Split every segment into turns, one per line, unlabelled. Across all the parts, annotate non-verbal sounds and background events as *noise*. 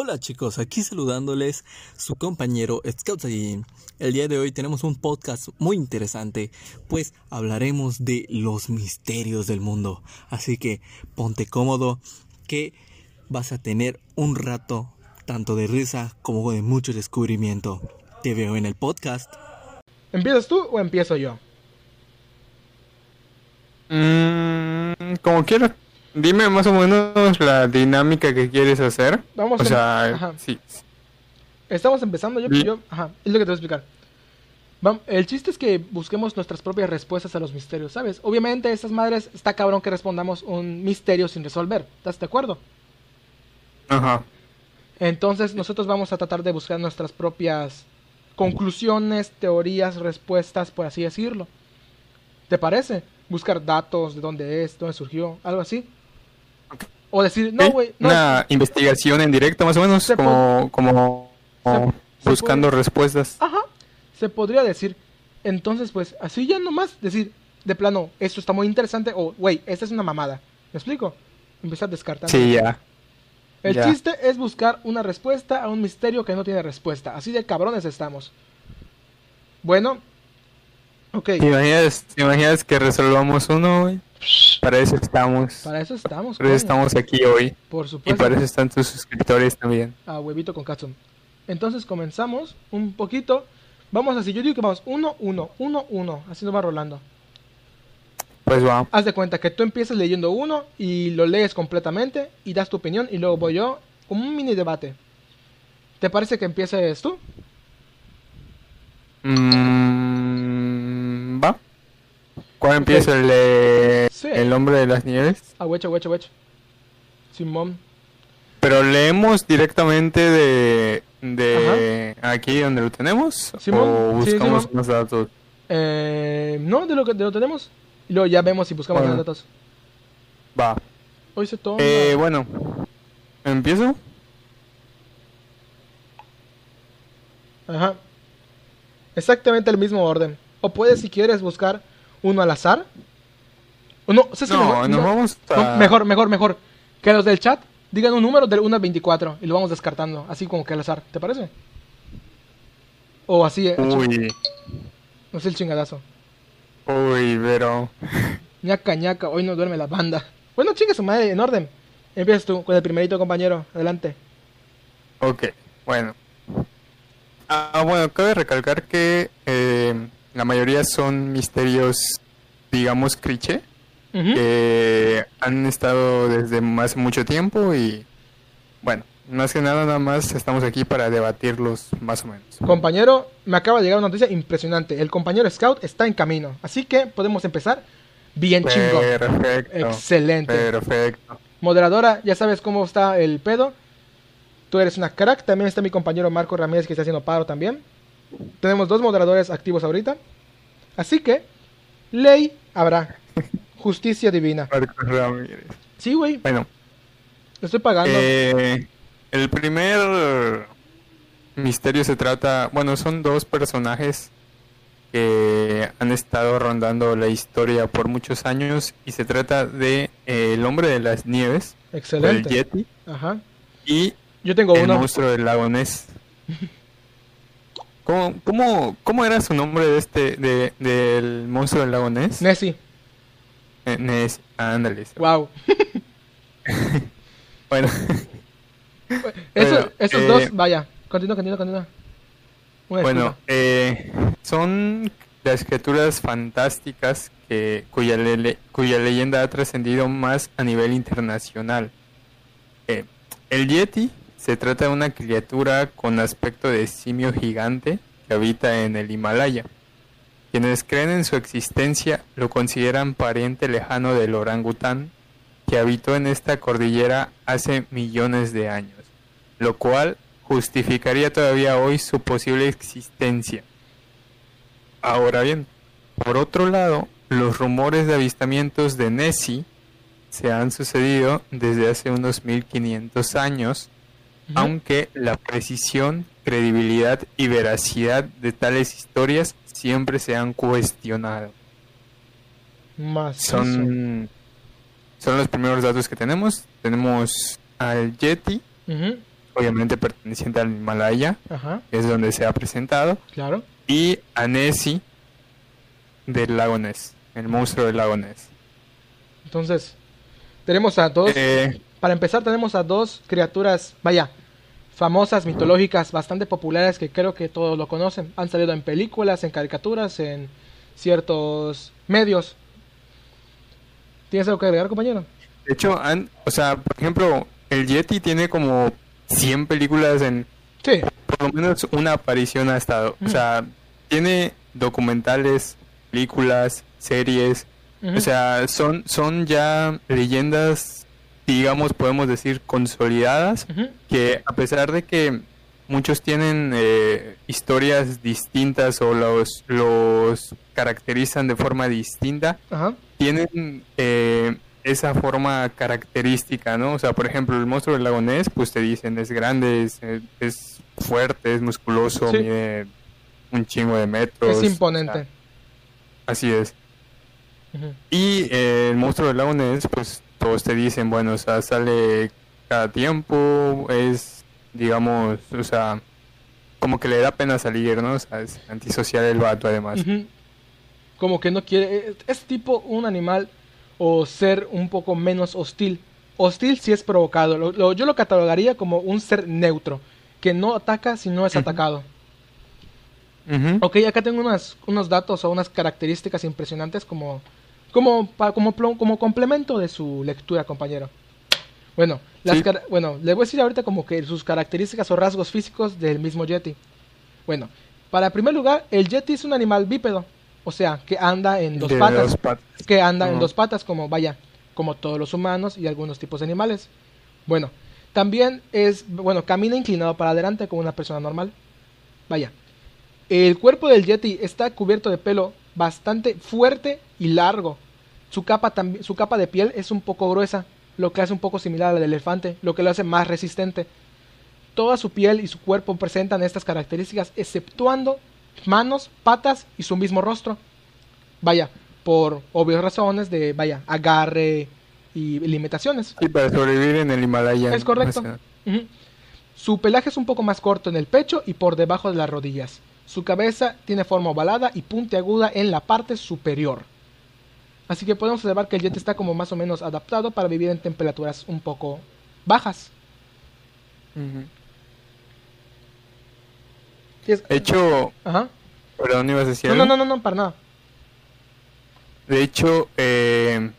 Hola chicos, aquí saludándoles su compañero Scout El día de hoy tenemos un podcast muy interesante, pues hablaremos de los misterios del mundo. Así que ponte cómodo, que vas a tener un rato tanto de risa como de mucho descubrimiento. Te veo en el podcast.
¿Empiezas tú o empiezo yo?
Mm, como quieras. Dime más o menos la dinámica que quieres hacer.
Vamos
o
a-
sea,
ajá.
sí.
Estamos empezando, yo, yo- ajá, es lo que te voy a explicar. El chiste es que busquemos nuestras propias respuestas a los misterios, ¿sabes? Obviamente, estas madres, está cabrón que respondamos un misterio sin resolver, ¿estás de acuerdo?
Ajá.
Entonces, nosotros vamos a tratar de buscar nuestras propias conclusiones, teorías, respuestas, por así decirlo. ¿Te parece? Buscar datos, de dónde es, dónde surgió, algo así. O decir, no, güey, no,
Una investigación en directo, más o menos,
Se
como, como, como
se
buscando respuestas.
Ajá. Se podría decir. Entonces, pues, así ya nomás decir, de plano, esto está muy interesante, o, güey, esta es una mamada. ¿Me explico? Empezar a descartar.
Sí, ya.
El
ya.
chiste es buscar una respuesta a un misterio que no tiene respuesta. Así de cabrones estamos. Bueno. Ok,
¿Te imaginas, te imaginas que resolvamos uno, güey? Para eso estamos.
para eso estamos.
Por eso estamos aquí hoy.
Por
Y
supuesto.
para eso están tus suscriptores también.
A huevito con Katsun. Entonces comenzamos un poquito. Vamos así, yo digo que vamos 1, 1, 1, 1. Así nos va rolando.
Pues va.
Haz de cuenta que tú empiezas leyendo uno y lo lees completamente y das tu opinión y luego voy yo como un mini debate. ¿Te parece que empieces tú?
Mm, va. ¿Cuál empieza el
Sí.
El hombre de las nieves?
Ah, huecho, huecho, huecho. Simón.
Pero leemos directamente de, de aquí donde lo tenemos
Simón,
o
sí,
buscamos
Simón.
unos datos.
Eh, no, de lo que de lo tenemos. Y luego ya vemos si buscamos
Bueno.
más datos.
Va.
Hoy se toma.
Eh, bueno, empiezo.
Ajá. Exactamente el mismo orden. O puedes, si quieres, buscar uno al azar. No.
No,
Mejor-
nos
no,
vamos
no,
a...
mejor, mejor, mejor. Que los del chat digan un número del 1 al 24 y lo vamos descartando. Así como que al azar. ¿Te parece? O así, eh,
Uy,
no sé el chingadazo.
uy, pero... *laughs*
ñaca, ñaca, hoy no duerme la banda. Bueno, chinga su madre, en orden. Empiezas tú con el primerito, compañero. Adelante.
Ok, bueno. Ah, bueno, cabe recalcar que eh, la mayoría son misterios, digamos, cliché, que han estado desde hace mucho tiempo y, bueno, más que nada, nada más estamos aquí para debatirlos más o menos.
Compañero, me acaba de llegar una noticia impresionante. El compañero Scout está en camino. Así que podemos empezar bien chingo.
Perfecto.
Excelente.
Perfecto.
Moderadora, ya sabes cómo está el pedo. Tú eres una crack. También está mi compañero Marco Ramírez que está haciendo paro también. Tenemos dos moderadores activos ahorita. Así que, ley habrá. Justicia divina. Sí, güey,
Bueno,
estoy pagando.
eh, el primer misterio se trata, bueno, son dos personajes que han estado rondando la historia por muchos años y se trata de eh, el hombre de las nieves, el
Excelente.
Yeti,
Ajá.
y
Yo tengo
el
uno.
monstruo del lago Ness. *laughs* ¿Cómo, cómo, cómo era su nombre de este, de, del monstruo del lago Ness?
Nessie.
Eh, Ness, ándale. *laughs*
Wow.
Bueno,
Eso-
Bueno,
esos
eh,
dos, vaya. Continúa, continúa, continúa. Una
Bueno, eh, son las criaturas fantásticas que, cuya, lele- cuya leyenda ha trascendido más a nivel internacional. Eh, el Yeti se trata de una criatura con aspecto de simio gigante que habita en el Himalaya. Quienes creen en su existencia lo consideran pariente lejano del orangután que habitó en esta cordillera hace millones de años, lo cual justificaría todavía hoy su posible existencia. Ahora bien, por otro lado, los rumores de avistamientos de Nessie se han sucedido desde hace unos 1500 años, Aunque la precisión, credibilidad y veracidad de tales historias siempre se han cuestionado.
Macizo.
Son, son los primeros datos que tenemos. Tenemos al Yeti obviamente perteneciente al Himalaya, que es donde se ha presentado,
claro.
y a Nessie del lago Ness, el monstruo del lago Ness.
Entonces, tenemos a dos.
Eh,
Para empezar, tenemos a dos criaturas, vaya, famosas, mitológicas, bastante populares que creo que todos lo conocen. Han salido en películas, en caricaturas, en ciertos medios. ¿Tienes algo que agregar, compañero?
de hecho, han, o sea, por ejemplo, el Yeti tiene como 100 películas en,
Sí,
por lo menos una aparición ha estado. O sea, tiene documentales, películas, series. O sea, son, son ya leyendas, digamos, podemos decir, consolidadas, que a pesar de que muchos tienen eh, historias distintas o los, los caracterizan de forma distinta, tienen eh, esa forma característica, ¿no? O sea, por ejemplo, el monstruo del lago Ness, pues te dicen, es grande, es, es fuerte, es musculoso,
Sí.
mide un chingo de metros.
es
o sea,
imponente.
así es. Y eh, el monstruo del lago Ness, pues todos te dicen, bueno, o sea, sale cada tiempo, es, digamos, o sea, como que le da pena salir, ¿no? O sea, es antisocial el vato además.
Como que no quiere. Es, es tipo un animal o ser un poco menos hostil. Hostil si es provocado. Lo- lo- yo lo catalogaría como un ser neutro. Que no ataca si no es atacado.
Ujú.
Ok, acá tengo unas, unos datos o unas características impresionantes como, como, como, como complemento de su lectura, compañero. Bueno, las
Sí.
bueno, le voy a decir ahorita como que sus características o rasgos físicos del mismo Yeti. Bueno, para primer lugar, el Yeti es un animal bípedo, o sea, que anda en dos patas, que anda en dos patas como vaya, como todos los humanos y algunos tipos de animales. Bueno, también es, bueno, camina inclinado para adelante como una persona normal. Vaya, el cuerpo del Yeti está cubierto de pelo bastante fuerte y largo. Su capa, su capa de piel es un poco gruesa, lo que hace un poco similar al del elefante, lo que lo hace más resistente. Toda su piel y su cuerpo presentan estas características, exceptuando manos, patas y su mismo rostro. Vaya, por obvias razones de, vaya, agarre y limitaciones.
Sí, para sobrevivir en el Himalaya.
Es correcto.
o sea,
Ujú. Su pelaje es un poco más corto en el pecho y por debajo de las rodillas. Su cabeza tiene forma ovalada y puntiaguda en la parte superior. Así que podemos observar que el Yeti está como más o menos adaptado para vivir en temperaturas un poco bajas. es-
De hecho,
Ajá.
perdón, ibas a decir
No, no,
algo?
no, no, no, para nada.
De hecho, eh,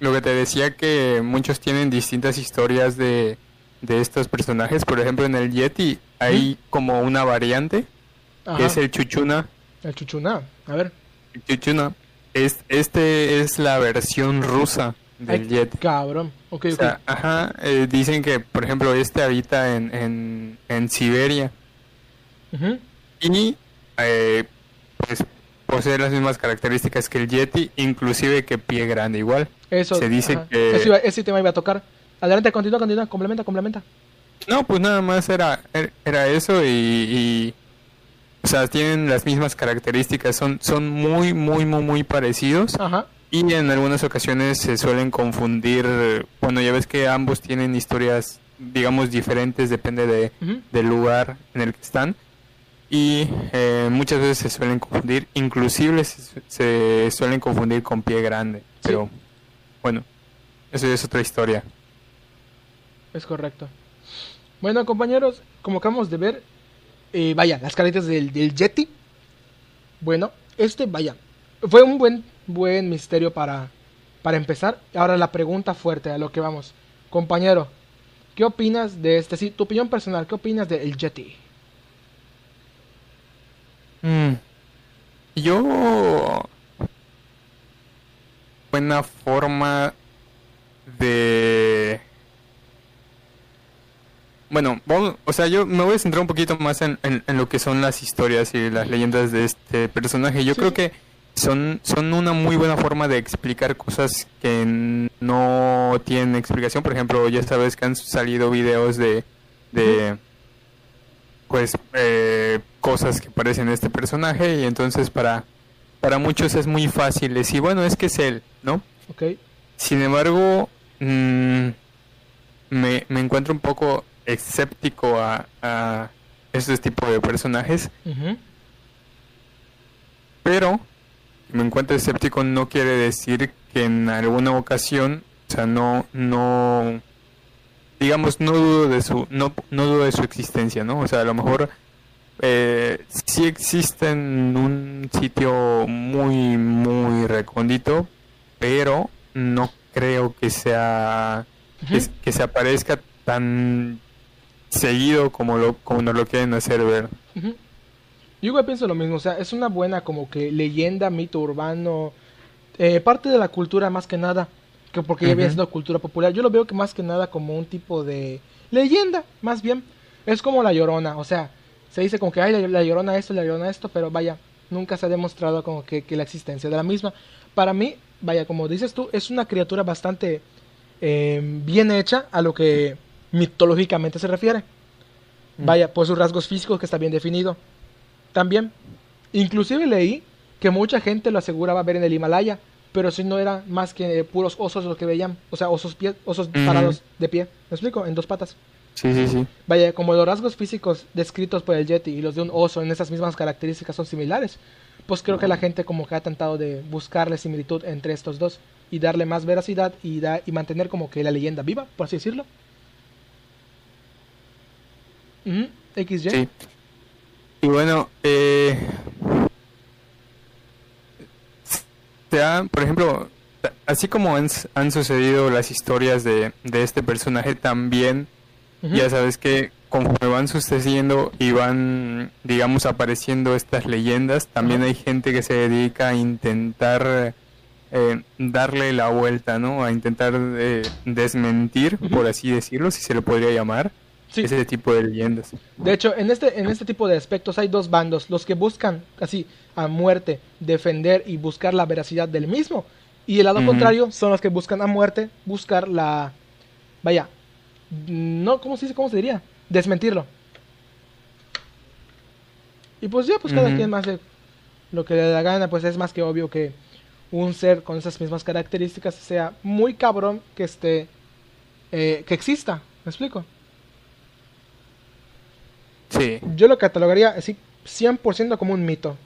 lo que te decía que muchos tienen distintas historias de, de estos personajes. Por ejemplo, en el Yeti hay como una variante,
Ajá.
que es el Chuchuna.
El chuchuná. A ver.
El Chuchuna. Es, este es la versión rusa del
Ay,
Yeti.
Cabrón. Ok,
O ajá, eh, dicen que, por ejemplo, este habita en, en, en Siberia
Ujú.
y eh, pues posee las mismas características que el Yeti, inclusive que pie grande igual.
Eso.
se dice
ajá.
que-
Eso iba- ese tema iba a tocar. Adelante, continúa, continúa. Complementa, complementa.
No, pues nada más era, er- era eso y, y, o sea, tienen las mismas características, son, son muy, muy, muy, muy parecidos
Ajá.
y en algunas ocasiones se suelen confundir, bueno, ya ves que ambos tienen historias, digamos, diferentes, depende de, del lugar en el que están y eh, muchas veces se suelen confundir, inclusive se, se suelen confundir con pie grande, pero bueno, eso ya es otra historia.
Es correcto. Bueno, compañeros, como acabamos de ver, eh, vaya, las caritas del, del Yeti. Bueno, este, vaya, fue un buen, buen misterio para, para empezar. Ahora la pregunta fuerte, a lo que vamos. Compañero, ¿qué opinas de este? Sí, tu opinión personal, ¿qué opinas del Yeti?
Mm. Yo buena forma de bueno, vamos- o sea, yo me voy a centrar un poquito más en, en- en lo que son las historias y las leyendas de este personaje. Yo
Sí,
creo que son, son una muy buena forma de explicar cosas que no tienen explicación. Por ejemplo, ya sabes que han salido videos de, de pues, eh, cosas que parecen este personaje y entonces para, para muchos es muy fácil decir, bueno, es que es él, ¿no?
¿Ok?
Sin embargo, mm, me, me encuentro un poco escéptico a, a estos tipos de personajes, pero que me encuentro escéptico no quiere decir que en alguna ocasión, o sea, no, no, digamos, no dudo de su, no, no dudo de su existencia, ¿no? O sea, a lo mejor eh, sí existe en un sitio muy, muy recóndito, pero no creo que sea, que, que se aparezca tan seguido como lo, como nos lo quieren hacer ver.
Yo igual pienso lo mismo, o sea, es una buena como que leyenda, mito urbano, eh, parte de la cultura más que nada, que porque ya
Ujú.
siendo cultura popular. Yo lo veo que más que nada como un tipo de leyenda, más bien. Es como la llorona, o sea, se dice como que hay la, la llorona esto, la llorona esto, pero vaya, nunca se ha demostrado como que, que la existencia de la misma. Para mí, vaya, como dices tú, es una criatura bastante eh, bien hecha a lo que mitológicamente se refiere. Vaya, por sus rasgos físicos que está bien definido. También, inclusive leí que mucha gente lo aseguraba ver en el Himalaya, pero si no eran más que puros osos los que veían, o sea, osos pie, osos parados de pie, ¿me explico? En dos patas.
Sí, sí, sí.
Vaya, como los rasgos físicos descritos por el Yeti y los de un oso en esas mismas características son similares, pues creo que la gente como que ha tentado de buscarle similitud entre estos dos y darle más veracidad y, da, y mantener como que la leyenda viva, por así decirlo. Ujú, XY.
Sí. Y bueno, eh, se por ejemplo, así como han, han sucedido las historias de, de este personaje, también ya sabes que conforme van sucediendo y van, digamos, apareciendo estas leyendas, también hay gente que se dedica a intentar eh, darle la vuelta, ¿no? A intentar eh, desmentir, por así decirlo, si se le podría llamar,
Sí.
ese tipo de leyendas.
De hecho, en este, en este tipo de aspectos hay dos bandos, los que buscan así a muerte defender y buscar la veracidad del mismo, y el lado contrario son los que buscan a muerte buscar la, vaya, no, ¿cómo se dice? ¿Cómo se diría? Desmentirlo. Y pues ya, pues cada quien hace lo que le da gana, pues es más que obvio que un ser con esas mismas características sea muy cabrón que esté, eh, que exista, ¿me explico?
Sí.
Yo lo catalogaría así 100% como un mito.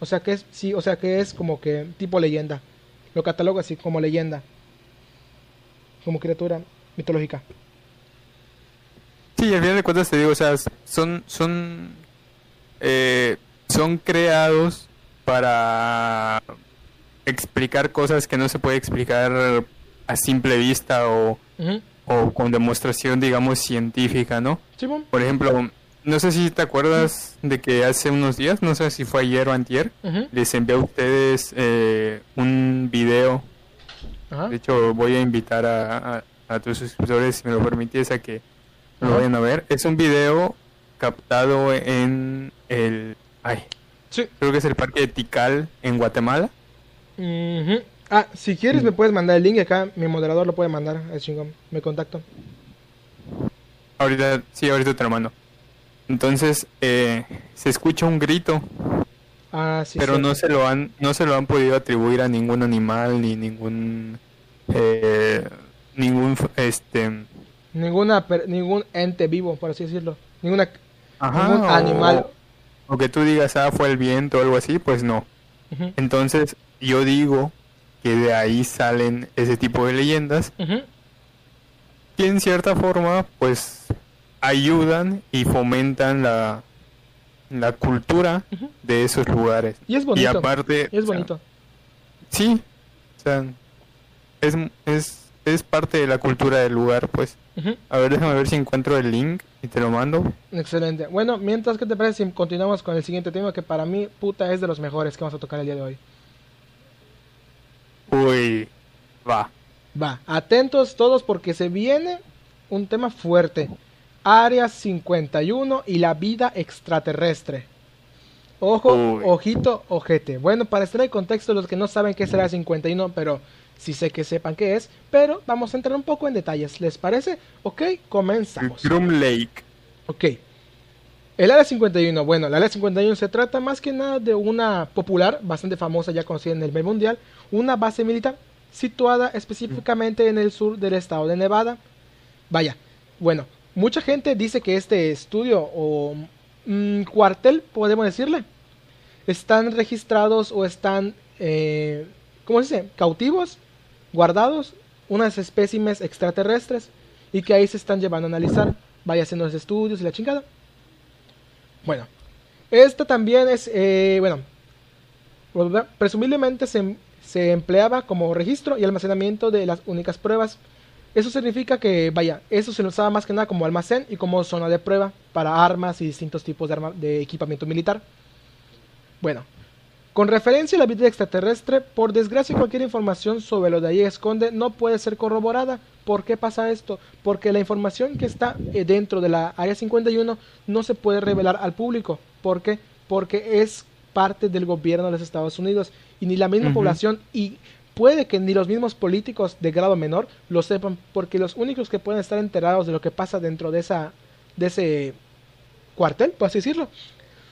O sea que es sí, o sea que es como que tipo leyenda. Lo catalogo así como leyenda. Como criatura mitológica.
Sí, al final de cuentas te digo, o sea, son, son, eh, son creados para explicar cosas que no se puede explicar a simple vista o, o con demostración, digamos, científica, ¿no? Por ejemplo, no sé si te acuerdas de que hace unos días, no sé si fue ayer o antier, les envié a ustedes eh, un video. De hecho, voy a invitar a, a- a tus suscriptores, si me lo permites, a que lo vayan a ver. Es un video captado en el... Ay,
Sí.
creo que es el parque de Tikal en Guatemala.
Ah, si quieres me puedes mandar el link acá mi moderador lo puede mandar. Es chingón. Me contacto.
Ahorita, sí, ahorita te lo mando. Entonces, eh, se escucha un grito,
Ah, sí.
pero
sí.
no se lo han, no se lo han podido atribuir a ningún animal ni ningún, eh, ningún, este,
Ninguna, per- ningún ente vivo, por así decirlo. Ninguna,
ajá,
ningún
o-
animal.
o que tú digas, ah, fue el viento o algo así, pues no. Entonces, yo digo que de ahí salen ese tipo de leyendas
Ujú.
que en cierta forma, pues, ayudan y fomentan la, la cultura de esos lugares.
Y es
Y
bonito.
aparte,
Y es
o sea,
bonito.
sí, o sea, es, es, es parte de la cultura del lugar, pues. A ver, déjame ver si encuentro el link y te lo mando.
Excelente. Bueno, mientras, ¿qué te parece si continuamos con el siguiente tema que para mí, puta, es de los mejores que vamos a tocar el día de hoy?
Uy, va.
Va, atentos todos porque se viene un tema fuerte. Área 51 y la vida extraterrestre. Ojo,
Uy.
ojito, ojete. Bueno, para estar en contexto, los que no saben qué es Área 51, pero sí sé que sepan qué es, pero vamos a entrar un poco en detalles. ¿Les parece? Ok, comenzamos.
Groom Lake.
Ok. El Área 51, bueno, el Área 51 se trata más que nada de una popular, bastante famosa, ya conocida en el medio mundial, una base militar situada específicamente en el sur del estado de Nevada. Vaya, bueno, mucha gente dice que este estudio o mm, cuartel, podemos decirle, están registrados o están, eh, ¿cómo se dice? Cautivos, guardados, unas espécimes extraterrestres y que ahí se están llevando a analizar. Vaya haciendo los estudios y la chingada. Bueno, esta también es, eh, bueno, presumiblemente se, se empleaba como registro y almacenamiento de las únicas pruebas. Eso significa que, vaya, eso se usaba más que nada como almacén y como zona de prueba para armas y distintos tipos de, de equipamiento militar. Bueno, con referencia a la vida extraterrestre, por desgracia cualquier información sobre lo de ahí esconde no puede ser corroborada. ¿Por qué pasa esto? Porque la información que está eh, dentro de la Área 51 no se puede revelar al público. ¿Por qué? Porque es parte del gobierno de los Estados Unidos y ni la misma población y puede que ni los mismos políticos de grado menor lo sepan porque los únicos que pueden estar enterados de lo que pasa dentro de esa de ese cuartel, por así decirlo,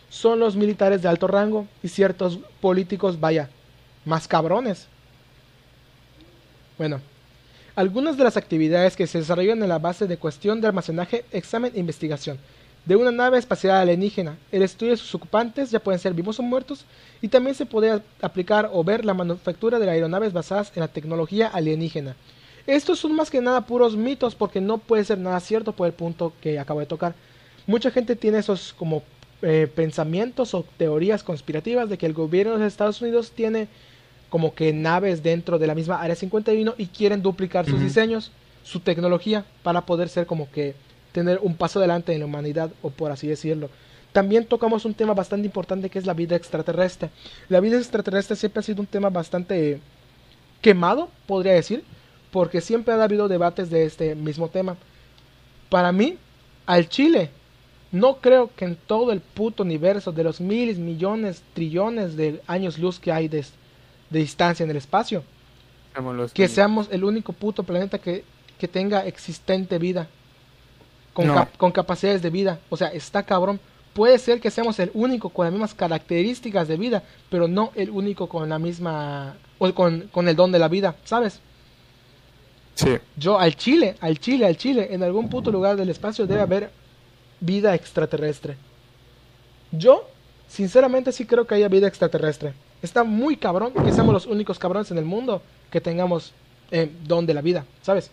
son los militares de alto rango y ciertos políticos, vaya, más cabrones. Bueno, algunas de las actividades que se desarrollan en la base de cuestión de almacenaje, examen e investigación de una nave espacial alienígena. El estudio de sus ocupantes ya pueden ser vivos o muertos y también se puede aplicar o ver la manufactura de aeronaves basadas en la tecnología alienígena. Estos son más que nada puros mitos porque no puede ser nada cierto por el punto que acabo de tocar. Mucha gente tiene esos como eh, pensamientos o teorías conspirativas de que el gobierno de los Estados Unidos tiene como que naves dentro de la misma área 51 y quieren duplicar sus diseños, su tecnología para poder ser como que tener un paso adelante en la humanidad, o por así decirlo. También tocamos un tema bastante importante que es la vida extraterrestre. La vida extraterrestre siempre ha sido un tema bastante quemado, podría decir, porque siempre ha habido debates de este mismo tema. Para mí, al Chile, no creo que en todo el puto universo de los miles, millones, trillones de años luz que hay de, distancia en el espacio, que seamos el único puto planeta que, que tenga existente vida con, capacidades de vida. O sea, está cabrón. Puede ser que seamos el único con las mismas características de vida, pero no el único con la misma. o con, con el don de la vida, ¿sabes?
Sí.
Yo al Chile, al Chile, al Chile, en algún puto lugar del espacio debe haber vida extraterrestre. Yo, sinceramente, sí creo que haya vida extraterrestre. Está muy cabrón que seamos los únicos cabrones en el mundo que tengamos eh, don de la vida, ¿sabes?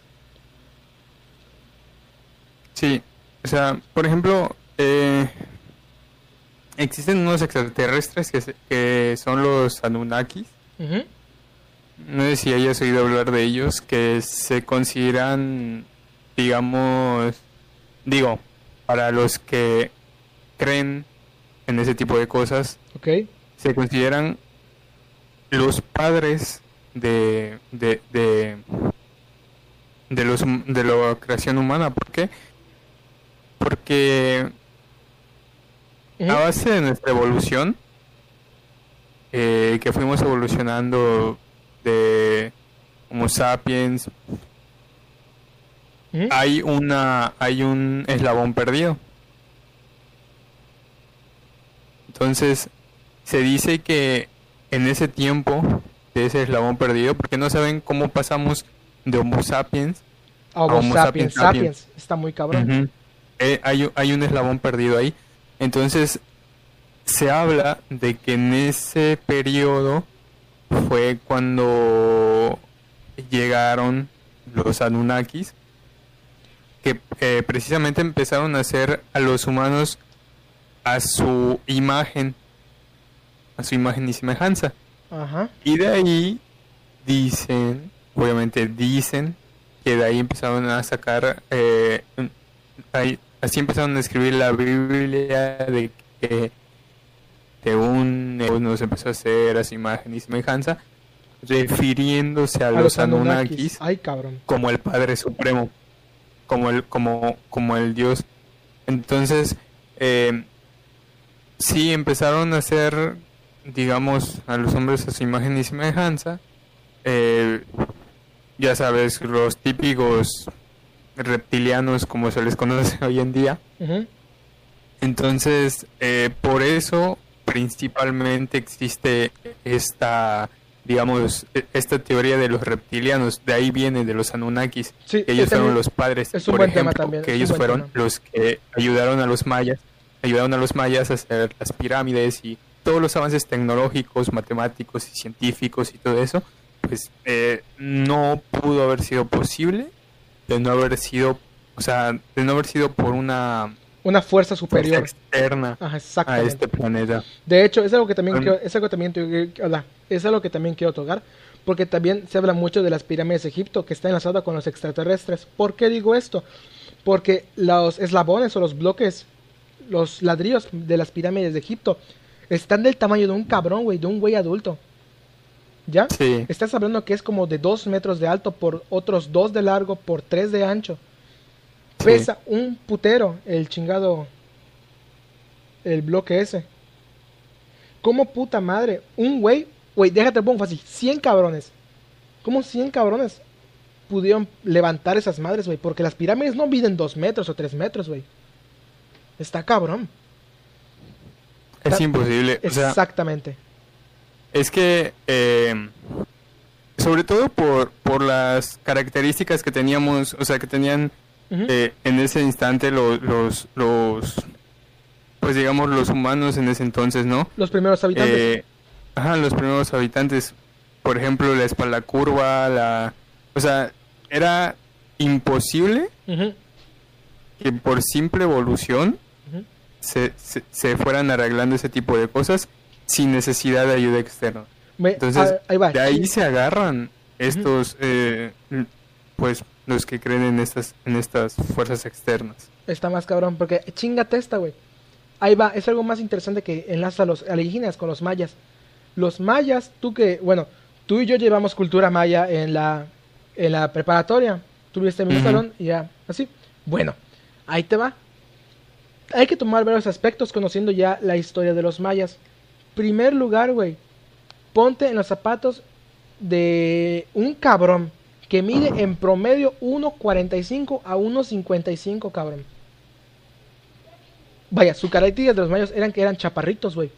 Sí, o sea, por ejemplo, eh, existen unos extraterrestres que, que son los Anunnakis. No sé si hayas oído hablar de ellos, que se consideran, digamos, digo, para los que creen en ese tipo de cosas,
okay.
se consideran los padres de, de, de, de, los, de la creación humana. ¿Por qué? Porque a base de nuestra evolución, eh, que fuimos evolucionando de Homo sapiens, hay una, hay un eslabón perdido. Entonces, se dice que en ese tiempo de ese eslabón perdido, porque no saben cómo pasamos de Homo sapiens
a Homo, sapiens, sapiens, Está muy cabrón.
Eh, hay, hay un eslabón perdido ahí. Entonces, se habla de que en ese periodo fue cuando llegaron los Anunnakis, que eh, precisamente empezaron a hacer a los humanos a su imagen, a su imagen y semejanza. Y de ahí dicen, obviamente dicen, que de ahí empezaron a sacar eh, así empezaron a escribir la Biblia de que según nos empezó a hacer a su imagen y semejanza, refiriéndose a, los, Anunnakis, como el Padre Supremo, como el, como, como el Dios. Entonces, eh, sí empezaron a hacer, digamos, a los hombres a su imagen y semejanza. Eh, ya sabes, los típicos reptilianos como se les conoce *laughs* hoy en día. Entonces, eh, por eso principalmente existe esta digamos, e- esta teoría de los reptilianos, de ahí viene de los Anunnakis,
Sí,
que ellos fueron los padres,
es un
por
buen tema
ejemplo,
también,
que ellos fueron
tema.
los que ayudaron a los mayas, ayudaron a los mayas a hacer las pirámides y todos los avances tecnológicos, matemáticos y científicos y todo eso, pues eh, no pudo haber sido posible de no haber sido, o sea, de no haber sido por una
Una fuerza
fuerza
superior.
externa
Ajá,
a este planeta.
De hecho, es algo que también quiero, es algo también es algo que también quiero tocar, porque también se habla mucho de las pirámides de Egipto que está enlazada con los extraterrestres. ¿Por qué digo esto? Porque los eslabones o los bloques, los ladrillos de las pirámides de Egipto están del tamaño de un cabrón, güey, de un güey adulto. ¿Ya?
Sí,
Estás hablando que es como de 2 metros de alto por otros 2 de largo por 3 de ancho.
Sí.
Pesa un putero el chingado. El bloque ese. ¿Cómo puta madre? Un güey. Güey, déjate pongo fácil. 100 cabrones. ¿Cómo 100 cabrones pudieron levantar esas madres, güey? Porque las pirámides no miden 2 metros o 3 metros, güey. Está cabrón.
es imposible. O sea,
Exactamente.
Es que, eh, sobre todo por, por las características que teníamos, o sea, que tenían eh, en ese instante los, los, los, pues digamos, los humanos en ese entonces, ¿no?
Los primeros habitantes.
Eh, ajá, los primeros habitantes, por ejemplo, la espalda curva, la, o sea, era imposible que por simple evolución se, se fueran arreglando ese tipo de cosas sin necesidad de ayuda externa. Entonces,
ah, ahí va.
de ahí se agarran estos, eh, pues, los que creen en estas, en estas fuerzas externas.
Está más cabrón, porque chingate esta, güey. Ahí va, es algo más interesante que enlaza a los alienígenas con los mayas. Los mayas, tú que, bueno, tú y yo llevamos cultura maya en la, en la preparatoria. Tuviste en mi
Ujú.
salón y ya, así. Bueno, ahí te va. Hay que tomar varios aspectos conociendo ya la historia de los mayas. Primer lugar, güey, ponte en los zapatos de un cabrón que mide en promedio 1.45 a 1.55, cabrón. Vaya, su característica de los mayas eran que eran chaparritos, güey.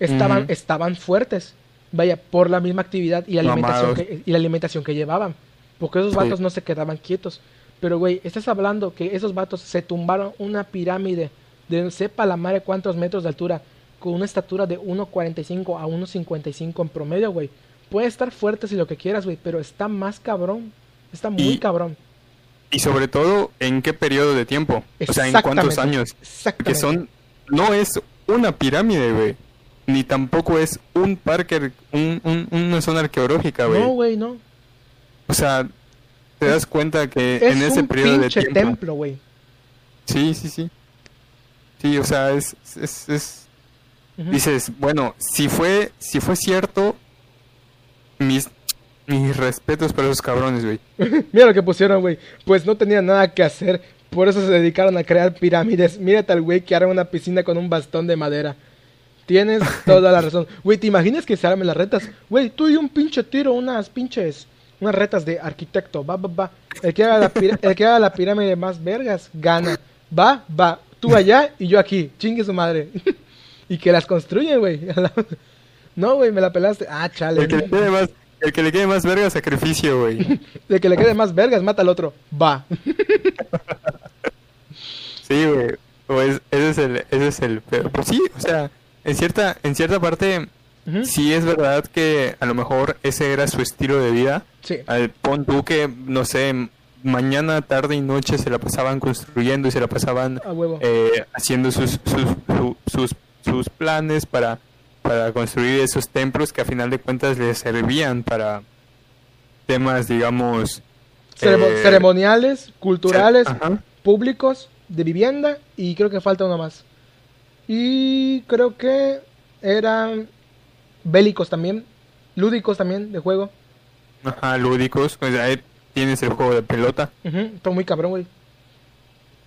Estaban, estaban fuertes. Vaya, por la misma actividad y la alimentación que, y la alimentación que llevaban. Porque esos
Sí.
vatos no se quedaban quietos. Pero, güey, estás hablando que esos vatos se tumbaron una pirámide de sepa la madre cuántos metros de altura con una estatura de 1.45 a 1.55 en promedio, güey. Puede estar fuerte si lo que quieras, güey, pero está más cabrón. Está muy
Y-
cabrón.
Y sobre todo, ¿en qué periodo de tiempo? O sea, ¿en cuántos años?
Exactamente.
Que son, no es una pirámide, güey. Ni tampoco es un parque, ar- un, un- una zona arqueológica, güey.
No, güey, no.
O sea, te das cuenta que
Es
en ese
un
periodo de tiempo.
templo, güey.
Sí, sí, sí. Sí, o sea, es, es, es- Dices, bueno, si fue, si fue cierto, mis, mis respetos para esos cabrones, güey. *laughs*
Mira lo que pusieron, güey. Pues no tenían nada que hacer. Por eso se dedicaron a crear pirámides. Mírate al güey que arma una piscina con un bastón de madera. Tienes *laughs* toda la razón. Güey, ¿te imaginas que se armen las retas? Güey, tú y un pinche tiro, unas pinches. Unas retas de arquitecto. Va, va, va. El que haga la, *laughs* el que haga la pirámide más vergas, gana. Va, va. Tú allá y yo aquí. Chingue su madre. Y que las construyen, güey. *laughs* no, güey, me la pelaste. Ah, chale.
El que le quede más, el que le quede más verga, sacrificio, güey. *laughs*
El que le quede más vergas, mata al otro. Va. *laughs*
Sí, güey. O es- ese es el, ese es el pedo. Pues sí, o sea, en cierta, en cierta parte, sí es verdad que a lo mejor ese era su estilo de vida.
Sí.
Al pon tú que, no sé, mañana, tarde y noche se la pasaban construyendo y se la pasaban eh, haciendo sus, sus, su- sus, sus planes para, para construir esos templos que a final de cuentas les servían para temas, digamos...
Ceremo-
eh,
ceremoniales, culturales,
Ajá.
públicos, de vivienda y creo que falta uno más. Y creo que eran bélicos también, lúdicos también de juego.
Ajá, lúdicos. Pues ahí tienes el juego de pelota.
Está muy cabrón, güey.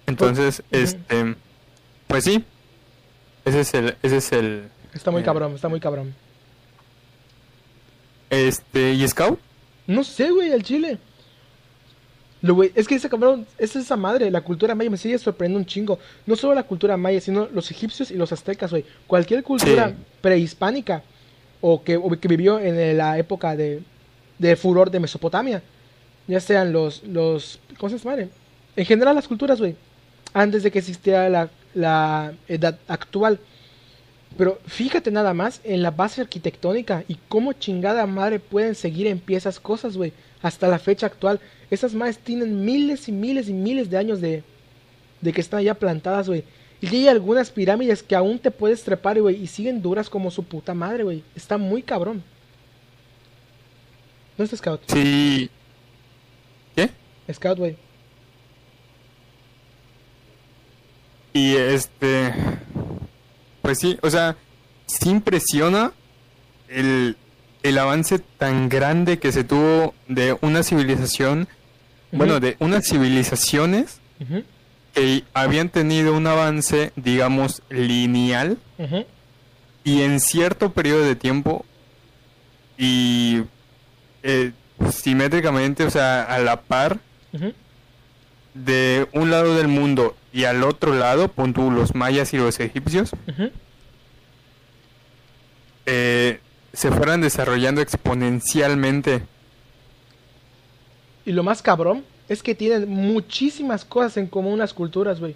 Entonces, este, pues sí, ese es el, ese es el,
Está muy
Eh.
cabrón, está muy cabrón.
este, y Scout,
No sé, güey, el chile. Lo, güey, es que ese cabrón, es esa madre, la cultura maya me sigue sorprendiendo un chingo. No solo la cultura maya, sino los egipcios y los aztecas, güey. Cualquier cultura
Sí.
prehispánica o que, o que vivió en la época de, de furor de Mesopotamia. Ya sean los, los, ¿cómo se llama? En general las culturas, güey. Antes de que existiera la, la edad actual. Pero fíjate nada más en la base arquitectónica y cómo chingada madre pueden seguir en pie esas cosas, güey. Hasta la fecha actual. Esas madres tienen miles y miles y miles de años de, de que están ya plantadas, güey. Y hay algunas pirámides que aún te puedes trepar, güey, y siguen duras como su puta madre, güey. Está muy cabrón. ¿No es Scout?
Sí. ¿Qué?
Scout, güey.
Y este. Pues sí, o sea, sí impresiona el, el avance tan grande que se tuvo de una civilización. Bueno, de unas civilizaciones que habían tenido un avance, digamos, lineal y en cierto periodo de tiempo y eh, simétricamente, o sea, a la par de un lado del mundo y al otro lado, pon tú, los mayas y los egipcios, eh, se fueran desarrollando exponencialmente.
Y lo más cabrón es que tienen muchísimas cosas en común las culturas, güey.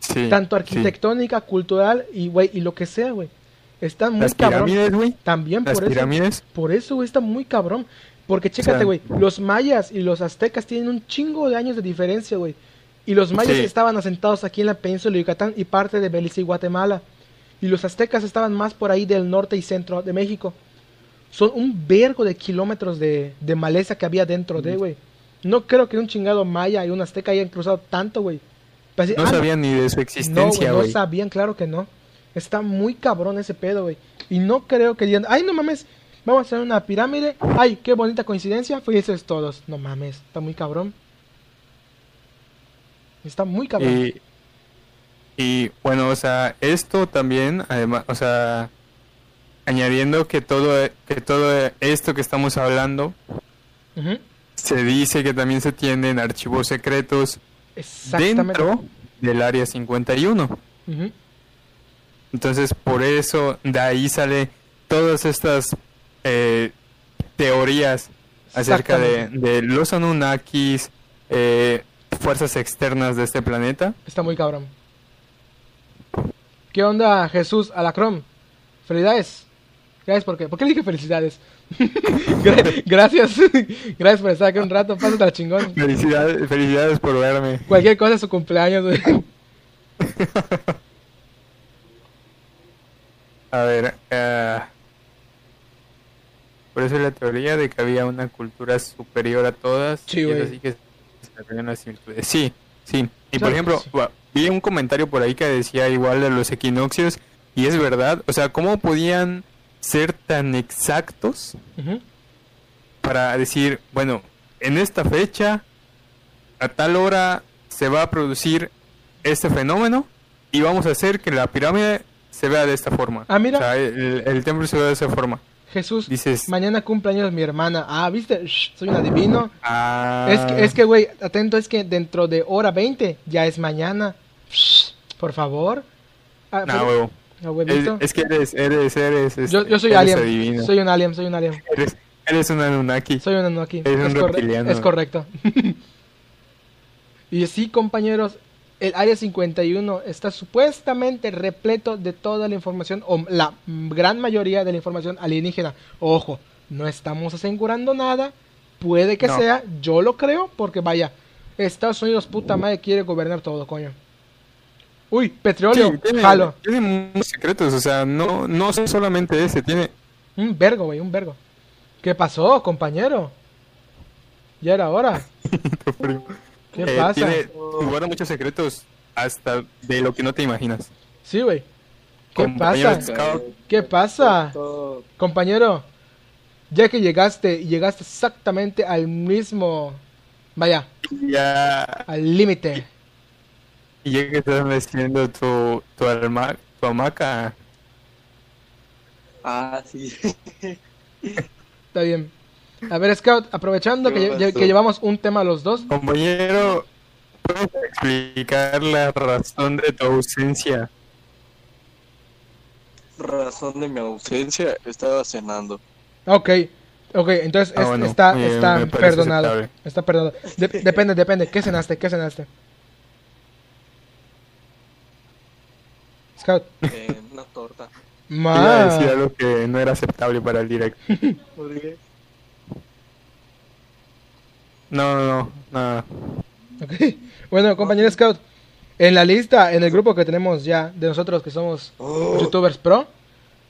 Sí,
Tanto
sí.
arquitectónica, cultural y, güey, y lo que sea, güey. Están muy
Las
cabrón.
pirámides, güey.
También
Las
por eso.
pirámides.
Por eso, güey, está muy cabrón. Porque chécate,
sea-
güey, los mayas y los aztecas tienen un chingo de años de diferencia, güey. Y los mayas
Sí.
estaban asentados aquí en la península de Yucatán y parte de Belice y Guatemala. Y los aztecas estaban más por ahí del norte y centro de México. Son un vergo de kilómetros de, de maleza que había dentro de, güey. No creo que un chingado maya y un azteca hayan cruzado tanto, güey. Decir,
No
"Ah,
sabían ni de su existencia,
güey, no sabían, claro que no. Está muy cabrón ese pedo, güey. Y no creo que digan, ay, no mames, vamos a hacer una pirámide. Ay, qué bonita coincidencia, felices todos. No mames, está muy cabrón. Está muy cabrón.
Y, y bueno, o sea, esto también, además, o sea, añadiendo que todo, que todo esto que estamos hablando, se dice que también se tienen archivos secretos dentro del área 51.
Ujú,
Entonces, por eso de ahí sale todas estas eh, teorías acerca de, de los Anunnakis, eh, fuerzas externas de este planeta.
Está muy cabrón. ¿Qué onda, Jesús Alacrón? Felicidades. Gracias, ¿por qué? ¿Por qué le dije felicidades? *laughs* Gra- Gracias. *laughs* Gracias por estar aquí un rato. Pásate la chingón.
Felicidades, felicidades por verme.
Cualquier cosa es su cumpleaños, güey. *laughs*
A ver, eh, por eso la teoría de que había una cultura superior a todas.
Sí,
y así que similitudes. Sí, sí. Y
Claro
por ejemplo,
sí.
vi un comentario por ahí que decía igual de los equinoccios, y es verdad. O sea, ¿cómo podían ser tan exactos para decir, bueno, en esta fecha, a tal hora, se va a producir este fenómeno y vamos a hacer que la pirámide se vea de esta forma.
Ah, mira.
O sea, el, el templo se vea de esa forma.
Jesús,
Dices,
mañana cumpleaños mi hermana. Ah, ¿viste? Shh, soy un adivino.
ah,
Es que, es que, güey, atento, es que dentro de hora 20 ya es mañana. Shh, por favor. Ah, pero-
huevo.
ah,
Es, que eres, eres, eres,
yo, yo soy
eres
alien.
adivino.
Soy un alien, soy un alien.
Eres, eres un Anunnaki.
Soy un Anunnaki.
Eres un
es, corre-
reptiliano.
es correcto. *laughs* y sí, compañeros, el Área 51 está supuestamente repleto de toda la información, o la gran mayoría de la información alienígena. Ojo, no estamos asegurando nada. Puede que
No.
sea, yo lo creo, porque vaya, Estados Unidos, puta madre, quiere gobernar todo, coño. Uy, petróleo,
Sí, tiene,
jalo.
tiene muchos secretos, o sea, no, no solamente ese, tiene...
Un vergo, güey, un vergo. ¿Qué pasó, compañero? Ya era hora. *laughs* ¿Qué
eh,
pasa?
Tiene, guarda muchos secretos hasta de lo que no te imaginas.
Sí, güey. ¿Qué
Compañero
pasa?
Scout.
¿Qué pasa?
Todo-
Compañero, ya que llegaste y llegaste exactamente al mismo, vaya,
Ya,
al límite.
y ya que estás meciendo tu, tu, alma- tu hamaca,
Ah, sí.
Está bien. A ver, Scout, aprovechando que, llevamos un tema los dos,
compañero, ¿puedes explicar la razón de tu ausencia?
razón de mi ausencia, estaba cenando.
Ok, ok, entonces
Ah,
es-
bueno,
está,
eh,
está perdonado.
aceptable.
Está perdonado. De- *laughs* depende, depende. ¿Qué cenaste? ¿Qué cenaste? Scout.
Eh, una torta. *laughs*
Iba a
Ma.
decir algo que no era aceptable para el directo. *laughs* No, no, no, nada.
Ok. Bueno, compañero Scout. En la lista, en el grupo que tenemos ya de nosotros que somos youtubers pro,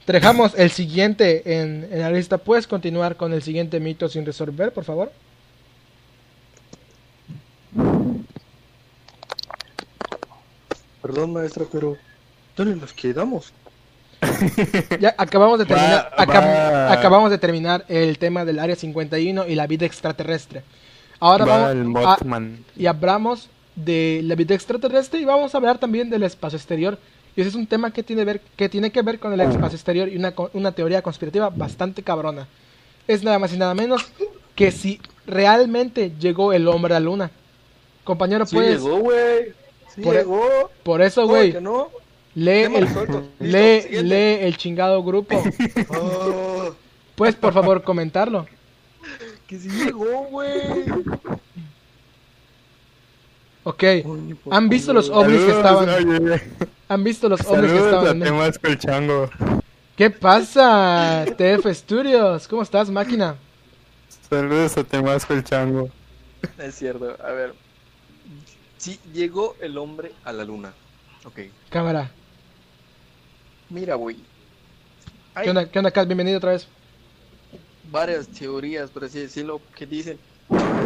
dejamos el siguiente en, en la lista. ¿Puedes continuar con el siguiente mito sin resolver, por favor?
Perdón, maestra, pero ¿dónde nos quedamos?
Ya acabamos de terminar, acab- acabamos de terminar el tema del área 51 y la vida extraterrestre. Ahora
Va el
vamos a, y hablamos de la vida extraterrestre y vamos a hablar también del espacio exterior. Y ese es un tema que tiene, ver, que tiene que ver con el espacio exterior y una, co- una teoría conspirativa bastante cabrona. Es nada más y nada menos que si realmente llegó el hombre a la luna. Compañero,
Sí
pues,
llegó, güey. Sí
Por-
llegó.
por eso,
¿Cómo
güey,
no?
lee, el, *laughs* lee, el chingado grupo.
Ah, *laughs*
Puedes, por favor, comentarlo.
Que sí llegó, güey.
Ok. ¿Han visto los ovnis que estaban? ¿Han visto los ovnis que
Saludos a
estaban?
Temasco el Chango.
¿Qué pasa? TF Studios, ¿cómo estás, máquina?
Saludos a Temasco el Chango.
Es cierto, a ver. Sí, llegó el hombre a la luna. Ok.
Cámara.
Mira, güey.
¿Qué onda, ¿Qué onda, Kat? Bienvenido otra vez.
Varias teorías, por así decirlo, que dicen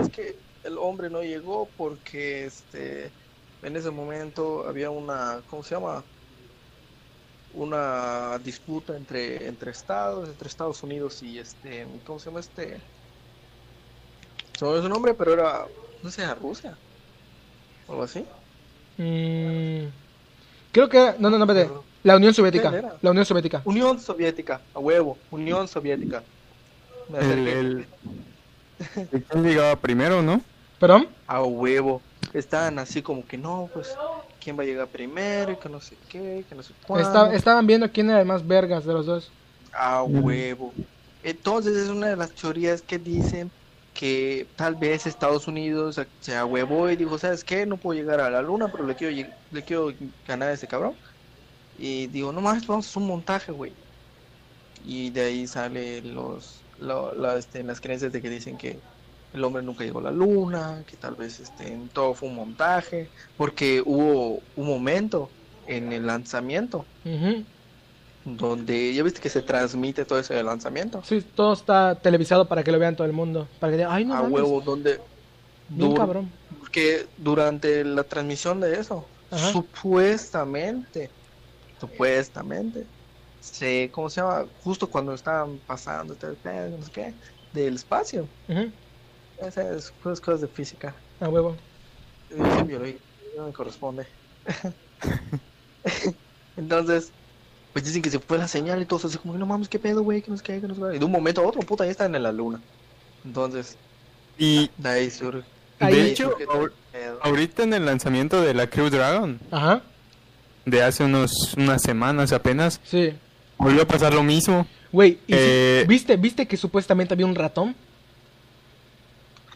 es que el hombre no llegó porque este en ese momento había una, ¿cómo se llama? Una disputa entre entre estados, entre Estados Unidos y este, ¿cómo se llama este? Me olvidó su nombre, pero era, no sé, Rusia. O algo así.
Mm, creo que... No, no, no, espérate. La Unión Soviética. La Unión Soviética.
Unión Soviética, a huevo, Unión Soviética.
El. ¿Quién llegaba primero, no?
¿Perdón?
a huevo. Estaban así como que no, pues, ¿quién va a llegar primero? Y que no sé qué, que no sé cuándo.
Esta- estaban viendo quién era el más vergas de los dos.
A huevo. Entonces es una de las teorías que dicen que tal vez Estados Unidos se- ahuevó y dijo, ¿sabes qué? No puedo llegar a la luna, pero le quiero, le quiero ganar a ese cabrón. Y digo, no más, vamos a hacer un montaje, güey. Y de ahí sale los, lo- la- este, las creencias de que dicen que el hombre nunca llegó a la luna, que tal vez este, todo fue un montaje, porque hubo un momento en el lanzamiento donde ya viste que se transmite todo eso del lanzamiento.
Sí, todo está televisado para que lo vean todo el mundo. Para que digan, ay, no
a
mames,
huevo, donde
bien
dur-
cabrón.
que durante la transmisión de eso,
Ajá.
supuestamente, supuestamente, se, ¿cómo se llama? Justo cuando estaban pasando no sé qué, del espacio. Esas cosas, cosas de física.
A huevo.
Yo dije biología, no me corresponde. *laughs* Entonces, pues dicen que se fue la señal y todo así como, no mames, qué pedo, güey, que no sé qué, que no sé qué. Y de un momento a otro, puta, ya están en la luna. Entonces,
Y
de ahí surge.
Ahí-
de hecho,
surge
ahorita en el lanzamiento de la Crew Dragon,
Ajá.
de hace unos unas semanas apenas,
Sí.
Volvió a pasar lo mismo.
Güey, ¿y sí-
Eh,
¿viste, ¿viste que supuestamente había un ratón?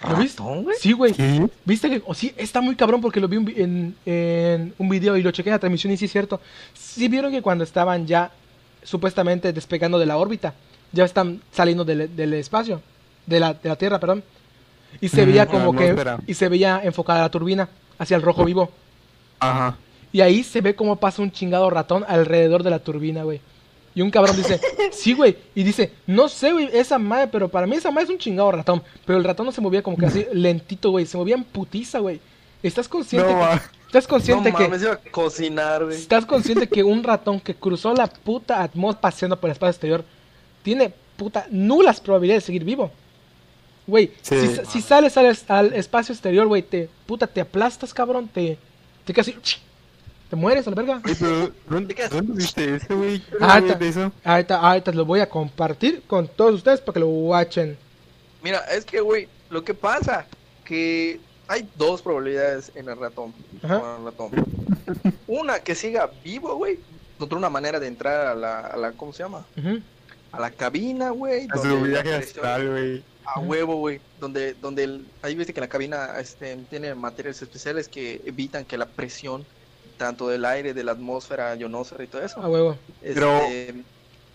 ¿Lo viste?
¿Ratón, güey?
Sí, güey.
¿Qué?
¿Viste que.? o sí, está muy cabrón porque lo vi un vi- en, en un video y lo chequé en la transmisión y sí es cierto. Sí vieron que cuando estaban ya supuestamente despegando de la órbita, ya están saliendo del, del espacio, de la, de la Tierra, perdón. Y se veía como que. Y se veía enfocada la turbina hacia el rojo vivo.
Ajá.
Y ahí se ve cómo pasa un chingado ratón alrededor de la turbina, güey. Y un cabrón dice, *laughs* sí, güey. Y dice, no sé, güey, esa madre, pero para mí esa madre es un chingado ratón. Pero el ratón no se movía como que así *laughs* lentito, güey. Se movía en putiza, güey. ¿Estás consciente?
No,
que. ¿Estás
No
consciente que...
mames, iba a cocinar, güey.
¿Estás consciente que un ratón que cruzó la puta atmósfera paseando por el espacio exterior tiene puta nulas probabilidades de seguir vivo? Güey,
Sí.
si, si sales al, es- al espacio exterior, güey, te puta te aplastas, cabrón, te te quedas así, te mueres a la verga.
Oye, pero, ¿dónde, dónde viste eso, güey? ¿Qué
Ah,
güey
ta-
de eso?
Ahorita, ahorita lo voy a compartir con todos ustedes para que lo watchen.
Mira, es que, güey, lo que pasa, que hay dos probabilidades en el ratón.
Ajá.
con el ratón. Una, que siga vivo, güey. encontró una manera de entrar a la, a la ¿cómo se llama? A la cabina, güey.
A
donde
su viaje astral, güey.
A huevo, güey. Donde, donde el, ahí viste que la cabina este, tiene materiales especiales que evitan que la presión, tanto del aire, de la atmósfera, ionosfera y todo eso,
A huevo.
Pero-
este,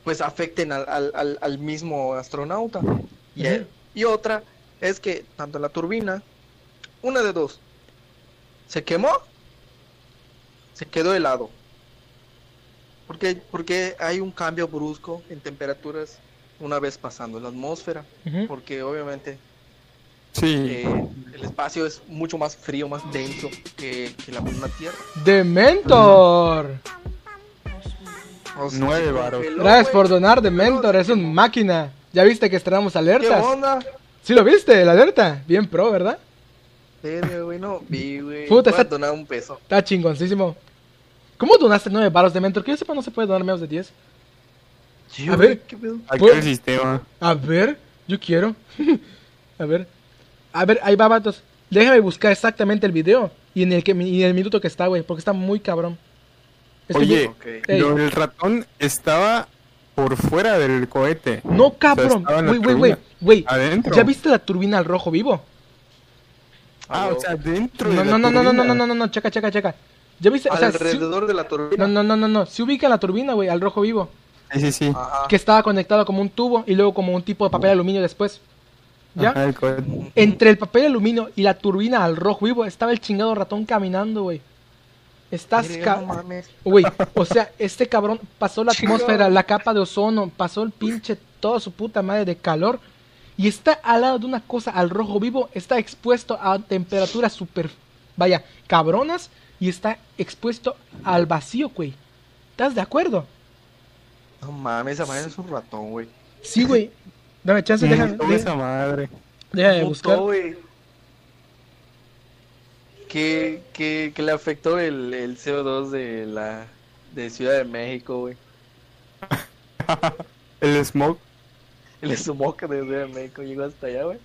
pues afecten al, al, al, al mismo astronauta. Y, y otra es que tanto la turbina, una de dos, se quemó, se quedó helado. Porque, porque hay un cambio brusco en temperaturas una vez pasando la atmósfera. Porque obviamente
Sí.
eh, el espacio es mucho más frío, más denso que, que la misma Tierra.
Dementor.
O sea,
Nueve
congeló,
Gracias por donar, Dementor. Es un máquina. Ya viste que estrenamos
¿Qué
alertas.
onda?
¿Sí lo viste? La alerta. Bien pro, ¿verdad?
Verga, güey, no vi, güey.
Puta, está-
donar un peso.
Está chingoncísimo. ¿Cómo donaste 9 baros de mentor? Que yo sepa, no se puede donar menos de 10. A ver.
¿Qué pedo?
Aquí
pues-
el sistema.
A ver, yo quiero. *laughs* a ver. A ver, ahí va, vatos. Déjame buscar exactamente el video. Y en el, que, y en el minuto que está, güey. Porque está muy cabrón. Estoy
Oye, del ratón estaba por fuera del cohete.
No, cabrón. Güey, güey, güey.
turbina.
Güey.
Adentro.
¿Ya viste la turbina al rojo vivo?
Ah, o sea, dentro
No,
de la
no, no, no, no, no,
turbina.
no, no, no, checa, checa, checa. ¿Ya viste? O sea,
alrededor de la turbina.
no, no, no, no, no. Se ubica la turbina, güey, al rojo vivo.
Sí, sí, sí.
Ajá.
Que estaba conectado como un tubo y luego como un tipo de papel aluminio después. ¿Ya?
Ajá, el cohete.
Entre el papel aluminio y la turbina al rojo vivo estaba el chingado ratón caminando, güey. Estás. Güey, o sea, este cabrón pasó la atmósfera, la capa de ozono, pasó el pinche toda su puta madre de calor y está al lado de una cosa al rojo vivo, está expuesto a temperaturas super, vaya, cabronas y está expuesto al vacío, güey. ¿Estás de acuerdo?
No mames, esa madre es un ratón, güey.
Sí, güey. Dame chance, déjame, déjame,
esa madre.
Mutó,
buscar.
güey. ¿Qué, qué, qué le afectó el, el CO2 de la de Ciudad de México, güey? *laughs*
El smoke.
El smog de Ciudad de México llegó hasta allá, güey.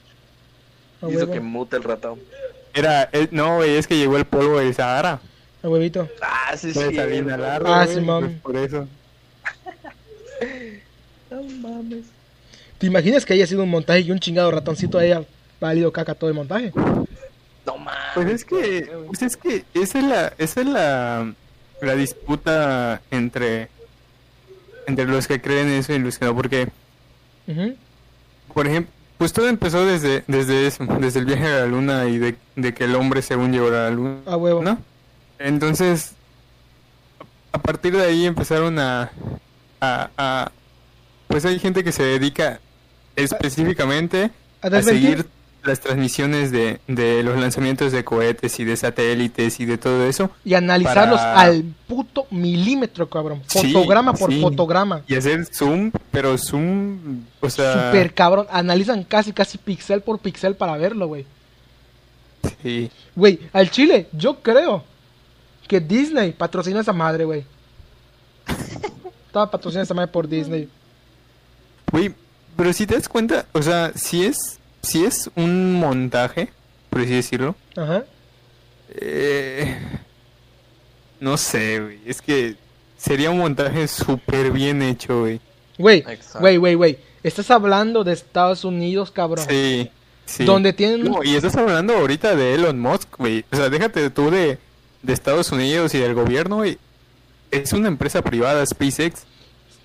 Hizo
huevo,
que mute el ratón.
Era, el- no, güey, es que llegó el polvo del Sahara.
a huevito.
Ah, sí, sí.
largo,
Ah,
güey,
sí, mam.
pues por eso. *laughs*
No mames.
¿Te imaginas que haya sido un montaje y un chingado ratoncito haya valido caca todo el montaje?
No mames.
Pues es que, pues es que esa es la, esa es la, la disputa entre, entre los que creen eso y los que no, porque, por ejemplo, pues todo empezó desde, desde eso, desde el viaje a la luna y de, de que el hombre según llegó a la luna,
A huevo.
¿no? Entonces, a partir de ahí empezaron a, a, a- pues hay gente que se dedica específicamente
A
seguir las transmisiones de, de los lanzamientos de cohetes y de satélites y de todo eso
Y analizarlos
para-
al puto milímetro, cabrón.
Sí,
Fotograma por
sí.
fotograma.
y hacer zoom, pero zoom, o sea,
Super cabrón. Analizan casi, casi pixel por pixel para verlo, güey.
sí.
Güey, al chile, yo creo que Disney patrocina esa madre, güey. *laughs* Estaba patrocinando esa madre por Disney.
Güey, pero si te das cuenta, o sea, si es, si es un montaje, por así decirlo,
Ajá.
eh, no sé, güey, es que sería un montaje súper bien hecho, güey.
Güey, güey, güey, güey. Estás hablando de Estados Unidos, cabrón.
Sí, sí.
Donde tienen...
No, y estás hablando ahorita de Elon Musk, güey. O sea, déjate tú de, de Estados Unidos y del gobierno, güey. Es una empresa privada, SpaceX.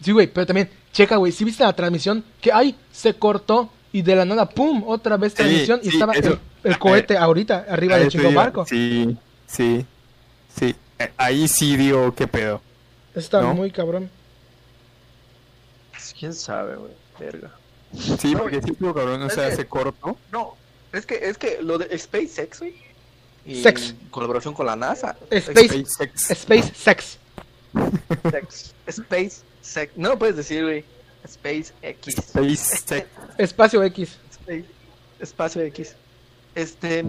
Sí, güey, pero también, checa, güey, si viste la transmisión, que ay, se cortó y de la nada, pum, otra vez
Sí,
transmisión y
sí,
estaba
eso.
el, el cohete ahorita arriba del
eso
chingo barco.
Sí, sí, sí. Eh, Ahí sí dio qué pedo.
Está
¿No?
muy cabrón.
Pues, ¿Quién sabe, güey? Verga.
Sí,
No,
porque sí estuvo cabrón. O sea,
que-
se cortó.
No, es que, es que lo de SpaceX, güey. Y
Sex.
en colaboración con la NASA.
Space,
SpaceX.
Space Sex.
Sex. Space Sex. No lo puedes decir, güey. Space X.
SpaceX.
Espacio X.
Space- Espacio X. Este,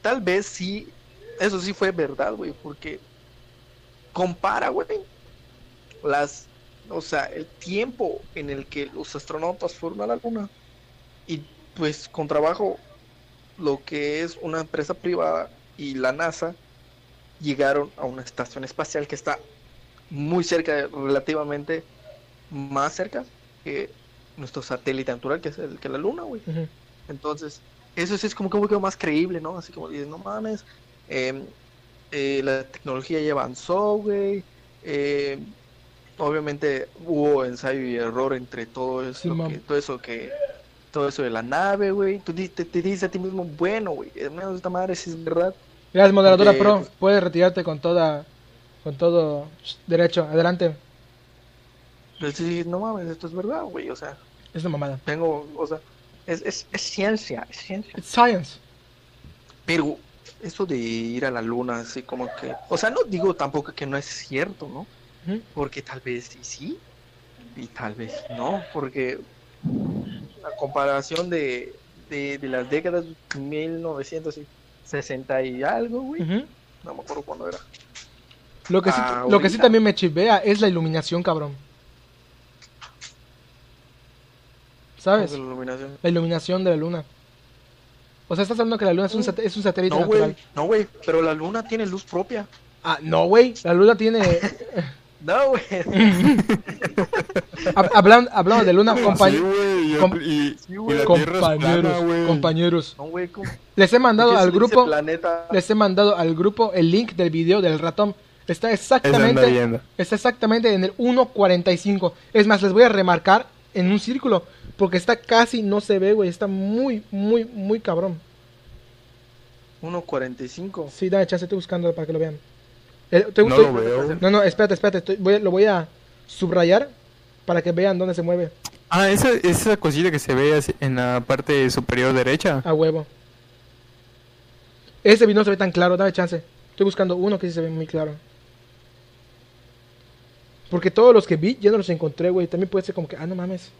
tal vez sí, eso sí fue verdad, güey, porque compara, güey, las, o sea, el tiempo en el que los astronautas fueron a la luna y pues con trabajo lo que es una empresa privada y la NASA llegaron a una estación espacial que está muy cerca, relativamente más cerca que nuestro satélite natural, que es el que la luna, güey. Entonces, eso sí es como que un poquito más creíble, ¿no? Así como dices, no mames, em, eh, la tecnología ya avanzó, güey. eh, obviamente hubo ensayo y error entre todo eso,
Sí,
que, todo eso que, todo eso de la nave, güey. Tú te, te dices a ti mismo, bueno, güey, menos esta madre sí es verdad.
Gracias, moderadora
Porque,
pro. Puedes retirarte con toda, con todo derecho. Adelante.
Pero sí no mames, esto es verdad, güey. O sea,
Es una mamada.
tengo, o sea, es, es, es ciencia, es ciencia.
It's science.
Pero eso de ir a la luna, así como que, o sea, no digo tampoco que no es cierto, ¿no? Porque tal vez sí, sí, y tal vez no, porque la comparación de, de, de las décadas 1960 y algo, güey, no me acuerdo cuándo era.
Lo que, sí, lo que sí también me chivea es la iluminación, cabrón. ¿Sabes?
La iluminación.
La iluminación de la luna. O sea, estás hablando que la luna es un, sat- es un satélite
No, güey,
natural.
no, güey, pero la luna tiene luz propia.
Ah, no, güey. La luna tiene. *laughs* *laughs*
No, güey. *laughs*
Hab- Hablando, hablando de luna,
Sí,
com-
Sí,
plana,
compañeros, compañeros.
No, güey, ¿cómo?
Les he mandado
¿Por qué
al grupo,
planeta?
les he mandado al grupo el link del video del ratón. Está exactamente, está exactamente en el 1.45. Es más, les voy a remarcar en un círculo porque está casi no se ve, güey. Está muy, muy, muy cabrón.
1.45.
Sí, dame chance, estoy buscándolo para que lo vean. Eh,
No
estoy-
lo veo.
No, no, espérate, espérate. estoy- voy a- lo voy a subrayar para que vean dónde se mueve.
Ah, esa, esa cosita que se ve en la parte superior derecha.
A huevo. Ese video no se ve tan claro, dame chance. Estoy buscando uno que sí se ve muy claro. Porque todos los que vi ya no los encontré, güey. También puede ser como que, ah, no mames.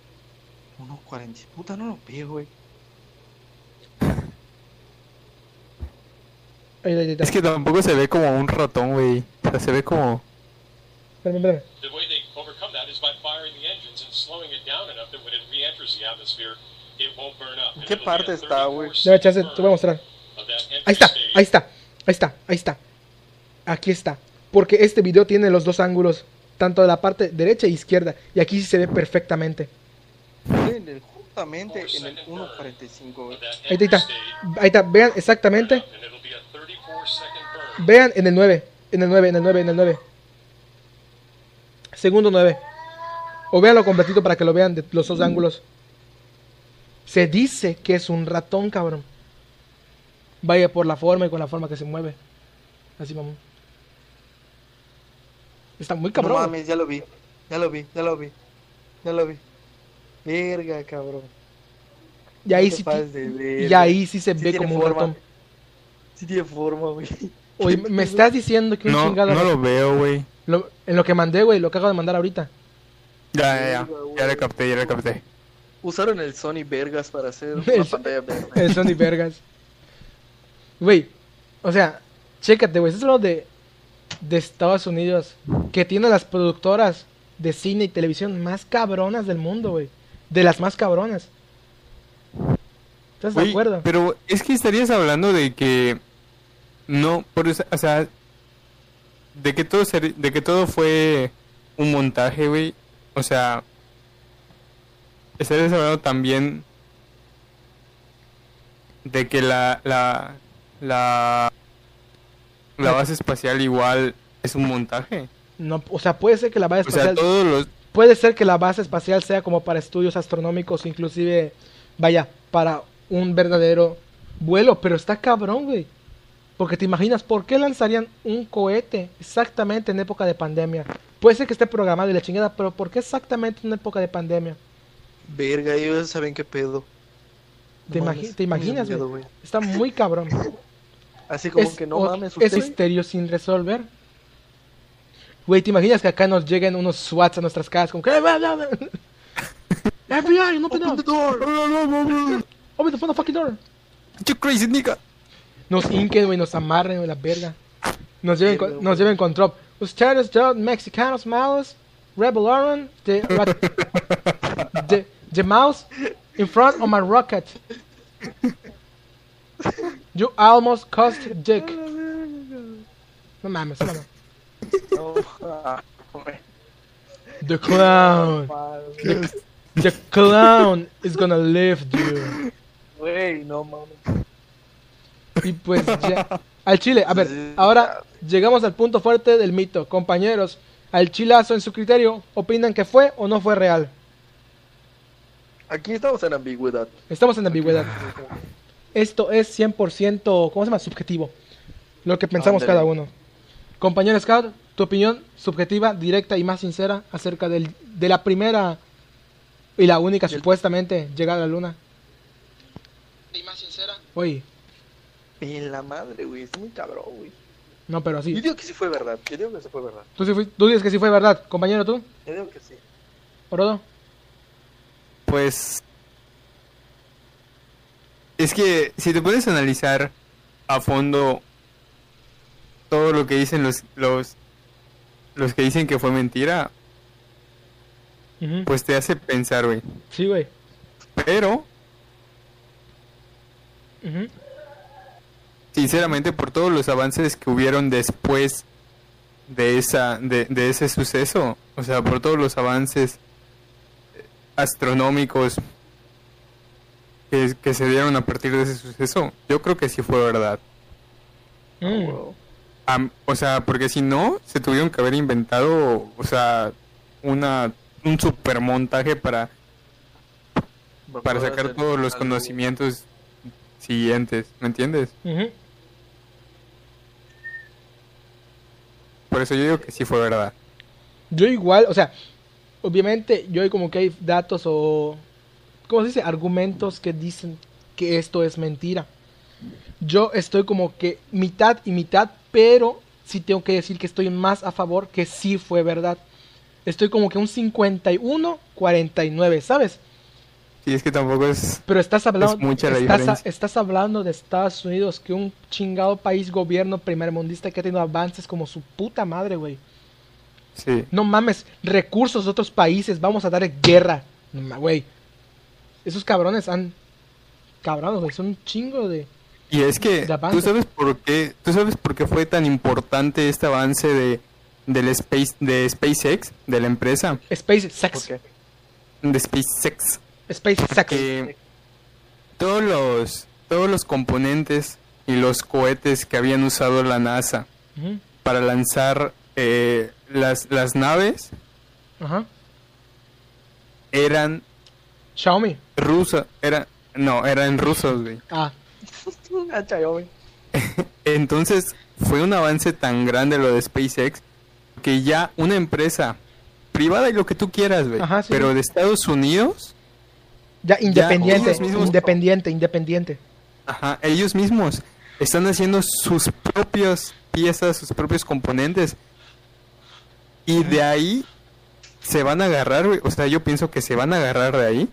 1.40. Puta, no lo veo, güey.
Ahí, ahí, ahí, ahí.
Es que tampoco se ve como un ratón, güey. O sea, se ve como...
Espérame, espérame.
The way they overcome that is by firing the engines and slowing it down enough that when it re-enters the atmosphere, it won't burn up.
¿En
And
qué parte está, güey?
34
Dame chance, te voy a mostrar. Ahí está, ahí está, ahí está, ahí está. Aquí está. Porque este video tiene los dos ángulos, tanto de la parte derecha e izquierda. Y aquí sí se ve perfectamente.
En el- justamente en el 1.45, güey.
Of that
Ahí está, ahí está. Vean exactamente.
and it'll be a 34 second burn.
Vean en el 9, en el 9, en el 9, en el 9. Segundo 9. O véanlo completito para que lo vean de los dos ángulos. Se dice que es un ratón, cabrón. Vaya por la forma y con la forma que se mueve. Así, mamón. Está muy
No
cabrón.
mames, ya lo vi. Ya lo vi, ya lo vi. Ya lo vi. Verga, cabrón.
y ahí
No
sí, y ahí sí se
Sí
ve como un ratón.
Sí tiene forma, güey. *laughs*
Oye, me estás diciendo que un
No,
chingado.
no lo veo, güey.
lo- en lo que mandé, güey, lo que acabo de mandar ahorita.
Ya, ya, ya. Ya le capté, ya le capté.
Usaron el Sony Vergas para hacer *laughs* una
Sony-
pantalla verde.
El Sony Vergas. Güey, o sea, chécate, güey. Estás hablando de, de Estados Unidos, que tiene las productoras de cine y televisión más cabronas del mundo, güey. De las más cabronas. ¿Estás de acuerdo?
Pero es que estarías hablando de que no, por eso, o sea, de que todo seri- de que todo fue un montaje, güey. O sea, estarías hablando también de que la la la la base espacial igual es un montaje.
No, o sea, puede ser que la base
O sea,
espacial.
todos los
Puede ser que la base espacial sea como para estudios astronómicos, inclusive, vaya, para un verdadero vuelo, pero está cabrón, güey. Porque te imaginas, ¿por qué lanzarían un cohete exactamente en época de pandemia? Puede ser que esté programado y la chingada, pero ¿por qué exactamente en época de pandemia?
Verga, ellos saben qué pedo.
¿Te, imagi- te imaginas, güey. Está muy cabrón. *laughs*
Así como
es,
que no
o-
mames,
es
usted.
misterio sin resolver. Güey, ¿te imaginas que acá nos lleguen unos SWATs a nuestras casas? Como que... "Eh, bla, bla, bla"? *laughs* FBI, no open
Open
up.
the door.
Open the fucking door.
You crazy nigga.
Nos hinquen, güey, nos amarren, güey, la verga. Nos lleven, con, nos lleven con trop. Ustedes, yo, mexicanos malos, rebel Oran, the, the, the mouse in front of my rocket. You almost cost dick. No mames, no mames.
No,
The clown. The clown is gonna live, dude.
Güey, no mames.
Y pues ya. Al chile, a ver, ahora llegamos al punto fuerte del mito. Compañeros, al chilazo en su criterio, ¿opinan que fue o no fue real?
Aquí estamos en ambigüedad.
Estamos en ambigüedad. Esto es 100%, ¿cómo se llama? Subjetivo. Lo que pensamos cada uno. Compañero Scout, tu opinión subjetiva, directa y más sincera acerca del, de la primera y la única
Y el-
supuestamente llegada a la luna. Y más sincera. Oye,
En la madre, güey. Está muy cabrón, güey.
no, pero
Yo
así.
digo que sí fue verdad. Yo digo que sí fue verdad.
¿Tú, sí fui- tú dices que sí fue verdad, compañero, tú,
Yo digo que sí.
Orodo.
Pues es que si te puedes analizar a fondo todo lo que dicen los los los que dicen que fue mentira, pues te hace pensar, güey.
Sí, güey.
Pero sinceramente por todos los avances que hubieron después de esa de, de ese suceso, o sea, por todos los avances eh, astronómicos que, que se dieron a partir de ese suceso, yo creo que sí fue verdad.
Mm.
O sea, porque si no, se tuvieron que haber inventado, o sea, una un supermontaje para para sacar todos los
algo.
conocimientos siguientes, ¿me entiendes? Por eso yo digo que sí fue verdad.
Yo igual, o sea, obviamente yo hay como que hay datos o, ¿cómo se dice? Argumentos que dicen que esto es mentira. Yo estoy como que mitad y mitad, pero sí tengo que decir que estoy más a favor que sí fue verdad. Estoy como que un 51-49, ¿sabes?
Sí, es que tampoco es...
Pero estás hablando,
Es mucha la
estás, estás hablando de Estados Unidos, que un chingado país gobierno primermundista que ha tenido avances como su puta madre, güey.
Sí.
No mames, recursos de otros países, vamos a dar guerra. Güey, esos cabrones han... Cabrones, güey, son un chingo de...
Y es que tú sabes por qué, tú sabes por qué fue tan importante este avance de del space de SpaceX, de la empresa
Space
¿Por
Sex.
qué?
de SpaceX,
Space Sex.
que todos los todos los componentes y los cohetes que habían usado la NASA para lanzar eh, las las naves
Ajá.
eran
Xiaomi.
rusas, eran no, eran rusos, güey.
Ah, *laughs*
Ah. *laughs*
Entonces fue un avance tan grande lo de SpaceX que ya una empresa privada y lo que tú quieras, güey,
Ajá, sí,
pero de Estados Unidos,
ya independiente,
ellos mismos-
independiente, independiente.
ajá, ellos mismos están haciendo sus propias piezas, sus propios componentes y de ahí se van a agarrar, güey, o sea, yo pienso que se van a agarrar de ahí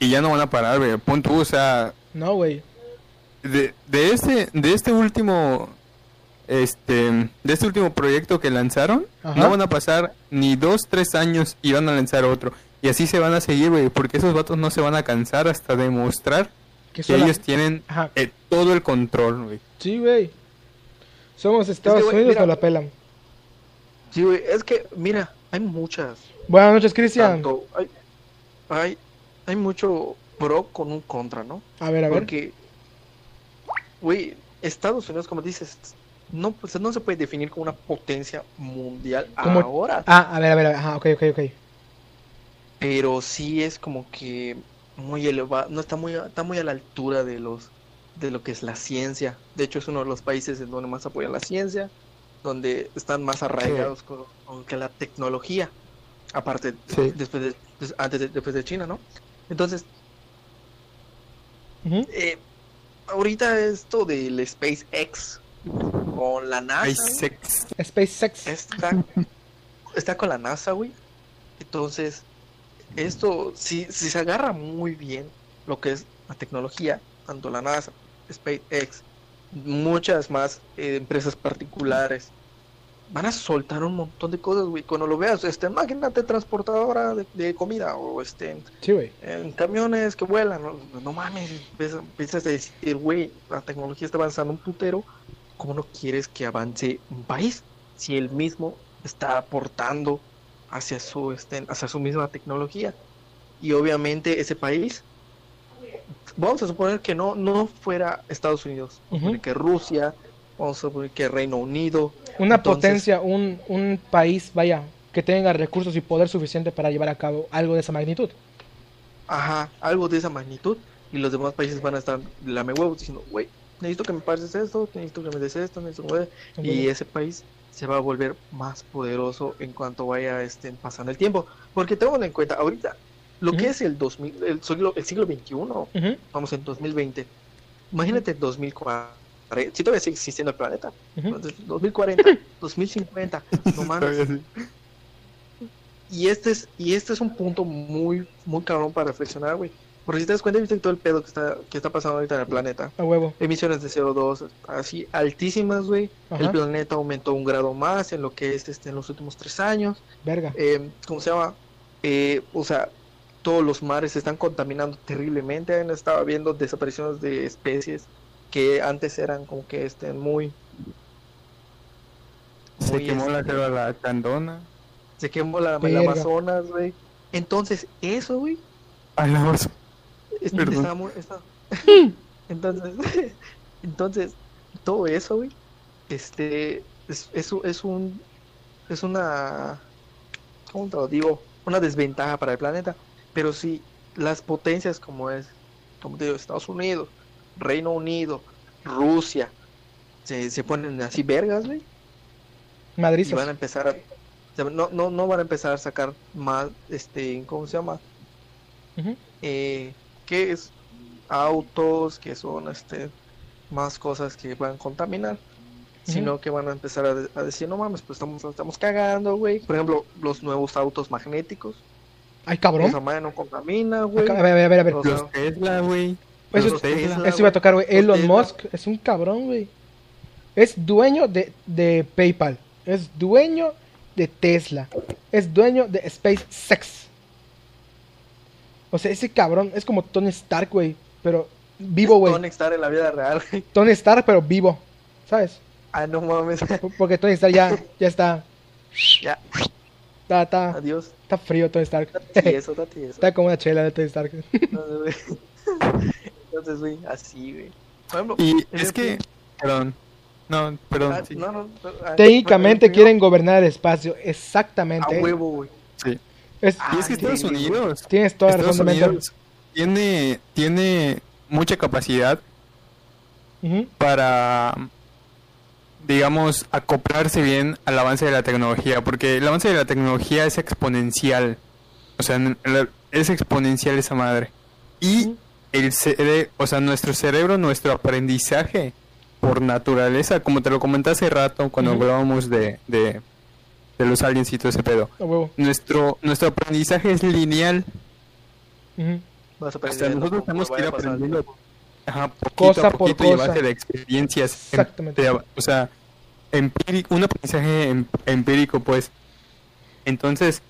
Y ya no van a parar, güey, pon tú, o sea,
No, güey.
de, de este de este último este de este último proyecto que lanzaron
Ajá.
no van a pasar ni dos tres años y van a lanzar otro y así se van a seguir güey porque esos vatos no se van a cansar hasta demostrar
Que
que ellos tienen eh, todo el control güey
Sí, güey. Somos Estados Unidos,
mira.
no la pelan.
Sí, güey, es que, mira, hay muchas.
Buenas noches, Cristian.
Hay, hay, hay mucho pro con un contra, ¿no?
A ver, a ver.
Porque, güey, Estados Unidos, como dices, no, pues, no se puede definir como una potencia mundial
Como-
ahora.
Ah, a ver, a ver. Ajá, ok, ok, ok.
pero sí es como que muy elevado, no está muy, a- está muy a la altura de los de lo que es la ciencia. De hecho, es uno de los países en donde más apoyan la ciencia, donde están más arraigados con, con que la tecnología, aparte
Sí.
después de, antes de- después de China, ¿no? Entonces,
Ujú.
eh, ahorita esto del SpaceX con la NASA,
SpaceX.
está, está con la NASA, güey. Entonces, esto, si, si se agarra muy bien lo que es la tecnología, tanto la NASA, SpaceX, muchas más eh, empresas particulares, van a soltar un montón de cosas, güey. Cuando lo veas, este, de transportadora de, de comida o este,
Sí, güey.
en camiones que vuelan, no, no mames, empiezas, a decir, güey, la tecnología está avanzando un putero, ¿cómo no quieres que avance un país? Si el mismo está aportando hacia su, este, hacia su misma tecnología. Y obviamente ese país, vamos a suponer que no, no fuera Estados Unidos, suponer
Ujú.
que Rusia, vamos a que Reino Unido,
Una
Entonces-
potencia, un, un país, vaya, que tenga recursos y poder suficiente para llevar a cabo algo de esa magnitud.
ajá, algo de esa magnitud, y los demás países van a estar lame huevos diciendo, güey, necesito que me pases esto, necesito que me des esto, necesito que me... Y ese país se va a volver más poderoso en cuanto vaya este, pasando el tiempo. Porque tengan en cuenta, ahorita, lo que es el, 2000, el, siglo, el siglo XXI,
Ujú.
vamos en 2020, imagínate 2040, si todavía sigue existiendo el planeta,
Ujú.
entonces 2040, 2050, *laughs* no mames.
Sí.
Y este es, y este es un punto muy, muy cabrón para reflexionar, güey. Porque si te das cuenta, viste todo el pedo que está, que está pasando ahorita en el planeta.
A huevo.
Emisiones de CO2 así altísimas, güey. El planeta aumentó un grado más en lo que es este, en los últimos tres años.
Verga.
Eh, ¿Cómo se llama? Eh, o sea, todos los mares se están contaminando terriblemente. Han estado viendo desapariciones de especies que antes eran como que este, muy...
Se quemó la
este,
selva la candona.
Se quemó la, la. Amazonas, güey. Entonces, eso, güey,
Ah, la *laughs*
entonces, *laughs* entonces, todo eso, güey, este, es, es, un- es un, es una, ¿cómo te lo digo? Una desventaja para el planeta. Pero si las potencias como es, como te digo, Estados Unidos, Reino Unido, Rusia, se, se ponen así vergas, güey, y
Madrizas.
van a empezar a, no, no, no van a empezar a sacar más, este, ¿cómo se llama?
Ujú.
eh, que es autos, que son este más cosas que van a contaminar, sino que van a empezar a, de- a decir, no mames, pues estamos, estamos cagando, güey. Por ejemplo, los nuevos autos magnéticos,
Ay, cabrón.
esa madre no contamina, güey.
A ver, a ver, a ver.
Los Tesla, güey.
Eso,
Tesla,
eso iba a tocar, güey. Elon
Tesla.
Musk es un cabrón, güey. Es dueño de, de PayPal. Es dueño de Tesla. Es dueño de SpaceX. O sea, ese cabrón es como Tony Stark, güey. Pero vivo, güey.
Tony Stark en la vida real, güey.
Tony Stark, pero vivo. ¿Sabes?
Ah, no mames.
Porque Tony Stark ya, *laughs* ya está.
ya,
Está, está,
adiós.
está frío Tony Stark.
Date eso, *laughs* date eso.
Está como una chela de Tony Stark. *laughs*
Entonces, güey. Así, güey.
Y es
el
que, perdón. No,
ah,
perdón. sí.
no, no, ah,
Técnicamente quieren gobernar el espacio.
A
Exactamente.
huevo, güey.
Sí.
Es-
Ah,
Y es que Estados. Unidos,
tienes toda la
Estados
razón.
Unidos tiene, tiene mucha capacidad para, digamos, acoplarse bien al avance de la tecnología, porque el avance de la tecnología es exponencial, o sea, es exponencial esa madre. Y. el cere- o sea, nuestro cerebro, nuestro aprendizaje por naturaleza, como te lo comenté hace rato cuando hablábamos de, de, de los aliens y todo ese pedo, nuestro, nuestro aprendizaje es lineal.
Vas
O sea, nosotros tenemos que ir aprendiendo. Ajá, poquito
Cosa
a
por
poquito y a
cosa.
base de experiencias. em-
Exactamente.
de- o sea, empírico, un aprendizaje em- empírico, pues. Entonces,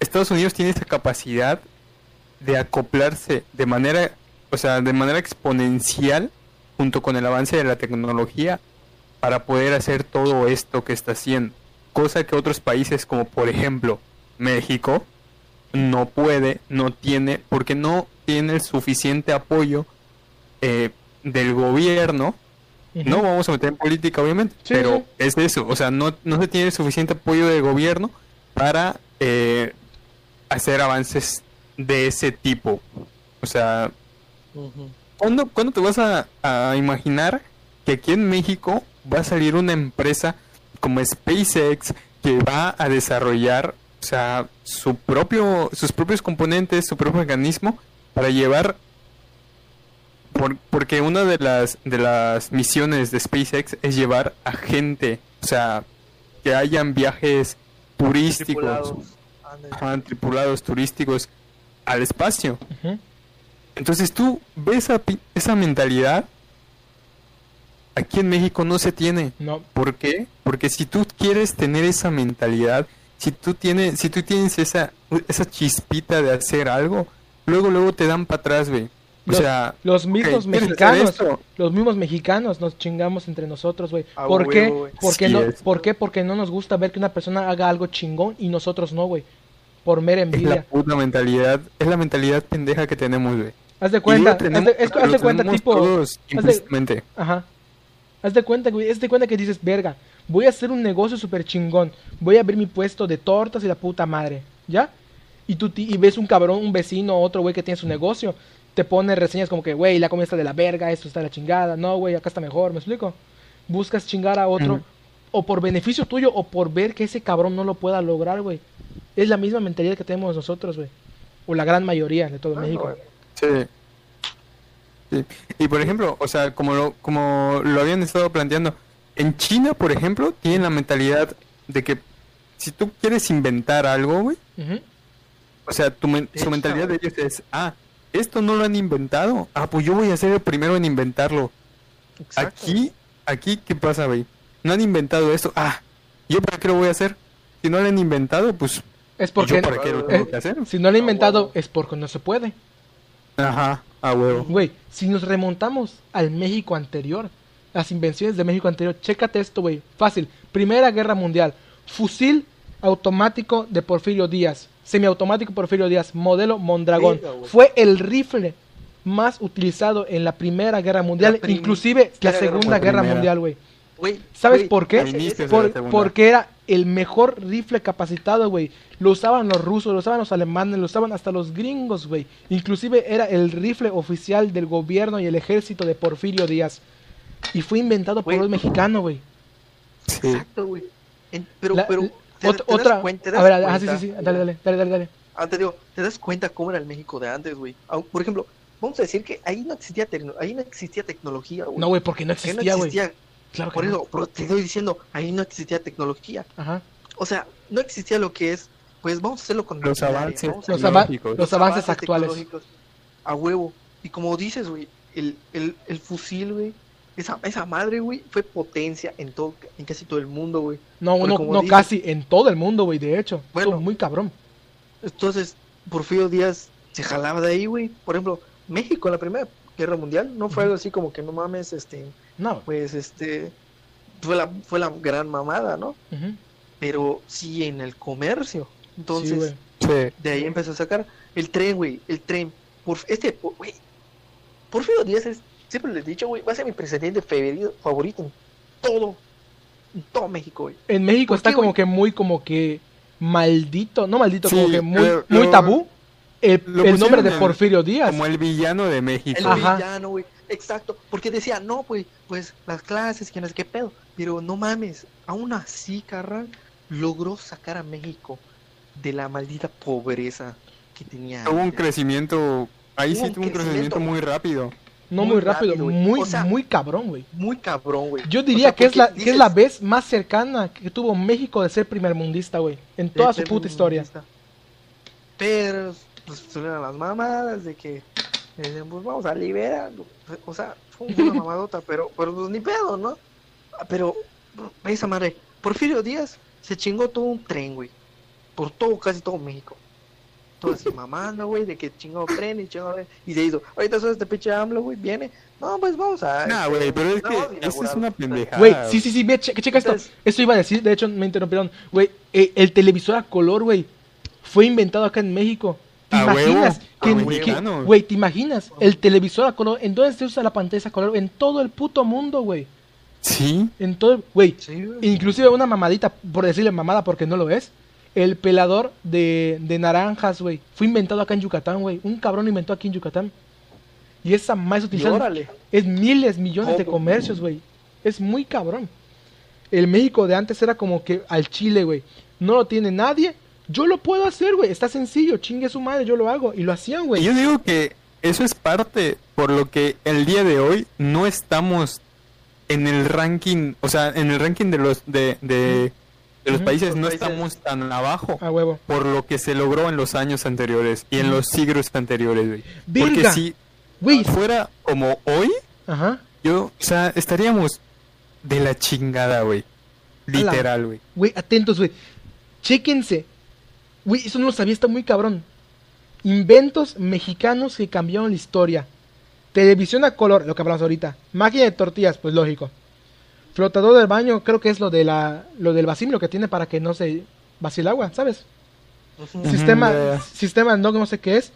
Estados Unidos tiene esa capacidad de acoplarse de manera, o sea, de manera exponencial junto con el avance de la tecnología para poder hacer todo esto que está haciendo. Cosa que otros países como por ejemplo México no puede, no tiene, porque no tiene el suficiente apoyo eh, del gobierno. No vamos a meter en política, obviamente,
Sí,
pero
sí.
es eso. O sea, no, no se tiene el suficiente apoyo del gobierno para eh, hacer avances de ese tipo. O sea. ¿cuándo, cuándo te vas a, a imaginar que aquí en México va a salir una empresa como SpaceX que va a desarrollar, o sea, su propio, sus propios componentes, su propio mecanismo para llevar por- porque una de las de las misiones de SpaceX es llevar a gente, o sea, que hayan viajes turísticos,
Tripulados. Ándale.
ajá, tripulados turísticos al espacio. Entonces tú ves esa, pi- esa mentalidad, aquí en México no se tiene.
No.
¿Por qué? Porque si tú quieres tener esa mentalidad, si tú tienes, si tú tienes esa, esa chispita de hacer algo, luego luego te dan para atrás, güey. O
Los,
sea,
los mismos
¿quieres hacer
mexicanos, los mismos mexicanos nos chingamos entre nosotros, güey.
A
¿Por
güey.
¿Por qué no? ¿Por qué? Porque no nos gusta ver que una persona haga algo chingón y nosotros no, güey. Por mera
es la puta mentalidad, es la mentalidad pendeja que tenemos, güey.
Haz de cuenta,
tenemos-
haz de, es- haz de cuenta, tipo,
todos
haz de-
implícitamente.
Ajá. Haz de cuenta, güey. Haz de cuenta que dices, verga, voy a hacer un negocio súper chingón. Voy a abrir mi puesto de tortas y la puta madre. ¿Ya? Y tú y ves un cabrón, un vecino, otro güey que tiene su negocio. Te pone reseñas como que, güey, la comida está de la verga, esto está de la chingada. No, güey, acá está mejor, ¿me explico? Buscas chingar a otro. O por beneficio tuyo o por ver que ese cabrón no lo pueda lograr, güey. Es la misma mentalidad que tenemos nosotros, güey. O la gran mayoría de todo
Ah,
México.
Sí. Sí. Y por ejemplo, o sea, como lo, como lo habían estado planteando, en China, por ejemplo, tienen la mentalidad de que si tú quieres inventar algo, güey, o sea, tu men- su mentalidad de ellos es, ah, esto no lo han inventado, ah, pues yo voy a ser el primero en inventarlo.
Exacto.
Aquí, aquí, ¿qué pasa, güey? No han inventado esto, ah, ¿yo para qué lo voy a hacer? Si no lo han inventado, pues,
Es
¿yo
porque
para qué lo
eh,
tengo que hacer?
si no lo he
Ah,
inventado es porque no se puede.
Ajá, a huevo.
Güey, si nos remontamos al México anterior, las invenciones de México anterior, chécate esto, güey. Fácil. Primera Guerra Mundial. Fusil automático de Porfirio Díaz. Semiautomático Porfirio Díaz. Modelo Mondragón. Fue el rifle más utilizado en la Primera Guerra Mundial,
prim-
inclusive la
Guerra
Segunda. Guerra
Primera.
Mundial, güey. ¿Sabes por qué? Por- porque era el mejor rifle capacitado, güey. Lo usaban los rusos, lo usaban los alemanes, lo usaban hasta los gringos, güey. Inclusive era el rifle oficial del gobierno y el ejército de Porfirio Díaz. Y fue inventado por un mexicano, güey.
Sí.
Exacto, güey. Pero,
La-
pero, ¿te-
ot-
te das
otra.
cuen- te
A
das
ver, ah, sí, sí,
cuenta?
sí. Dale, dale, dale, dale, dale.
Ah, te digo, ¿te das cuenta cómo era el México de antes, güey? Au- Por ejemplo, vamos a decir que ahí no existía, tecno- ahí no existía tecnología, güey.
No, güey, porque no existía, güey.
existía,
Claro que
por
no.
eso, te estoy diciendo, ahí no existía tecnología.
Ajá.
O sea, no existía lo que es, pues vamos a hacerlo con
Los avances
Los, los avances actuales.
tecnológicos A huevo. Y como dices, güey, el, el, el fusil, güey, esa, esa madre, güey, fue potencia en todo, en casi todo el mundo, güey.
No,
Porque
no, no
dices-
casi en todo el mundo, güey, de hecho.
Bueno.
Estuvo muy cabrón.
Entonces, Porfirio Díaz se jalaba de ahí, güey. Por ejemplo, México en la Primera Guerra Mundial no fue algo así como que no mames, este,
No.
pues, este, fue la, fue la gran mamada, ¿no? Pero sí en el comercio. Entonces,
Sí, güey.
Sí.
de ahí empezó a sacar el tren, güey, el tren. Por, este, por- güey, Porfirio Díaz es, siempre les he dicho, güey, va a ser mi presidente favorito, en todo, en todo México, güey.
En México
¿Por
está
qué,
como
güey?
que muy como que maldito, no maldito,
Sí,
como que muy,
lo-
muy
lo-
tabú el,
lo
el nombre de Porfirio Díaz.
Como el villano de México.
El
Ajá.
villano, güey. Exacto. Porque decía, no, pues, pues las clases, que no sé qué pedo. Pero no mames, aún así, carnal, logró sacar a México de la maldita pobreza que tenía.
Tuvo un crecimiento, ahí sí
un
tuvo un crecimiento
crecimiento.
muy rápido.
no
muy
muy rápido, muy,
O sea,
muy cabrón, güey.
Muy cabrón, güey.
Yo
O
diría
sea,
que es la que es la vez más cercana que tuvo México de ser primermundista, güey, en toda su
"Vete,
puta historia.
comunista". Pero, pues, salieron las mamadas de que, pues, vamos a liberar. O sea, fue una *laughs* mamadota, pero, pero pues ni pedo, ¿no? Ah, Pero, esa madre, Porfirio Díaz se chingó todo un tren, güey. Por todo, casi todo México. Todo así mamando, güey, de que chingó tren y chingó Y se hizo, ahorita solo este pinche AMLO, güey, viene. No, pues vamos a.
Nah,
este,
güey, pero es
a
que esa es
inaugurar".
una pendejada.
Güey, sí, sí, sí, ve, che- checa esto.
Entonces-
Esto iba a decir, de hecho me interrumpieron. Güey, eh, el televisor a color, güey, fue inventado acá en México. ¿Te
A
imaginas?
huevo.
güey, ¿te imaginas? El televisor a color, ¿en dónde se usa la pantalla a color? En todo el puto mundo, güey.
Sí.
En todo, el- güey.
Sí.
Inclusive una mamadita, por decirle mamada porque no lo es. El pelador de, de naranjas, güey. Fue inventado acá en Yucatán, güey. Un cabrón inventó aquí en Yucatán. Y esa más utilizada
órale.
es miles, millones de comercios, güey. Es muy cabrón. El México de antes era como que al Chile, güey. No lo tiene nadie. Yo lo puedo hacer, güey. Está sencillo. Chingue su madre, yo lo hago. Y lo hacían,
Y
güey.
yo digo que eso es parte por lo que el día de hoy no estamos en el ranking, o sea, en el ranking de los de, de, de los países
Los
no
países.
estamos tan abajo
A huevo.
por lo que se logró en los años anteriores y en los siglos anteriores, güey. Porque si fuera como hoy,
Ajá.
yo, o sea, estaríamos de la chingada, güey. Literal, güey.
Güey, atentos, güey. Chéquense. Güey, eso no lo sabía, está muy cabrón. Inventos mexicanos que cambiaron la historia. Televisión a color, lo que hablamos ahorita. Máquina de tortillas, pues lógico. Flotador del baño, creo que es lo de la lo del vacío, lo que tiene para que no se vacíe el agua, ¿sabes? Sistema,
ya, ya.
sistema no, no sé qué es.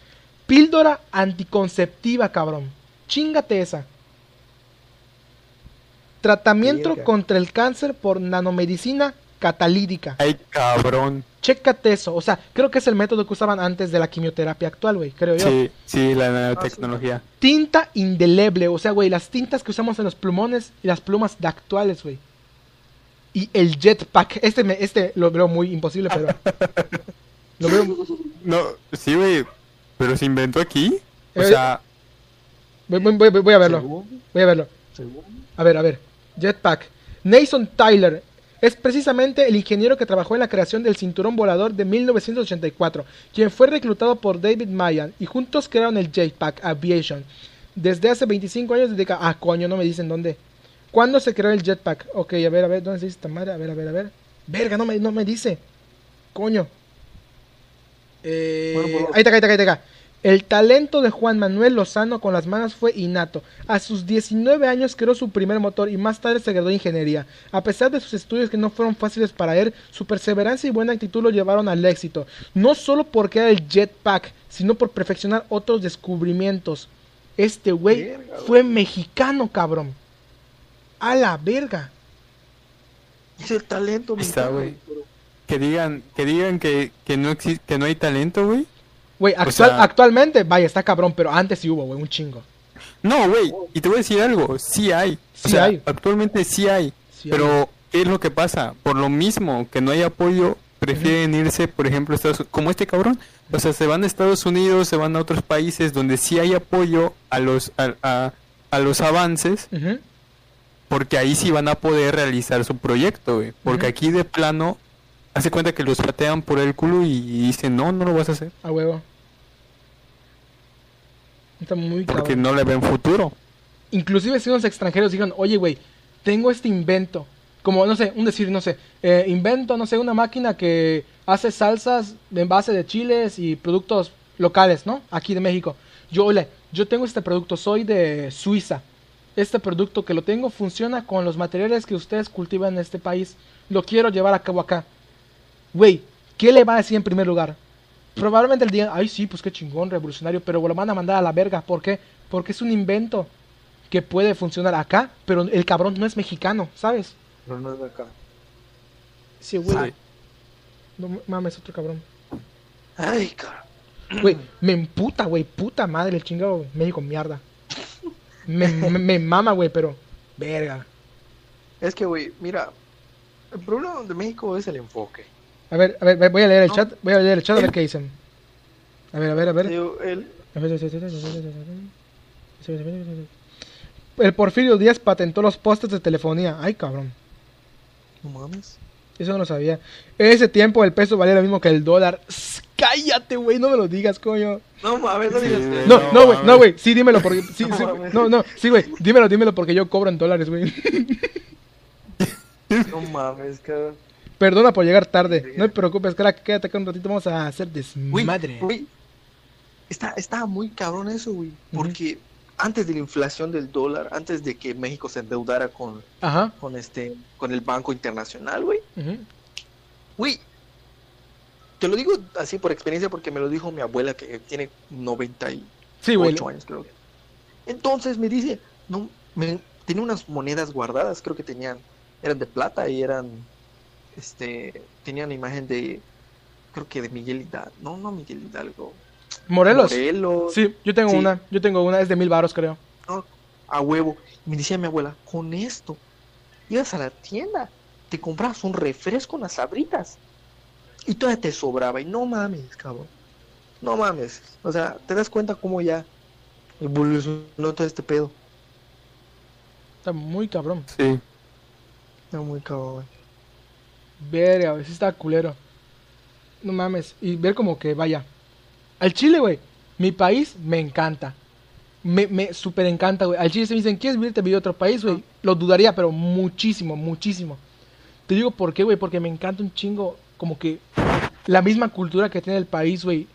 Píldora anticonceptiva, cabrón. Chingate esa. Tratamiento contra el cáncer por nanomedicina catalítica.
Ay, cabrón.
Chécate eso. O sea, creo que es el método que usaban antes de la quimioterapia actual, güey. Creo yo.
Sí, sí, la nanotecnología.
Tinta indeleble. O sea, güey, las tintas que usamos en los plumones y las plumas de actuales, güey. Y el jetpack. Este, me, este lo veo muy imposible, pero. *laughs* lo veo.
No, sí, güey. Pero se inventó aquí. O
Eh,
sea,
Voy, voy- voy- voy a verlo. Voy a verlo. A ver, a ver. Jetpack. Nason Tyler es precisamente el ingeniero que trabajó en la creación del cinturón volador de 1984, quien fue reclutado por David Mayan y juntos crearon el Jetpack Aviation. Desde hace 25 años dedica... Ah, coño, no me dicen dónde. ¿Cuándo se creó el Jetpack? Ok, a ver, a ver, ¿dónde se dice esta madre? A ver, a ver, a ver. Verga, no me, no me dice. Coño. Eh,
Bueno, pues-
ahí está, ahí está, ahí está, ahí está. El talento de Juan Manuel Lozano con las manos fue innato. A sus 19 años creó su primer motor y más tarde se graduó de ingeniería. A pesar de sus estudios que no fueron fáciles para él, su perseverancia y buena actitud lo llevaron al éxito. No solo por crear el jetpack, sino por perfeccionar otros descubrimientos. Este güey fue mexicano, cabrón. A la verga.
Es el talento, mexicano,
que digan, que digan que, que no existe, que no hay talento, güey.
Güey, actual-
sea-
actualmente, vaya, está cabrón, pero antes sí hubo, güey, un chingo.
No, güey. Y te voy a decir algo. Sí hay.
Sí
o sea,
hay.
Actualmente sí hay.
Sí
pero, ¿qué es lo que pasa? Por lo mismo que no hay apoyo, prefieren irse, por ejemplo, a Estados Unidos. Como este cabrón. O sea, se van a Estados Unidos, se van a otros países donde sí hay apoyo a los, a, a- a los avances. Porque ahí sí van a poder realizar su proyecto, güey. Porque aquí de plano, hace cuenta que los patean por el culo y, dicen, no, no lo vas a hacer.
A huevo. Está muy
Porque
cabrón.
no le ven futuro.
Inclusive si unos extranjeros digan, oye, güey, tengo este invento. Como, no sé, un decir, no sé, eh, invento, no sé, una máquina que hace salsas en base de chiles y productos locales, ¿no? Aquí de México. Yo, ole, yo tengo este producto, soy de Suiza. Este producto que lo tengo funciona con los materiales que ustedes cultivan en este país. Lo quiero llevar a cabo acá. Güey, ¿qué le va a decir en primer lugar? Probablemente le digan, ay, sí, pues qué chingón, revolucionario, pero lo van a mandar a la verga. ¿Por qué? Porque es un invento que puede funcionar acá, pero el cabrón no es mexicano, ¿sabes?
Pero no es de acá.
Sí, güey.
Sí.
No mames, otro cabrón.
Ay, cara.
Güey, me emputa, güey, puta madre, el chingado México, mierda. Me, me, me mama, güey, pero, verga.
Es que, güey, mira, el problema de México es el enfoque.
A ver, a ver, voy a leer el
No.
chat, voy a leer el chat a ver qué dicen. A ver, a ver, a ver.
El-
El Porfirio Díaz patentó los postes de telefonía. Ay, cabrón.
No mames.
Eso no lo sabía. En ese tiempo el peso valía lo mismo que el dólar. Cállate, güey, no me lo digas, coño.
No mames, no digas
No,
No
güey, no, güey. Sí, dímelo porque. *laughs* Sí,
No
sí, no, no, sí, güey. Dímelo, dímelo porque yo cobro en dólares, güey.
No mames, cara.
Perdona por llegar tarde. No te preocupes, crack. Quédate acá un ratito. Vamos a hacer desmadre.
Está, está muy cabrón eso, güey. Porque antes de la inflación del dólar, antes de que México se endeudara con,
Ajá.
con este, con el Banco Internacional, güey.
ujú.
Güey, te lo digo así por experiencia porque me lo dijo mi abuela que tiene 98
Sí, güey.
años, creo. Entonces me dice, no, me, tenía unas monedas guardadas, creo que tenían, eran de plata y eran, este, tenían la imagen de, creo que de Miguel Hidalgo, no, no Miguel Hidalgo,
Morelos.
Morelos,
Sí, yo tengo
Sí.
una. Yo tengo una. Es de mil baros, creo.
a huevo. Y me decía mi abuela, con esto, ibas a la tienda, te comprabas un refresco, unas sabritas, y todavía te sobraba. Y no mames, cabrón. No mames. O sea, te das cuenta cómo ya evolucionó todo este pedo.
Está muy cabrón.
Sí.
Está muy cabrón.
Verga, güey. Sí está culero. No mames. Y ver como que vaya. Al Chile, güey. Mi país me encanta. Me, me super encanta, güey. Al Chile se me dicen, ¿quieres vivir a otro país, güey? Lo dudaría, pero muchísimo, muchísimo. Te digo por qué, güey. Porque me encanta un chingo. Como que la misma cultura que tiene el país, güey.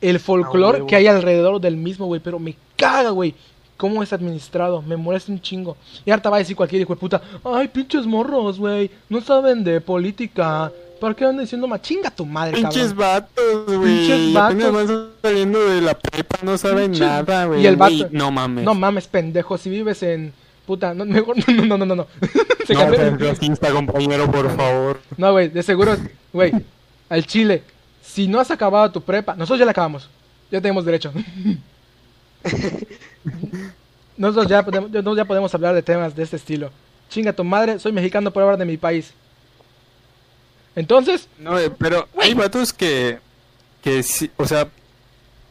El folclore
huevo.
que hay alrededor del mismo, güey. Pero me caga, güey. Cómo es administrado. Me molesta un chingo. Y ahorita va a decir cualquier hijo de puta, ay, pinches morros, güey, no saben de política. ¿Para qué andan diciendo más? Chinga tu madre,
Pinches
cabrón.
vatos, güey.
Pinches vatos.
van saliendo de la prepa, no saben
Pinches-
nada, güey.
y el
Güey,
vato-
No mames.
No mames, pendejo, si vives en... Puta, no, mejor, *laughs* no, no, no, no, no. *laughs* Se
no racista, compañero, por favor.
No, güey, de seguro, güey, al Chile, si no has acabado tu prepa, nosotros ya la acabamos, ya tenemos derecho. *laughs* *laughs* Nosotros ya podemos, nosotros ya podemos hablar de temas de este estilo. Chinga tu madre, soy mexicano por hablar de mi país. Entonces,
No, eh, pero hay vatos que. Que sí, o sea,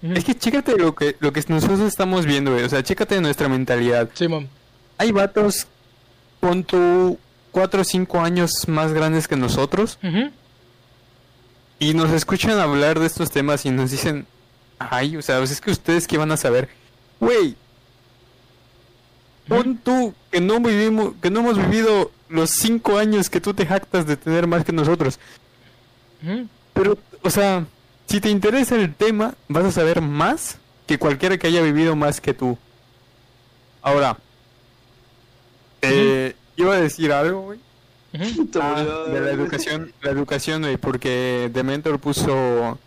ujú,
es que chécate lo que, lo que nosotros estamos viendo, güey. O sea, chécate nuestra mentalidad.
Simón,
Hay vatos, con tu 4 o 5 años más grandes que nosotros.
ujú,
Y nos escuchan hablar de estos temas y nos dicen, ay, o sea, pues es que ustedes que van a saber, güey, pon tú que no vivimos, que no hemos vivido los cinco años que tú te jactas de tener más que nosotros. Pero, o sea, si te interesa el tema, vas a saber más que cualquiera que haya vivido más que tú. Ahora, eh, iba a decir algo, güey. *laughs* Ah, de la educación, la educación, güey, porque Dementor puso...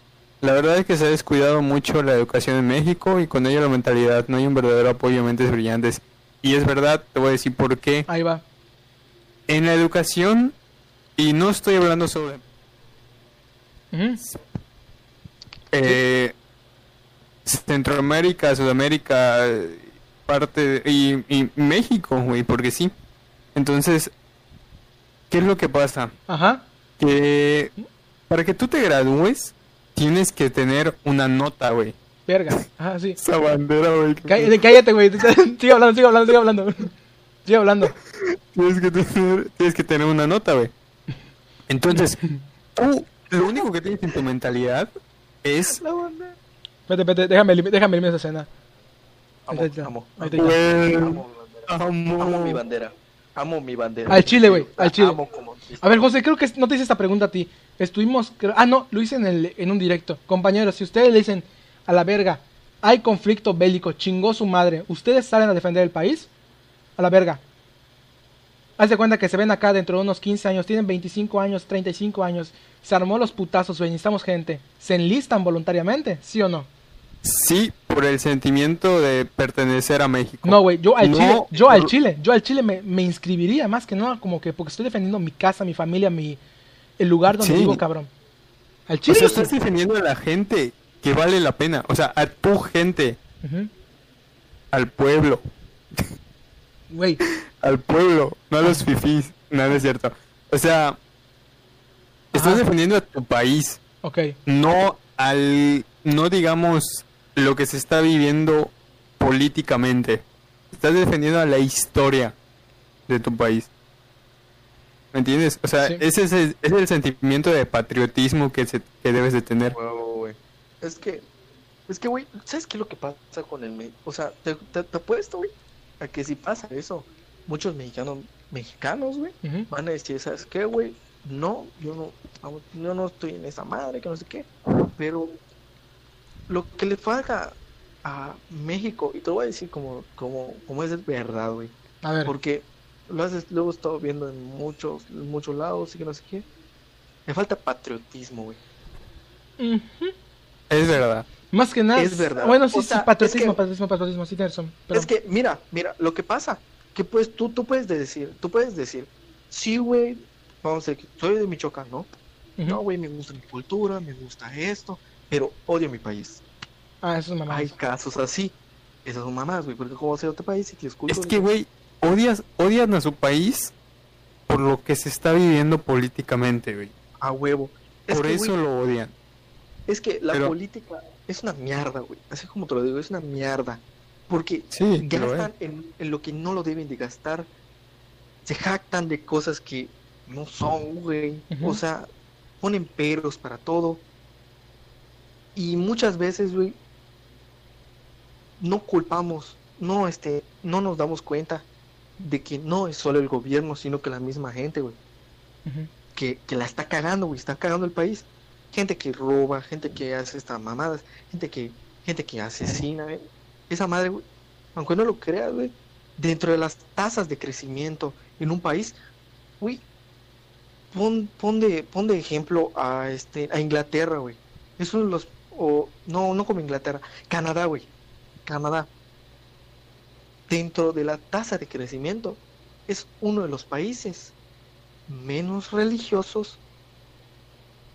La verdad es que se ha descuidado mucho la educación en México y con ello la mentalidad. No hay un verdadero apoyo a mentes brillantes. Y es verdad, te voy a decir por qué.
ahí va.
En la educación, y no estoy hablando sobre eh, Centroamérica, Sudamérica, parte de- y, y México, güey, porque sí. Entonces, ¿qué es lo que pasa?
Ajá,
que para que tú te gradúes tienes que tener una nota, güey.
verga, ajá, sí.
Esa bandera, güey. que-
Cá- Cállate, güey, *laughs* sigue hablando, sigue hablando, sigue hablando. Sigue hablando.
Tienes que tener, tienes que tener una nota, güey. Entonces, tú lo único que tienes en tu mentalidad es
Espérate, espérate, déjame, elim- déjame eliminar esa escena.
Amo, amo, amo, amo mi bandera. Amo mi
amo.
bandera. Amo mi bandera.
Al chile, güey, al chile.
Amo como-
A ver, José, creo que no te hice esta pregunta a ti. Estuvimos. Ah, no, lo hice en, el, en un directo. Compañeros, si ustedes le dicen a la verga, hay conflicto bélico, chingó su madre, ¿ustedes salen a defender el país? A la verga. Haz de cuenta que se ven acá dentro de unos 15 años, tienen 25 años, 35 años, se armó los putazos, güey, necesitamos gente. ¿Se enlistan voluntariamente? ¿Sí o no?
sí por el sentimiento de pertenecer a México.
No, güey, yo al
No,
Chile, yo al Chile, yo al Chile me, me inscribiría más que nada como que porque estoy defendiendo mi casa, mi familia, mi el lugar donde
Sí.
vivo, cabrón. Al
O
Chile.
sea,
yo sí.
estás defendiendo a la gente que vale la pena, o sea, a tu gente, al pueblo.
Güey, *laughs*
al pueblo, no a los fifís, no, no es cierto. O sea, estás
Ajá.
defendiendo a tu país,
ok.
no al, no digamos lo que se está viviendo políticamente. Estás defendiendo a la historia de tu país. ¿Me entiendes? O sea,
Sí.
ese es el, ese es el sentimiento de patriotismo que, se, que debes de tener.
Es que, es que, güey, ¿sabes qué es lo que pasa con el? O sea, te, te, te apuesto, güey, a que si pasa eso, muchos mexicanos, mexicanos, güey, van a decir, ¿sabes qué, güey? No, yo no, yo no estoy en esa madre, que no sé qué. Pero lo que le falta a México, y te lo voy a decir como, como, como es verdad, güey.
A ver.
Porque lo has lo hemos estado viendo en muchos, en muchos lados y que no sé qué. Le falta patriotismo, güey.
Es verdad.
Más que nada.
Es verdad.
Bueno, sí,
O
sí, patriotismo,
es que-
patriotismo, patriotismo, sí. Pero...
Es que, mira, mira, lo que pasa, que pues tú, tú puedes decir, tú puedes decir, sí, güey, vamos a decir, soy de Michoacán, ¿no? No, güey, me gusta mi cultura, me gusta esto, pero odio mi país.
Ah, eso es mamá.
Hay casos así. Esas son mamás, güey, porque como ser otro país y tienes cultura.
Es que, güey, odias, odian a su país por lo que se está viviendo políticamente, güey.
A huevo. Es
Por
que,
eso
güey,
lo odian.
es que la
pero-
política es una mierda, güey. Así como te lo digo, es una mierda. Porque
Sí,
gastan en, en lo que no lo deben de gastar. Se jactan de cosas que no son, güey. O sea, ponen peros para todo. Y muchas veces, güey, no culpamos, no, este, no nos damos cuenta de que no es solo el gobierno, sino que la misma gente, güey, que, que la está cagando, güey, está cagando el país. Gente que roba, gente que hace estas mamadas, gente que, gente que asesina, güey. Esa madre, güey, aunque no lo creas, güey, dentro de las tasas de crecimiento en un país, güey, pon, pon, de, pon de ejemplo a, este, a Inglaterra, güey. Es uno de los, o, no, no como Inglaterra, Canadá, güey. Canadá. Dentro de la tasa de crecimiento, es uno de los países menos religiosos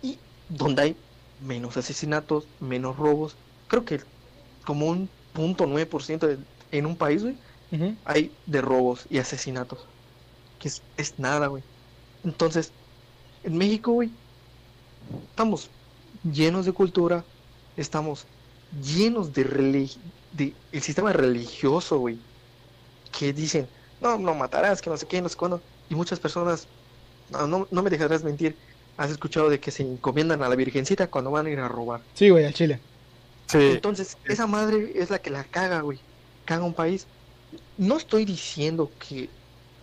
y donde hay menos asesinatos, menos robos. Creo que como un punto nueve por ciento en un país, güey, hay de robos y asesinatos. Que es, es nada, güey. Entonces, en México, güey, estamos llenos de cultura, estamos llenos de, el sistema religioso, güey, que dicen, no, no matarás, que no sé qué, no sé cuándo. Y muchas personas, no, no, no me dejarás mentir, has escuchado de que se encomiendan a la Virgencita cuando van a ir a robar.
Sí, güey, al chile.
Sí,
Entonces, esa madre es la que la caga, güey. Caga un país. No estoy diciendo que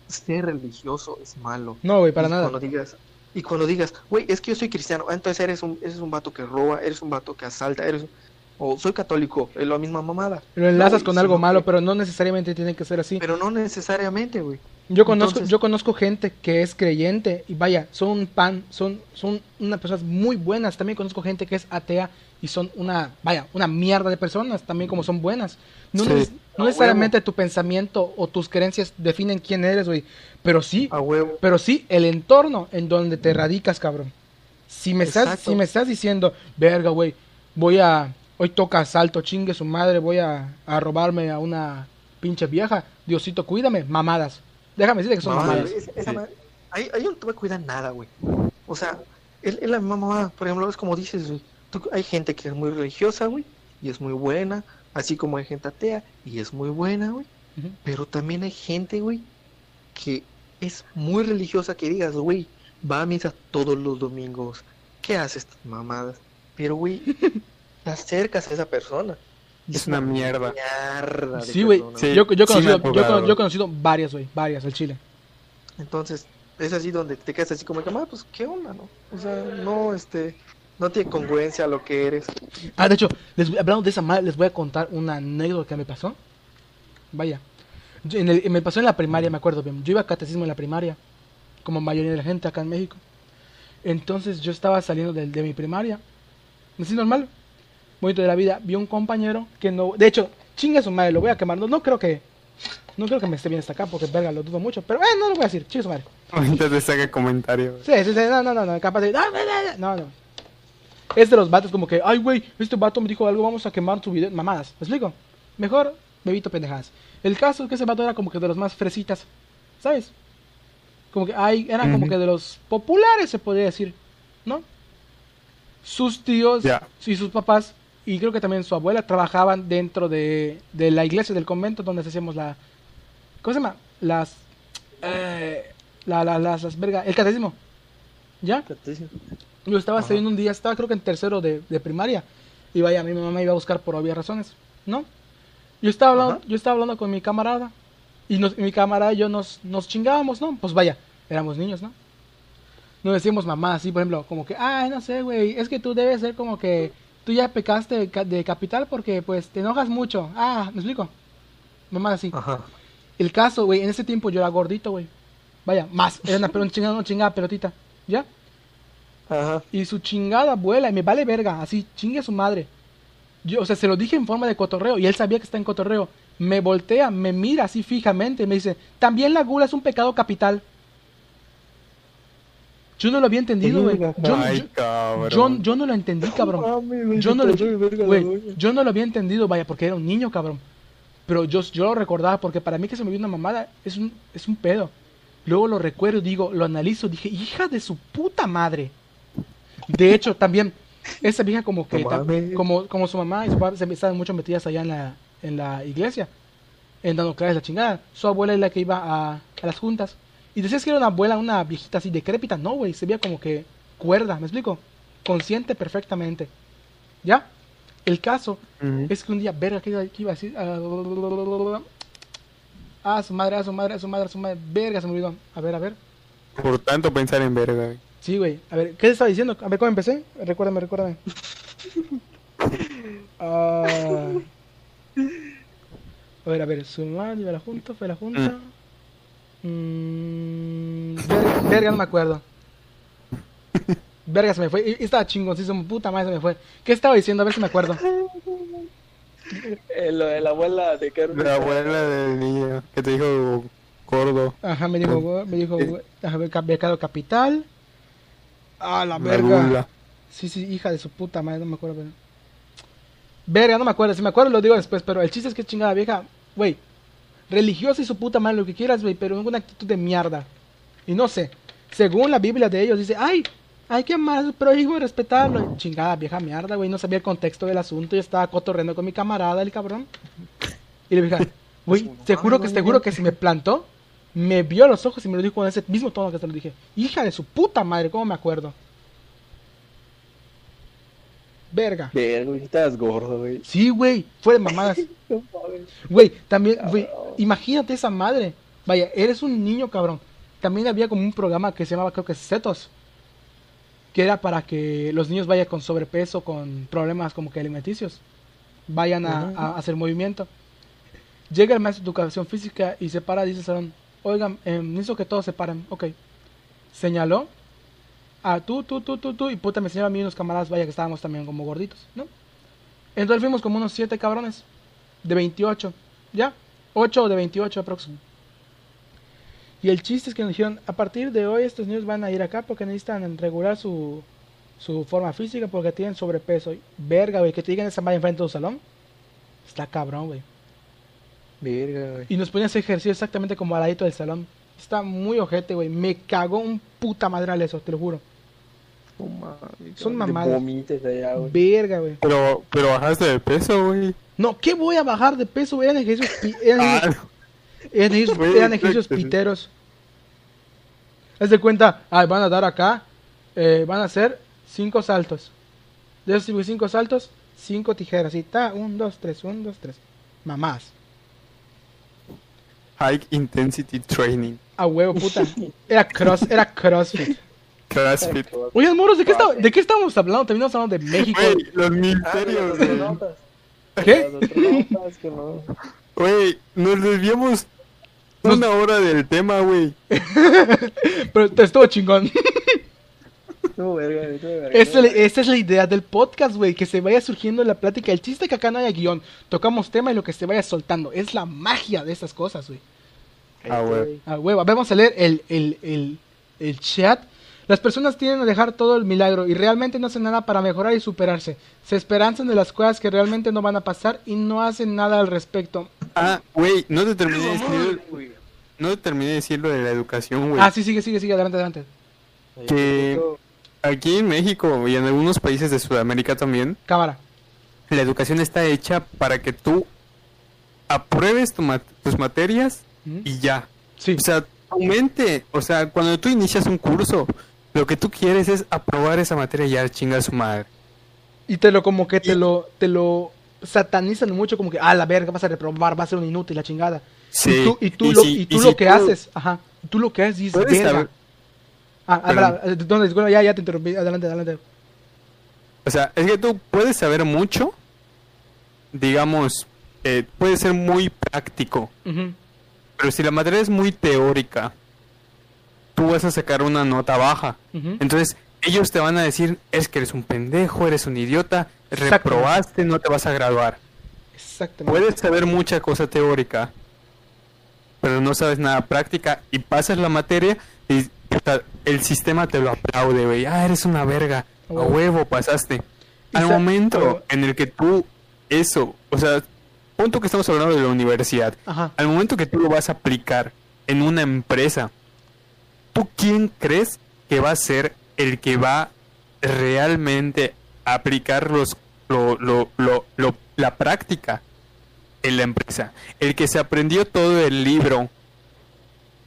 ser religioso es malo.
No, güey, para
y
nada.
Cuando digas, y cuando digas, güey, es que yo soy cristiano, ah, entonces eres un, eres un vato que roba, eres un vato que asalta, eres un- o soy católico, es la misma mamada.
Lo enlazas con algo malo,
que-
pero no necesariamente tiene que ser así.
Pero no necesariamente, güey.
Yo conozco,
Entonces-
yo conozco gente que es creyente y vaya, son un pan, son, son unas personas muy buenas. También conozco gente que es atea y son una, vaya, una mierda de personas, también como son buenas. No,
Sí.
neces- no necesariamente tu pensamiento o tus creencias definen quién eres, güey. Pero sí,
A huevo.
pero sí el entorno en donde te radicas, cabrón. Si me estás, si me estás diciendo, verga, güey, voy a, hoy toca asalto, chingue su madre, voy a, a robarme a una pinche vieja, Diosito, cuídame, mamadas. Déjame decirte que son
Mamada,
mamadas.
es- esa
Sí.
madre- ahí, ahí no te cuidar nada, güey. O sea, es, es la misma mamada. Por ejemplo, es como dices, güey. Tú- hay gente que es muy religiosa, güey, y es muy buena. Así como hay gente atea, y es muy buena, güey. Pero también hay gente, güey, que es muy religiosa, que digas, güey, va a misa todos los domingos. ¿Qué hace estas mamadas? Pero, güey, *laughs* te acercas a esa persona.
Es una mierda.
Sí, güey.
Sí.
Yo, yo,
sí
conocido, yo he conocido varias, güey. Varias, al chile.
Entonces, es así donde te quedas así como que, "Ah, pues, ¿qué onda, no? O sea, no, este, no tiene congruencia a lo que eres.
Ah, de hecho, les, hablando de esa madre, les voy a contar una anécdota que me pasó. Vaya. Yo en el- me pasó en la primaria, me acuerdo bien. Yo iba a catecismo en la primaria, como mayoría de la gente acá en México. Entonces yo estaba saliendo de, de mi primaria. Así normal. Bonito de la vida. Vi un compañero que no... De hecho, chinga su madre, lo voy a quemar. No, no creo que... No creo que me esté bien hasta acá, porque verga, lo dudo mucho. Pero, eh, no lo voy a decir. Chinga su madre.
ahorita te saca comentario.
Sí, sí, sí, no, no, no, no, capaz de... No, no, no, no, no. Es de los vatos como que, ay, güey, este vato me dijo algo, vamos a quemar su video. Mamadas, ¿me explico? Mejor me evito pendejadas. El caso es que ese vato era como que de los más fresitas, ¿sabes? Como que, ay, eran como que de los populares, se podría decir, ¿no? Sus tíos y sus papás, y creo que también su abuela, trabajaban dentro de, de la iglesia del convento donde hacíamos la... ¿Cómo se llama? Las... Eh, la, la- las, las verga, el catecismo. ¿Ya? Yo estaba
Ajá.
saliendo un día, estaba creo que en tercero de, de primaria. Y vaya, mi mamá me iba a buscar por obvias razones, ¿no? Yo estaba hablando,
Ajá.
yo estaba hablando con mi camarada. Y nos- mi camarada y yo nos, nos chingábamos, ¿no? Pues vaya, éramos niños, ¿no? Nos decíamos mamá, así, por ejemplo, como que, ay, no sé, güey, es que tú debes ser como que tú ya pecaste de, ca- de capital porque, pues, te enojas mucho. Ah, ¿me explico? Mamá así.
Ajá.
El caso, güey, en ese tiempo yo era gordito, güey. Vaya, más, era una, una chingada, una chingada pelotita, ¿ya?
Ajá.
Y su chingada abuela, y me vale verga, así, chingue a su madre. Yo, o sea, se lo dije en forma de cotorreo, y él sabía que está en cotorreo. Me voltea, me mira así fijamente, y me dice, también la gula es un pecado capital. Yo no lo había entendido, güey. Yo, yo- yo- yo no lo entendí, cabrón. Yo no, lo, güey, yo no lo había entendido, vaya, porque era un niño, cabrón. Pero yo, yo lo recordaba porque para mí que se me vio una mamada es un, es un pedo. Luego lo recuerdo, digo, lo analizo, dije, hija de su puta madre. De hecho, también, esa vieja como que, como, como su mamá y su papá se estaban mucho metidas allá en la, en la iglesia, en dando clases la chingada. Su abuela es la que iba a, a las juntas. Y decías que era una abuela, una viejita así decrépita. No, güey, se veía como que cuerda, ¿me explico? Consciente perfectamente. ¿Ya? El caso es que un día, verga, ¿qué iba, a decir? Ah, Ah, su madre, a su madre, a su madre, a su madre. Verga, se me olvidó. A ver, a ver.
Por tanto pensar en verga.
Sí, güey. A ver, ¿qué te estaba diciendo? A ver, ¿cómo empecé? Recuérdame, recuérdame. *laughs* Ah. A ver, a ver, sumar, lleva la junta, fue la junta. Mm, verga, verga, no me acuerdo. Verga, se me fue. Estaba chingoncísimo, puta madre, se me fue. ¿Qué estaba diciendo? A ver si me acuerdo.
Eh, lo de la abuela de que
La abuela del niño que te dijo gordo.
Ajá, me dijo, me dijo, ajá, becado capital. Ah, la
La
verga. Sí, sí, hija de su puta madre, no me acuerdo. Pero... Verga, no me acuerdo. Si me acuerdo lo digo después, pero el chiste es que es chingada vieja, güey. Religiosa y su puta madre, lo que quieras, güey, pero es una actitud de mierda. Y no sé, según la Biblia de ellos, dice, ay, hay que amar a su prójimo y respetarlo. Y chingada vieja mierda, güey, no sabía el contexto del asunto y estaba cotorreando con mi camarada, el cabrón. Y le dije, güey, te juro que te juro que se me plantó, me vio a los ojos y me lo dijo con ese mismo tono que te lo dije. Hija de su puta madre, ¿cómo me acuerdo? Verga.
Verga, güey, estás gordo, güey.
Sí, güey, fue de mamadas. *laughs*
No.
Güey, también, güey, imagínate esa madre. Vaya, eres un niño, cabrón. También había como un programa que se llamaba, creo que Cetos. Que era para que los niños vayan con sobrepeso, con problemas como que alimenticios. Vayan a, a hacer movimiento. Llega el maestro de educación física y se para y dice al salón, oigan, eh, necesito que todos se paren. Ok. Señaló. A tú, tú, tú, tú, tú. Y puta, me enseñaba a mí unos camaradas, vaya, que estábamos también como gorditos, ¿no? Entonces fuimos como unos siete cabrones. De 28. ¿Ya? 8 de 28 aproximadamente. Y el chiste es que nos dijeron, a partir de hoy estos niños van a ir acá porque necesitan regular su, su forma física porque tienen sobrepeso. Verga, güey, que te digan esa madre enfrente de tu salón. Está cabrón, güey.
Verga, güey.
Y nos ponían a hacer ejercicio exactamente como al ladito del salón. Está muy ojete, güey. Me cagó un puta madral eso, te lo juro. Son mamadas.
Vomites allá, güey.
Verga, güey.
Pero, pero bajaste de peso, güey.
No, ¿qué voy a bajar de peso? güey? Eran ejercicios, pi- eran
Ah,
eran ejercicios,
Güey,
eran ejercicios
exacto.
piteros. Haz de cuenta, ah, van a dar acá, eh, van a hacer cinco saltos. De esos cinco saltos, cinco tijeras. Y ta, un, dos, tres, un, dos, tres. Mamás.
High intensity training.
A huevo, puta. Era cross, era crossfit.
CrossFit.
Oigan, moros, ¿de qué, está- ¿de qué estamos hablando? Terminamos hablando de México.
Güey, los
Ah,
misterios,
los
güey.
¿Qué?
Los astronautas, que no.
Güey, nos desviamos una hora del tema, güey. *laughs*
Pero te estuvo chingón.
Verga, verga.
Esa, es la- esa es la idea del podcast, güey, que se vaya surgiendo la plática. El chiste es que acá no haya guion. Tocamos tema y lo que se vaya soltando. Es la magia de estas cosas, güey.
Ah, güey.
A huevo. Vamos a leer el, el, el, el chat. Las personas tienen a dejar todo el milagro y realmente no hacen nada para mejorar y superarse. Se esperanzan de las cosas que realmente no van a pasar y no hacen nada al respecto.
Ah, güey, no te terminé de decir,
güey.
no te terminé de decir lo de la educación, güey.
Ah, sí, sigue, sigue, sigue. Adelante, adelante.
Que aquí en México y en algunos países de Sudamérica también,
Cámara.
la educación está hecha para que tú apruebes tu mat- tus materias
¿Mm?
y ya.
Sí.
O sea, tu mente, o sea, cuando tú inicias un curso, lo que tú quieres es aprobar esa materia y ya chinga su madre.
Y te lo como que te lo te lo satanizan mucho como que ah la verga vas a reprobar, va a ser un inútil la chingada.
Sí,
Y tú y tú
y
lo,
si-
y tú
y
lo
si
que
tú-
haces, ajá, tú lo que haces dices verga.
saber-
Ah, habla, eh, ya ya te interrumpí. Adelante, adelante.
O sea, es que tú puedes saber mucho, digamos, eh, puede ser muy práctico, pero si la materia es muy teórica, tú vas a sacar una nota baja. Entonces, ellos te van a decir, es que eres un pendejo, eres un idiota, reprobaste, no te vas a graduar.
Exactamente.
Puedes saber mucha cosa teórica, pero no sabes nada práctica y pasas la materia y el sistema te lo aplaude, güey. Ah, eres una verga. A
Huevo.
huevo, pasaste. Al momento en el que tú, eso, o sea, punto que estamos hablando de la universidad,
Ajá.
al momento que tú lo vas a aplicar en una empresa, ¿tú quién crees que va a ser el que va realmente a aplicar los, lo, lo, lo, lo- la práctica en la empresa? El que se aprendió todo el libro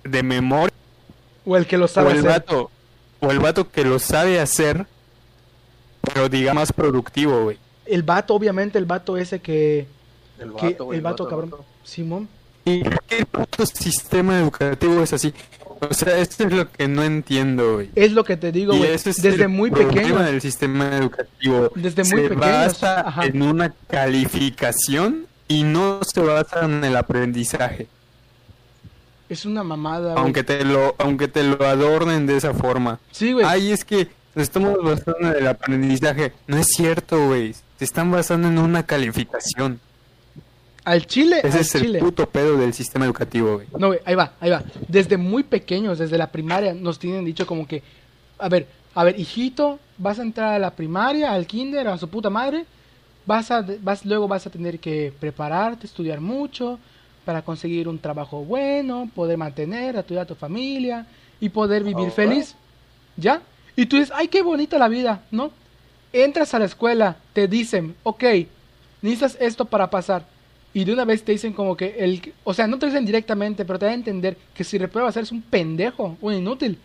de memoria
O el que lo
o
sabe
el
hacer.
vato o el vato que lo sabe hacer pero diga más productivo, güey.
El vato, obviamente, el vato ese que,
El
que
vato, güey,
el vato cabrón.
vato.
Simón.
¿Y qué puto sistema educativo es así? O sea, esto es lo que no entiendo, güey.
Es lo que te digo, güey.
es
Desde
el
muy
problema
pequeño.
del sistema educativo.
Desde muy
Se
pequeños,
basa
ajá.
en una calificación y no se basan en el aprendizaje.
Es una mamada, güey.
Aunque te lo, aunque te lo adornen de esa forma.
Sí, güey.
Ay, es que nos estamos basando en el aprendizaje. No es cierto, güey. Se están basando en una calificación.
Al chile,
Ese
al
es el
chile.
puto pedo del sistema educativo, güey.
No, güey, ahí va, ahí va. Desde muy pequeños, desde la primaria, nos tienen dicho como que, a ver, a ver, hijito, vas a entrar a la primaria, al kinder, a su puta madre, vas a, vas, luego vas a tener que prepararte, estudiar mucho, para conseguir un trabajo bueno, poder mantener a tu, a tu familia y poder vivir feliz, ¿ya? Y tú dices, ay, qué bonita la vida, ¿no? Entras a la escuela, te dicen, ok, necesitas esto para pasar. Y de una vez te dicen como que el... O sea, no te dicen directamente, pero te dan a entender que si repruebas eres un pendejo, un inútil.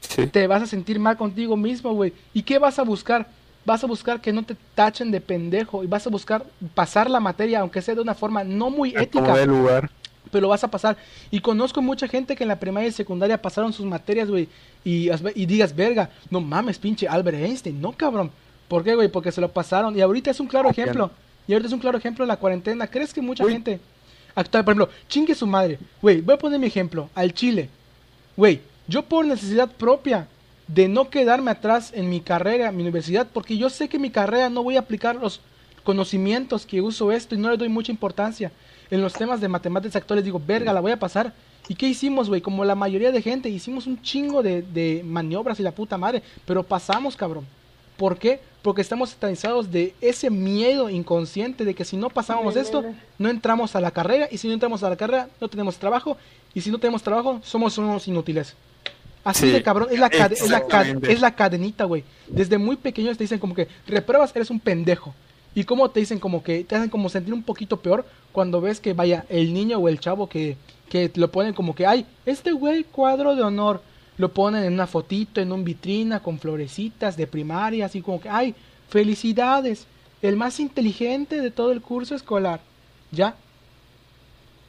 Sí.
Te vas a sentir mal contigo mismo, güey. ¿Y qué vas a buscar? Vas a buscar que no te tachen de pendejo y vas a buscar pasar la materia, aunque sea de una forma no muy ética
Como de lugar.
pero lo vas a pasar. Y conozco mucha gente que en la primaria y secundaria pasaron sus materias, güey, y, y digas, verga, no mames, pinche Albert Einstein, no cabrón. ¿Por qué, güey? Porque se lo pasaron. Y ahorita es un claro ejemplo. Y ahorita es un claro ejemplo de la cuarentena. ¿Crees que mucha
Uy.
gente actual, por ejemplo, chingue su madre? Güey, voy a poner mi ejemplo, al Chile. Güey, yo por necesidad propia de no quedarme atrás en mi carrera, mi universidad, porque yo sé que mi carrera no voy a aplicar los conocimientos que uso esto y no le doy mucha importancia. En los temas de matemáticas actuales digo, verga, la voy a pasar. ¿Y qué hicimos, güey? Como la mayoría de gente, hicimos un chingo de, de maniobras y la puta madre, pero pasamos, cabrón. ¿Por qué? Porque estamos satanizados de ese miedo inconsciente de que si no pasamos esto, no entramos a la carrera, y si no entramos a la carrera, no tenemos trabajo, y si no tenemos trabajo, somos unos inútiles. Así
Sí,
de cabrón, es la, cade- es, la es la cadenita, güey. Desde muy pequeños te dicen como que repruebas, eres un pendejo. Y como te dicen como que te hacen como sentir un poquito peor cuando ves que vaya el niño o el chavo que, que lo ponen como que, ay, este güey cuadro de honor. Lo ponen en una fotito, en un vitrina con florecitas de primaria, así como que, ay, felicidades, el más inteligente de todo el curso escolar. ¿Ya?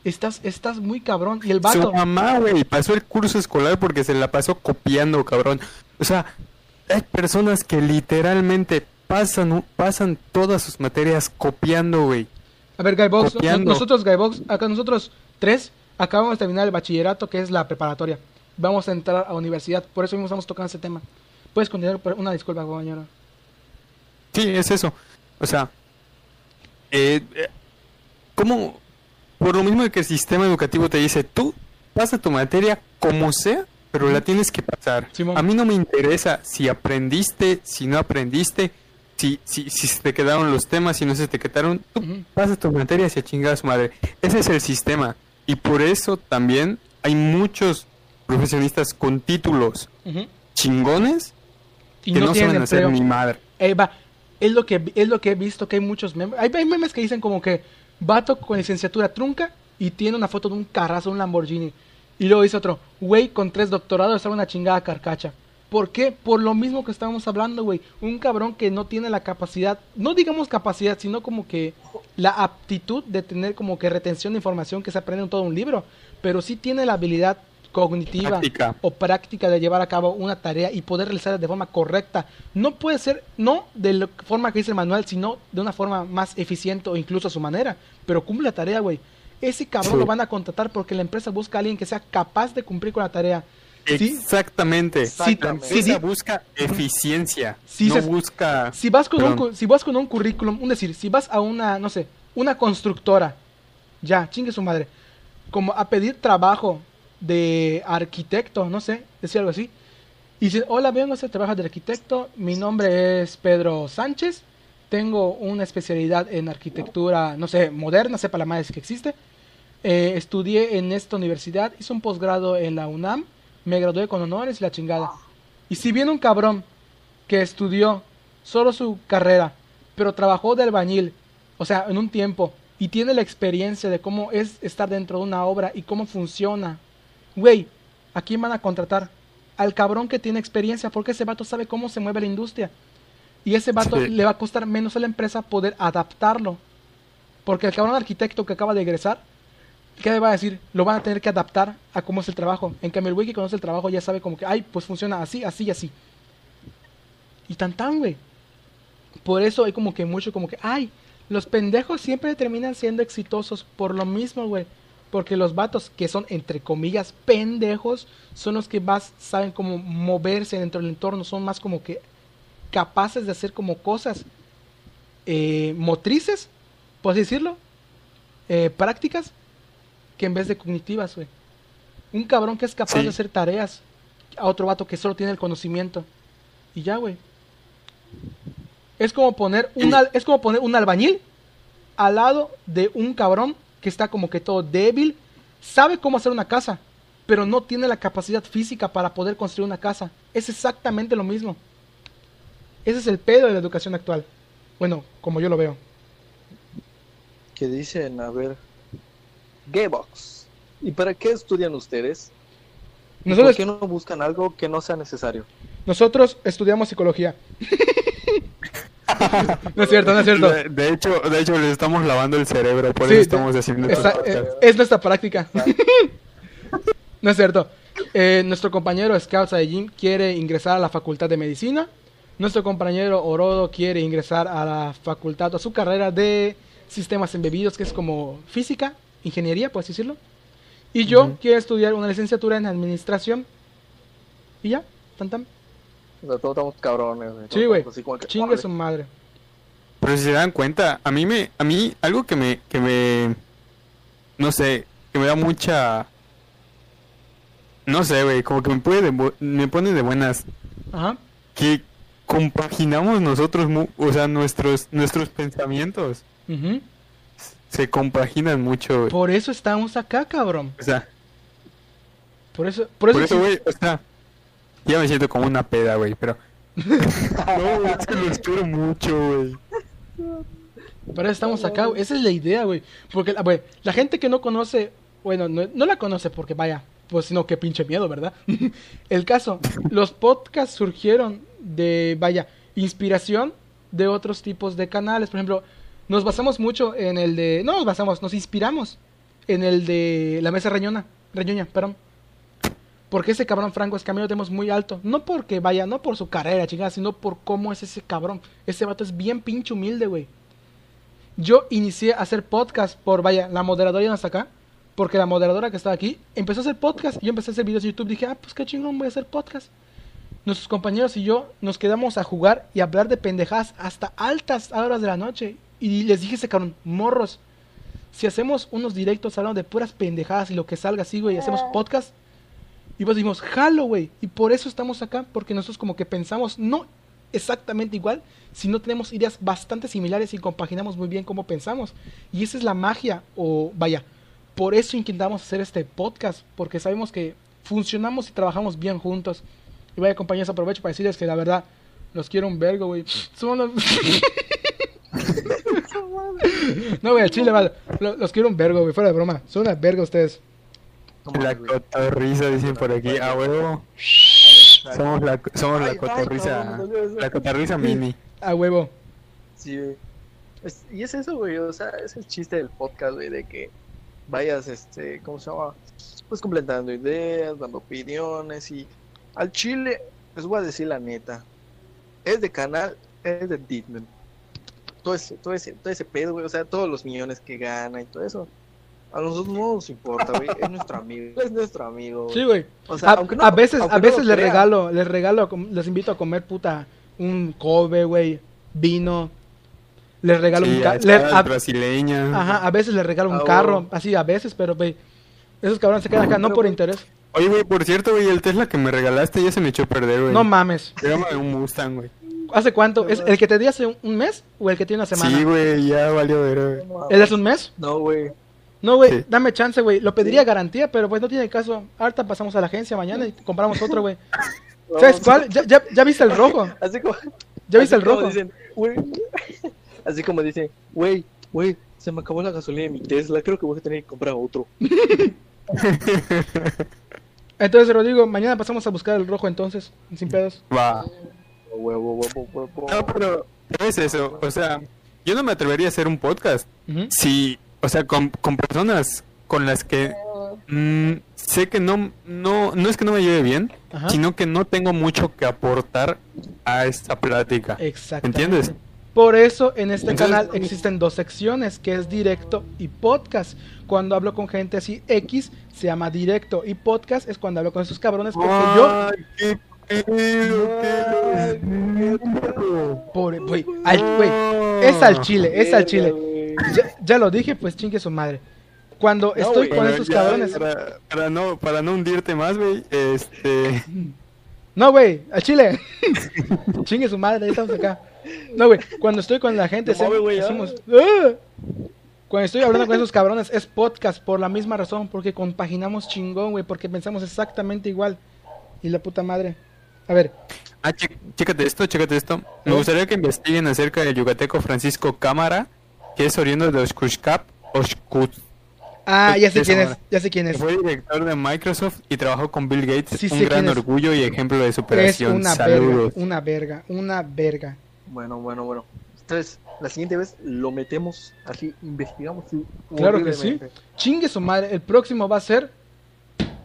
Estás, estás muy cabrón. Y el vato...
Su mamá, güey, pasó el curso escolar porque se la pasó copiando, cabrón. O sea, hay personas que literalmente pasan, pasan todas sus materias copiando, güey.
A ver, Guybox,
Copiando.
nosotros, Guybox, acá nosotros tres acabamos de terminar el bachillerato, que es la preparatoria. Vamos a entrar a universidad, por eso mismo estamos tocando ese tema. Puedes continuar, una disculpa, compañero.
Sí, es eso. O sea, eh, eh, ¿cómo? Por lo mismo que el sistema educativo te dice, tú pasa tu materia como sea, pero la tienes que pasar.
Simón.
A mí no me interesa si aprendiste, si no aprendiste, si, si, si se te quedaron los temas, si no se te quedaron, tú
Ujú.
pasa tu materia chingada su madre. Ese es el sistema. Y por eso también hay muchos profesionistas con títulos chingones
Y
que
no,
saben hacer ni madre.
Eh, va, es lo que es lo que he visto que hay muchos memes. Hay, hay memes que dicen como que vato con licenciatura trunca y tiene una foto de un carrazo, un Lamborghini. Y luego dice otro, güey con tres doctorados, está una chingada carcacha. ¿Por qué? Por lo mismo que estábamos hablando, güey. Un cabrón que no tiene la capacidad, no digamos capacidad, sino como que la aptitud de tener como que retención de información que se aprende en todo un libro. Pero sí tiene la habilidad cognitiva
Práctica.
o práctica de llevar a cabo una tarea y poder realizarla de forma correcta. No puede ser, no de la forma que dice el manual, sino de una forma más eficiente o incluso a su manera. Pero cumple la tarea, güey. Ese cabrón
Sí.
lo van a contratar porque la empresa busca a alguien que sea capaz de cumplir con la tarea.
Exactamente.
Sí,
Exactamente.
sí,
busca eficiencia. No
se-
busca.
Si vas con un,
Perdón.
si vas con un currículum, un decir, si vas a una, no sé, una constructora, ya, chingue su madre, como a pedir trabajo de arquitecto, no sé, decir algo así. Y dice, hola, vengo a hacer trabajo de arquitecto, mi nombre es Pedro Sánchez, tengo una especialidad en arquitectura, no sé, moderna, sepa la madre que existe. Eh, estudié en esta universidad, hice un posgrado en la UNAM, me gradué con honores y la chingada. Y si viene un cabrón que estudió solo su carrera, pero trabajó de albañil, o sea, en un tiempo, y tiene la experiencia de cómo es estar dentro de una obra y cómo funciona, güey, ¿a quién van a contratar? Al cabrón que tiene experiencia, porque ese vato sabe cómo se mueve la industria. Y ese vato
Sí.
le va a costar menos a la empresa poder adaptarlo. Porque el cabrón arquitecto que acaba de egresar, ¿qué le va a decir? Lo van a tener que adaptar a cómo es el trabajo. En cambio, el güey que conoce el trabajo ya sabe como que, ay, pues funciona así, así y así. Y tan tan, güey. Por eso hay como que mucho como que, ay, Los pendejos siempre terminan siendo exitosos por lo mismo, güey. Porque los vatos que son, entre comillas, pendejos, son los que más saben cómo moverse dentro del entorno. Son más como que capaces de hacer como cosas eh, motrices, por así decirlo, eh, prácticas, que en vez de cognitivas, güey. Un cabrón que es capaz
Sí.
de hacer tareas a otro vato que solo tiene el conocimiento. Y ya, güey. Es como poner un *clears throat* es como poner un albañil al lado de un cabrón que está como que todo débil, sabe cómo hacer una casa, pero no tiene la capacidad física para poder construir una casa. Es exactamente lo mismo. Ese es el pedo de la educación actual. Bueno, como yo lo veo.
Que dicen, a ver, Gaybox. ¿Y para qué estudian ustedes? ¿Y
Nosotros,
¿Por qué no buscan algo que no sea necesario?
nosotros estudiamos psicología. *laughs* *laughs* no es cierto, no es cierto.
De, de hecho, de hecho, les estamos lavando el cerebro, por
Sí,
eso estamos haciendo estos
Esa- eh, es nuestra práctica. *laughs* no es cierto. Eh, nuestro compañero Scout Saiyajin quiere ingresar a la facultad de medicina. Nuestro compañero Orodo quiere ingresar a la facultad, a su carrera de sistemas embebidos, que es como física, ingeniería, puedes decirlo. Y yo quiero estudiar una licenciatura en administración. Y ya, tan tan.
O sea, todos estamos cabrones. güey.
Sí, güey. Chingue su madre.
Pero si se dan cuenta, a mí me, a mí algo que me, que me, no sé, que me da mucha, no sé, güey, como que me puede, de me pone de buenas,
Ajá.
que compaginamos nosotros, o sea, nuestros, nuestros pensamientos se compaginan mucho, güey.
Por eso estamos acá, cabrón.
O sea,
Por eso, por eso,
por eso, güey, o sea, ya me siento como una peda, güey, pero. *laughs* no, es que los quiero mucho, güey.
Para eso estamos acá, güey. Esa es la idea, güey. Porque, güey, la gente que no conoce, bueno, no, no la conoce porque vaya, pues sino que pinche miedo, ¿verdad? *laughs* El caso, los podcasts surgieron de, vaya, inspiración de otros tipos de canales. Por ejemplo, nos basamos mucho en el de, no nos basamos, nos inspiramos en el de La Mesa Reñona, Reñoña, perdón. Porque ese cabrón Franco Escamillo lo tenemos muy alto. No porque vaya, no por su carrera, chingada, sino por cómo es ese cabrón. Ese vato es bien pinche humilde, güey. Yo inicié a hacer podcast por, vaya, la moderadora ya no está acá. Porque la moderadora que estaba aquí empezó a hacer podcast. Y yo empecé a hacer videos en YouTube. Dije, ah, pues qué chingón, voy a hacer podcast. Nuestros compañeros y yo nos quedamos a jugar y a hablar de pendejadas hasta altas horas de la noche. Y les dije ese cabrón, morros, si hacemos unos directos hablando de puras pendejadas y lo que salga así, güey, y hacemos podcast. Y pues dijimos, jalo, güey. Y por eso estamos acá, porque nosotros como que pensamos, no exactamente igual, sino tenemos ideas bastante similares y compaginamos muy bien cómo pensamos. Y esa es la magia, o vaya, por eso intentamos hacer este podcast, porque sabemos que funcionamos y trabajamos bien juntos. Y vaya, compañeros, aprovecho para decirles que la verdad, los quiero un vergo, güey. *laughs* Son los... *laughs* no, güey, chile, vale. Lo- Los quiero un vergo, güey, fuera de broma. Son una verga ustedes.
La cotorrisa, dicen por aquí. A huevo. Somos la, somos la
eso.
La cotorrisa mini.
A huevo.
Sí, güey. Es- y es eso, güey, o sea, es el chiste del podcast, güey, de que vayas, este, ¿cómo se llama? Pues completando ideas, dando opiniones y al chile, les voy a decir la neta, es de canal, es de Ditman. Todo ese, todo ese, todo ese pedo, güey, o sea, todos los millones que gana y todo eso. A nosotros no nos importa, güey, es nuestro amigo, es nuestro amigo. güey.
Sí, güey.
O sea,
A,
aunque no-
a veces,
aunque
a
no
veces
lo
les regalo, les regalo, les invito a comer puta un Kobe, güey, vino. Les regalo un
Sí,
ca-
a
le-
chadas
a-
brasileñas.
Ajá, a veces les regalo un
Ah,
carro, así a veces, pero güey, esos cabrones se quedan acá no por interés.
Oye, güey, por cierto, güey, el Tesla que me regalaste ya se me echó a perder, güey.
No mames.
Llama un Mustang, güey.
¿Hace cuánto? ¿Es el que te di hace un, mes o el que tiene una semana?
Sí, güey, ya valió ver, güey.
No,
¿El hace un mes?
No, güey.
No, güey,
Sí.
dame chance, güey. Lo pediría garantía, pero pues no tiene caso. Ahorita pasamos a la agencia mañana y compramos otro, güey. *laughs*
No,
¿Sabes cuál? ¿Ya, ya, ya viste el *laughs* rojo?
Así como,
¿Ya viste
así
el
como
rojo?
dicen, güey, *laughs* así como dicen, güey, güey, se me acabó la gasolina de mi Tesla, creo que voy a tener que comprar otro.
Entonces, Rodrigo, mañana pasamos a buscar el rojo entonces, sin pedos.
Va.
Huevo, huevo, huevo.
No, pero no es eso. O sea, yo no me atrevería a hacer un podcast si, o sea, con, con personas con las que mm, sé que no, no, no es que no me lleve bien,
Ajá.
sino que no tengo mucho que aportar a esta plática.
Exactamente.
¿Entiendes?
Por eso en este
Entonces-
canal existen dos secciones, que es directo y podcast. Cuando hablo con gente así X, se llama directo. Y podcast es cuando hablo con esos cabrones porque yo...
Qué pedo, qué loco.
Por, güey, al- güey, es al chile, es al chile. Ya, ya lo dije, pues chingue su madre. Cuando estoy con estos
ya,
cabrones...
Para, para no, para no hundirte más, güey, este...
No, güey, al chile. *laughs* Chingue su madre, ahí estamos acá. No, güey, cuando estoy con la gente, se-
güey, ya.
decimos, "Ah". Cuando estoy hablando con esos cabrones, es podcast por la misma razón, porque compaginamos chingón, güey, porque pensamos exactamente igual. Y la puta madre. A ver,
Ah, chécate esto, chécate esto. Me gustaría que investiguen acerca del yucateco Francisco Cámara, que es oriundo de Oshkushkap, Oshkut.
ah, ya sé quién es, ya sé quién es.
Fue director de Microsoft y trabajó con Bill Gates.
Sí sé
un gran
quién es.
orgullo y ejemplo de
Es
superación.
una verga,
Saludos.
una verga, una verga.
Bueno, bueno, bueno. Entonces, la siguiente vez lo metemos así, investigamos.
Claro que sí. Chingue su madre, el próximo va a ser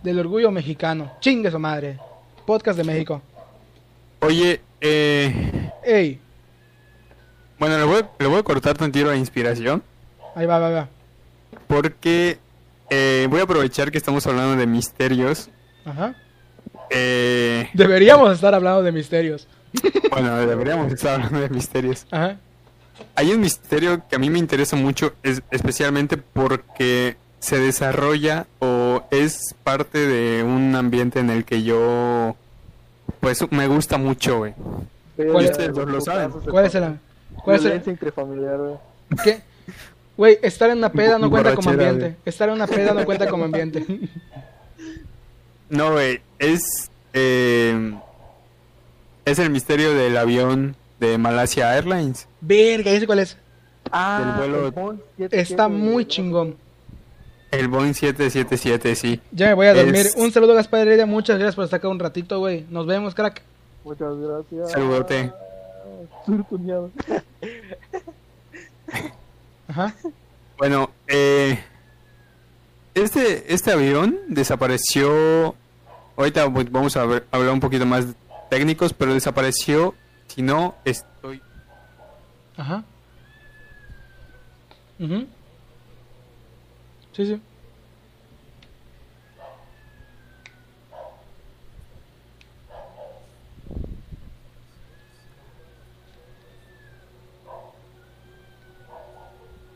del orgullo mexicano. Chingue su madre. Podcast de México.
Oye, eh,
Ey,
bueno, le voy, le voy a cortar tantito la inspiración.
ahí va, va, va.
Porque eh, voy a aprovechar que estamos hablando de misterios.
Ajá.
Eh,
Deberíamos estar hablando de misterios.
bueno, deberíamos estar hablando de misterios.
Ajá.
Hay un misterio que a mí me interesa mucho, es, especialmente porque se desarrolla o es parte de un ambiente en el que yo, pues, me gusta mucho, güey.
¿Cuál es-
lo saben.
¿Cuál es el, cuál es el,
Violencia intrafamiliar, güey.
qué? Güey, estar en una peda no cuenta como ambiente. Estar en una peda no cuenta como ambiente.
No, güey, es, eh, es el misterio del avión de Malasia Airlines.
Verga, ¿y ese cuál es?
Ah,
Del vuelo-
el Boeing 77,
Está muy chingón.
El Boeing 777, sí.
Ya me voy a dormir.
Es-
Un saludo, Gaspar Heredia. Muchas gracias por estar acá un ratito, güey. Nos vemos, crack.
Muchas gracias.
Saludote.
Surtuneado.
Ajá.
Bueno, eh, este, este avión desapareció. Ahorita vamos a ver- hablar un poquito más técnicos, pero desapareció. Si no, estoy.
Ajá. Ujú. Sí, sí.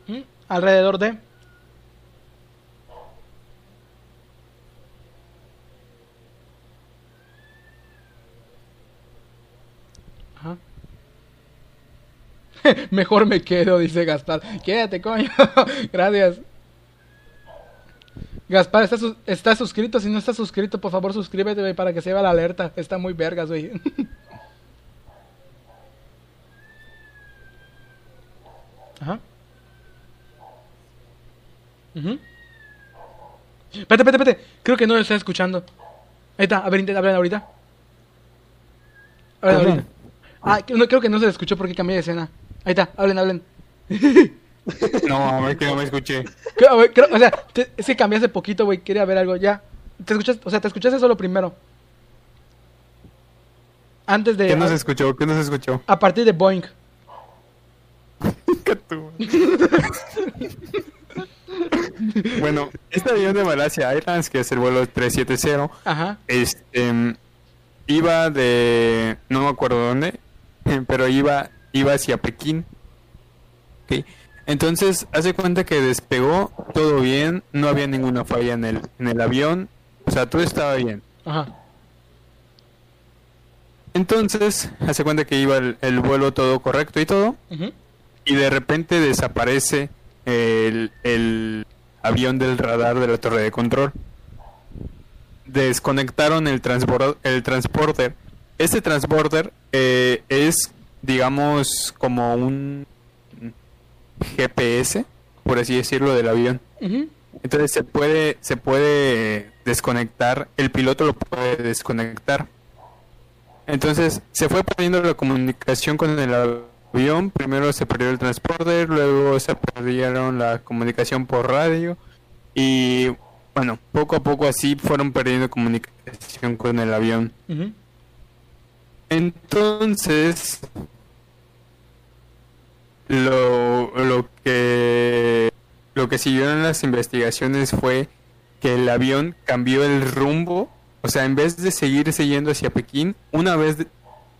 Mm, Alrededor de... Ajá. *laughs* Mejor me quedo, dice Gaspar. Quédate, coño. *laughs* Gracias. Gaspar, ¿estás, sus- estás suscrito? Si no estás suscrito, por favor suscríbete, güey, para que se vea la alerta. Está muy vergas, güey. *laughs* Ajá. Espérate, espérate, espérate. Creo que no lo está escuchando. Ahí está, a ver, intenta hablar ahorita. Hablen ahorita. Ah, no, creo que no se le escuchó porque cambié de escena. Ahí está, hablen, hablen. *laughs*
No, es que no me escuché.
Creo- o sea, te- es que cambié hace poquito, güey. Quería ver algo, ya. Te escuchas, o sea, te escuchaste solo primero. Antes de.
¿Qué no
a,
se escuchó? ¿Qué no se escuchó?
a partir de Boeing. *laughs* *laughs*
bueno, este avión de Malasia Airlines, que es el vuelo 370,
Ajá.
este iba de no me acuerdo dónde *laughs* pero iba iba hacia Pekín Ok. entonces hace cuenta que despegó todo bien no había ninguna falla en el en el avión o sea todo estaba bien
Ajá.
entonces hace cuenta que iba el, el vuelo todo correcto y todo y de repente desaparece el, el avión del radar de la torre de control. Desconectaron el, el transporter. Este transporter eh, es, digamos, como un GPS, por así decirlo, del avión. Entonces se puede, se puede desconectar, el piloto lo puede desconectar. Entonces se fue perdiendo la comunicación con el avión, primero se perdió el transporte, luego se perdieron la comunicación por radio y bueno, poco a poco así fueron perdiendo comunicación con el avión. Entonces, lo, lo que lo que siguieron las investigaciones fue que el avión cambió el rumbo, o sea, en vez de seguirse yendo hacia Pekín, una vez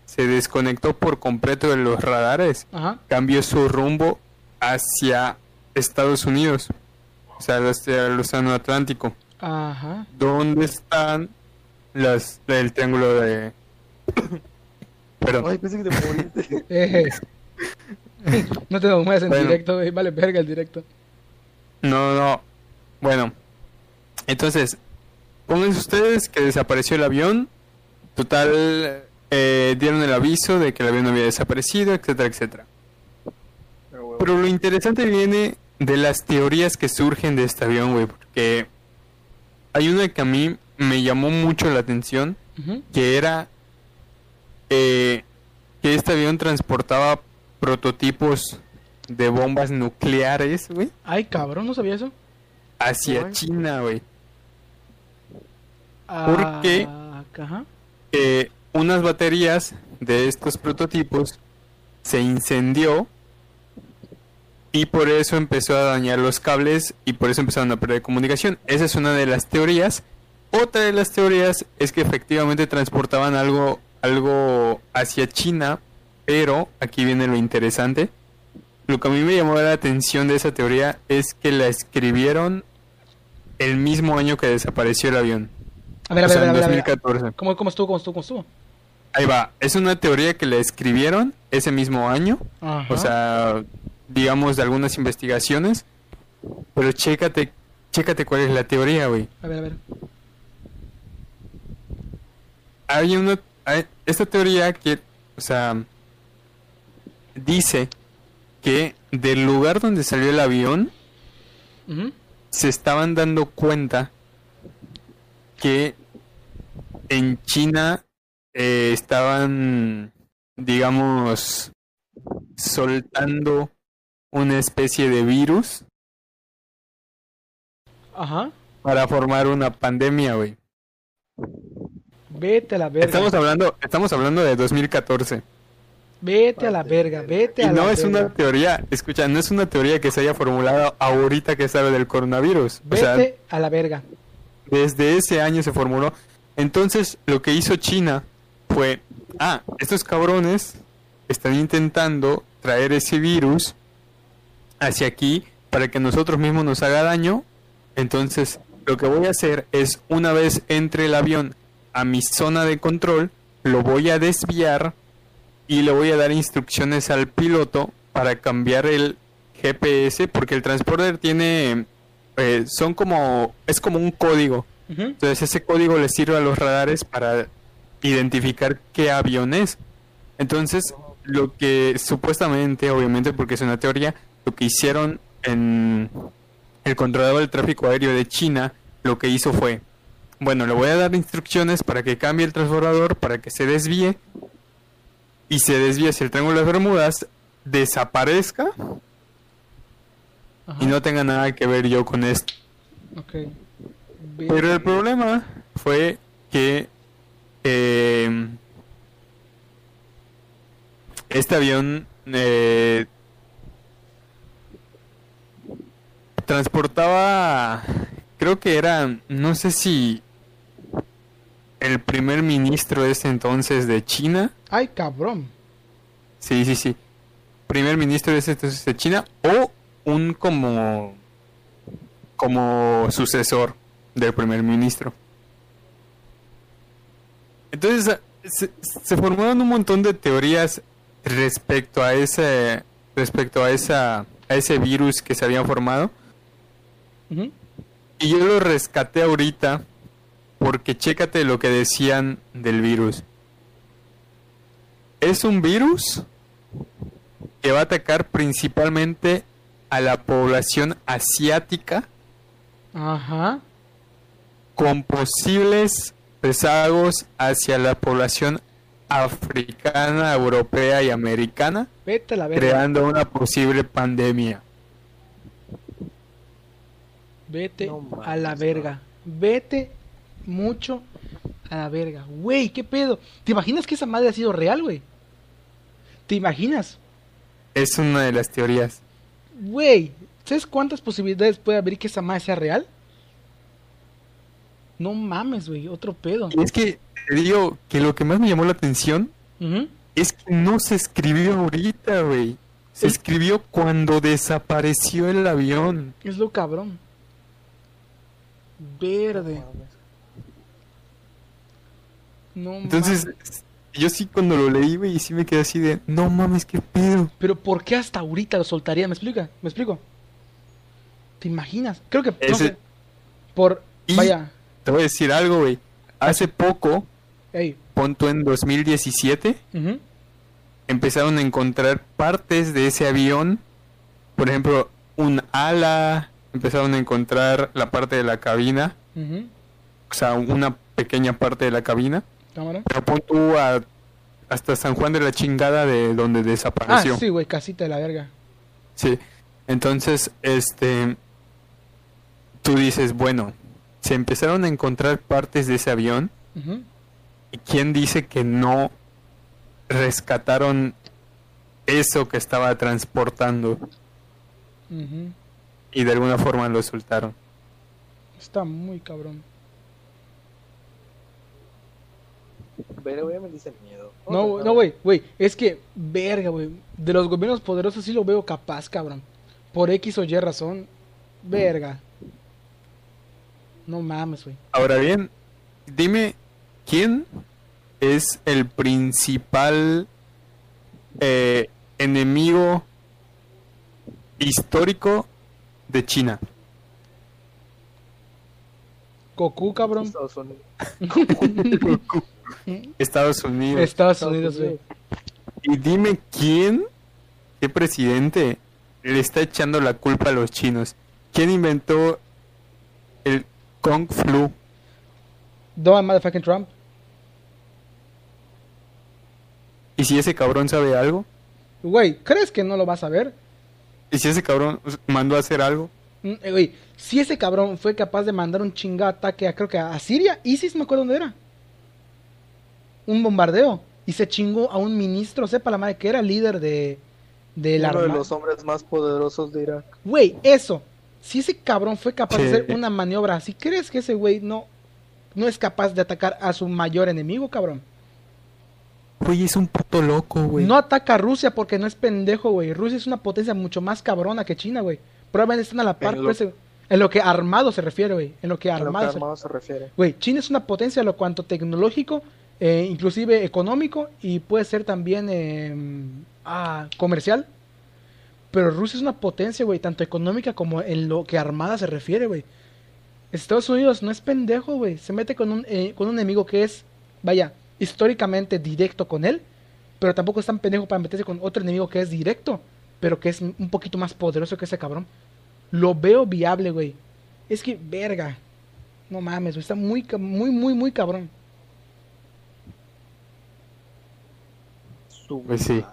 se desconectó por completo de los radares,
Ajá.
cambió su rumbo hacia Estados Unidos, o sea, hacia el Océano Atlántico,
Ajá.
donde están las el triángulo de *coughs* Perdón.
Ay, pensé que te moriste. *laughs*
Eh. no te mueves en
Bueno.
directo, güey. Vale, verga el directo.
No, no. Bueno, entonces, pónganse ustedes que desapareció el avión. Total, eh, dieron el aviso de que el avión había desaparecido, etcétera, etcétera.
Pero,
lo interesante viene de las teorías que surgen de este avión, güey, porque hay una que a mí me llamó mucho la atención, que era eh, que este avión transportaba prototipos de bombas nucleares, güey.
Ay, cabrón, no sabía eso.
hacia
Ay.
China, güey.
Ah, Ajá.
Que unas baterías de estos prototipos se incendió y por eso empezó a dañar los cables y por eso empezaron a perder comunicación. Esa es una de las teorías. Otra de las teorías es que efectivamente transportaban algo, algo hacia China, pero aquí viene lo interesante. Lo que a mí me llamó la atención de esa teoría es que la escribieron el mismo año que desapareció el avión.
A ver, a
O
ver,
sea,
a
en
ver, a ver.
2014.
¿Cómo, ¿Cómo estuvo? ¿Cómo estuvo? ¿Cómo estuvo?
Ahí va, es una teoría que la escribieron ese mismo año,
Ajá.
o sea, digamos de algunas investigaciones, pero chécate, chécate cuál es la teoría, güey.
A ver, a ver.
Hay una, hay- esta teoría que, o sea, dice que del lugar donde salió el avión se estaban dando cuenta que en China eh, estaban, digamos, soltando una especie de virus
Ajá.
para formar una pandemia, güey.
Vete a la verga.
Estamos hablando, estamos hablando de 2014.
Vete a la verga, vete
Y
a la
no es
verga.
una teoría, escucha, no es una teoría que se haya formulado ahorita que sabe del coronavirus. O sea,
Vete a la verga.
Desde ese año se formuló. Entonces, lo que hizo China fue, ah, estos cabrones están intentando traer ese virus hacia aquí para que nosotros mismos nos haga daño. Entonces, lo que voy a hacer es, una vez entre el avión a mi zona de control, lo voy a desviar y le voy a dar instrucciones al piloto para cambiar el GPS, porque el transporter tiene, eh, son como, es como un código. Entonces ese código le sirve a los radares para identificar qué avión es. Entonces lo que supuestamente, obviamente porque es una teoría, lo que hicieron en el controlador del tráfico aéreo de China, lo que hizo fue, bueno, le voy a dar instrucciones para que cambie el transbordador, para que se desvíe y se desvíe hacia el Triángulo de Bermudas, desaparezca
Ajá.
y no tenga nada que ver yo con esto. Pero el problema fue que eh, este avión eh, transportaba, creo que era, no sé si el primer ministro de ese entonces de China,
Ay, cabrón.
sí, sí, sí, primer ministro de ese entonces de China o un como como sucesor del primer ministro. Entonces se, se formaron un montón de teorías respecto a ese respecto a esa a ese virus que se había formado y yo lo rescaté ahorita porque chécate lo que decían del virus. Es un virus que va a atacar principalmente a la población asiática
Ajá.
con posibles rezagos hacia la población africana, europea y americana,
Vete a la verga.
creando una posible pandemia.
Vete
No
a la verga. Vete mucho a la verga. Güey, ¿qué pedo? ¿Te imaginas que esa madre ha sido real, güey? ¿Te imaginas?
Es una de las teorías.
Güey, ¿sabes cuántas posibilidades puede haber que esa madre sea real? No mames, güey, otro pedo.
Y es que te digo que lo que más me llamó la atención es que no se escribió ahorita, güey. Se escribió cuando desapareció el avión.
Es lo cabrón. Verde. No
Entonces,
mames.
yo sí cuando lo leí, güey, sí me quedé así de, no mames, qué pedo.
Pero ¿por qué hasta ahorita lo soltaría? ¿Me explica? ¿Me explico? ¿Te imaginas? Creo que no
Ese-
sé, por
Y-
vaya,
Te voy a decir algo, güey. Hace poco,
ey,
pon tú en 2017,
ujú,
empezaron a encontrar partes de ese avión. Por ejemplo, un ala, empezaron a encontrar la parte de la cabina, o sea, una pequeña parte de la cabina.
cámara.
Pero pon tú a- hasta San Juan de la chingada de donde
Ah,
desapareció.
sí, güey, casita de la verga.
Sí. Entonces, este, tú dices, bueno, se empezaron a encontrar partes de ese avión. ¿Y quién dice que no rescataron eso que estaba transportando y de alguna forma lo soltaron?
Está muy cabrón.
Pero me dice miedo.
No, no, güey, güey, es que, verga, güey, de los gobiernos poderosos sí lo veo capaz, cabrón. Por X o Y razón, verga. No mames, güey.
Ahora bien, dime, ¿quién es el principal eh, enemigo histórico de China?
Goku, cabrón.
Estados Unidos. *laughs*
Estados Unidos.
Estados Unidos, güey.
Y dime quién, qué presidente le está echando la culpa a los chinos. ¿Quién inventó Kung Flu?
Donald motherfucking Trump.
¿Y si ese cabrón sabe algo?
Güey, ¿crees que no lo vas a ver?
¿Y si ese cabrón mandó a hacer algo?
Mm, eh, Güey, si ese cabrón fue capaz de mandar un chingado ataque a, creo que a Siria, ISIS, me acuerdo dónde era. Un bombardeo. Y se chingó a un ministro, sepa la madre que era líder de, de la
Uno de
arma-
los hombres más poderosos de Irak.
Güey, eso. Si ese cabrón fue capaz de hacer una maniobra así, ¿crees que ese güey no, no es capaz de atacar a su mayor enemigo, cabrón?
Oye, es un puto loco, güey.
No ataca a Rusia porque no es pendejo, güey. Rusia es una potencia mucho más cabrona que China, güey. Probablemente están a la par,
En lo-
ese- en lo que armado se refiere, güey. En lo que
A lo que
armado se
refiere.
Güey, China es una potencia en lo cuanto tecnológico, eh, inclusive económico y puede ser también eh, ah, comercial. Pero Rusia es una potencia, güey, tanto económica como en lo que armada se refiere, güey. Estados Unidos no es pendejo, güey. Se mete con un, eh, con un enemigo que es, vaya, históricamente directo con él. Pero tampoco es tan pendejo para meterse con otro enemigo que es directo, pero que es un poquito más poderoso que ese cabrón. Lo veo viable, güey. Es que, verga. No mames, güey. Está muy, muy, muy, muy cabrón.
Pues sí.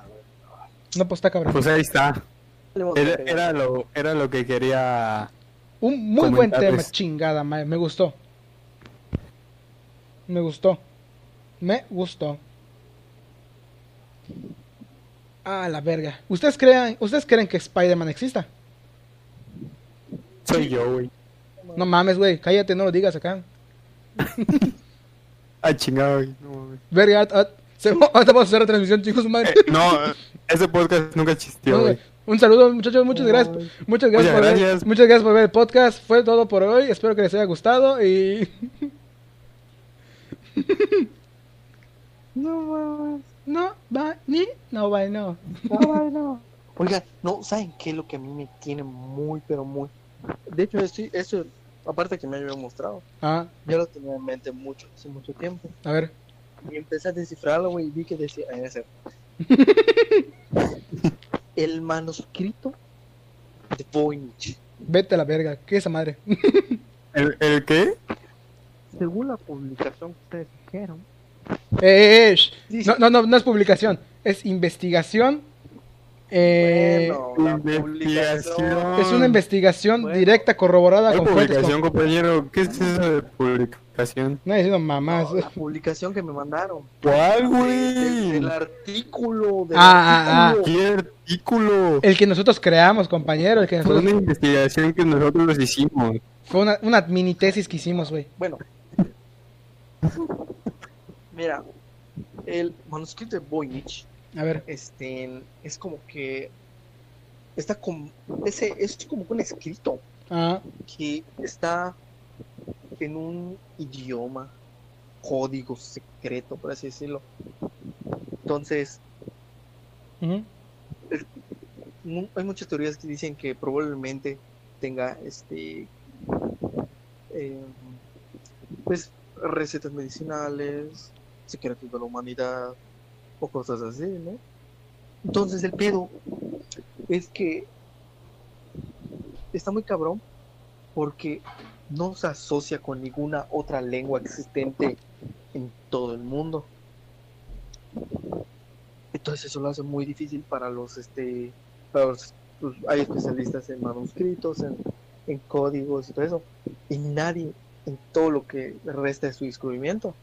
No, pues está cabrón.
Pues ahí está. Era, lo, era lo que quería.
Un muy buen tema, chingada, madre. Me gustó. Me gustó. Me gustó. Ah, la verga. ¿Ustedes creen, ¿ustedes creen que Spider-Man exista?
Soy yo, güey.
No mames, güey. Cállate, no lo digas acá. *laughs*
Ah, chingado, güey. No, mames.
Verga, *laughs* ah, ahorita vamos a hacer la transmisión, chicos, madre.
Eh, no, ese podcast nunca existió, güey.
Un saludo, muchachos. Muchas gracias. Muchas gracias,
Muchas
por ver,
gracias.
muchas gracias por ver el podcast. Fue todo por hoy. Espero que les haya gustado y. *laughs*
No.
No, va, ni, no, va, no.
No, no. Oiga, no, ¿saben qué es lo que a mí me tiene muy, pero muy? De hecho, esto, esto aparte que me había mostrado,
Ah,
yo lo tenía en mente mucho, hace mucho tiempo.
a ver.
Y empecé a descifrarlo, güey, y vi que decía, en ese. *laughs* el manuscrito de Voynich.
Vete a la verga. ¿Qué es esa madre? *laughs*
¿El, el qué?
Según la publicación que ustedes dijeron,
Eh, eh, eh, no, no, no es publicación. Es investigación Eh,
Bueno,
Investigación.
es una investigación
Bueno.
directa, corroborada
¿Cuál
con
publicación,
Con...
compañero? ¿Qué es eso de publicación?
No diciendo mamás.
No, la publicación que me mandaron.
¿Cuál, güey?
del artículo. Del
Ah, ah,
artículo.
¿Qué artículo?
El que nosotros creamos, compañero. El que
Fue una investigación que nosotros hicimos.
Fue una, una mini tesis que hicimos, güey.
Bueno. Mira, el manuscrito de Voynich
A ver.
este, es como que está como, ese, es como un escrito
Ah,
que está en un idioma, código secreto, por así decirlo. Entonces, hay muchas teorías que dicen que probablemente tenga este eh, pues recetas medicinales, secretos de la humanidad o cosas así, ¿no? Entonces el pedo es que está muy cabrón porque no se asocia con ninguna otra lengua existente en todo el mundo. Entonces eso lo hace muy difícil para los este para los- pues, hay especialistas en manuscritos, en, en códigos y todo eso, y nadie en todo lo que resta de su descubrimiento,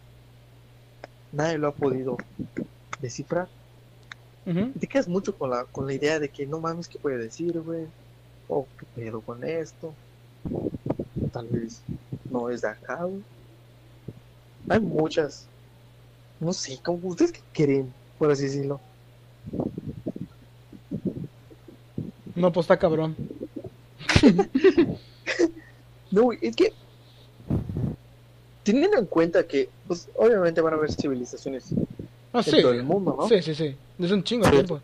nadie lo ha podido descifrar. Y te quedas mucho con la, con la idea de que no mames, ¿qué puede decir, güey? O qué pedo con esto. Tal vez no es de acá, güey. Hay muchas. No sé, como ustedes qué creen, por así decirlo.
No, pues está cabrón. *laughs*
No, güey, es que teniendo en cuenta que, pues, obviamente van a haber civilizaciones
Ah, sí.
todo el mundo, ¿no?
Sí, sí, sí. Es un chingo de
Sí.
tiempo.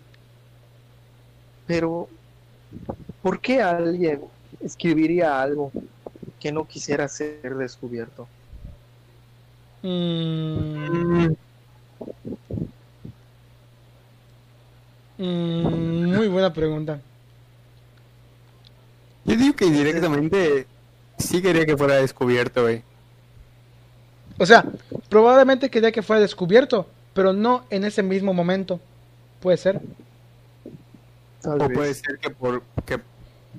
Pero, ¿por qué alguien escribiría algo que no quisiera ser descubierto?
Mm, mm, muy buena pregunta.
Yo digo que directamente sí quería que fuera descubierto, güey.
O sea, probablemente quería que fuera descubierto, pero no en ese mismo momento. Puede ser.
Tal
O
vez.
puede ser que por que,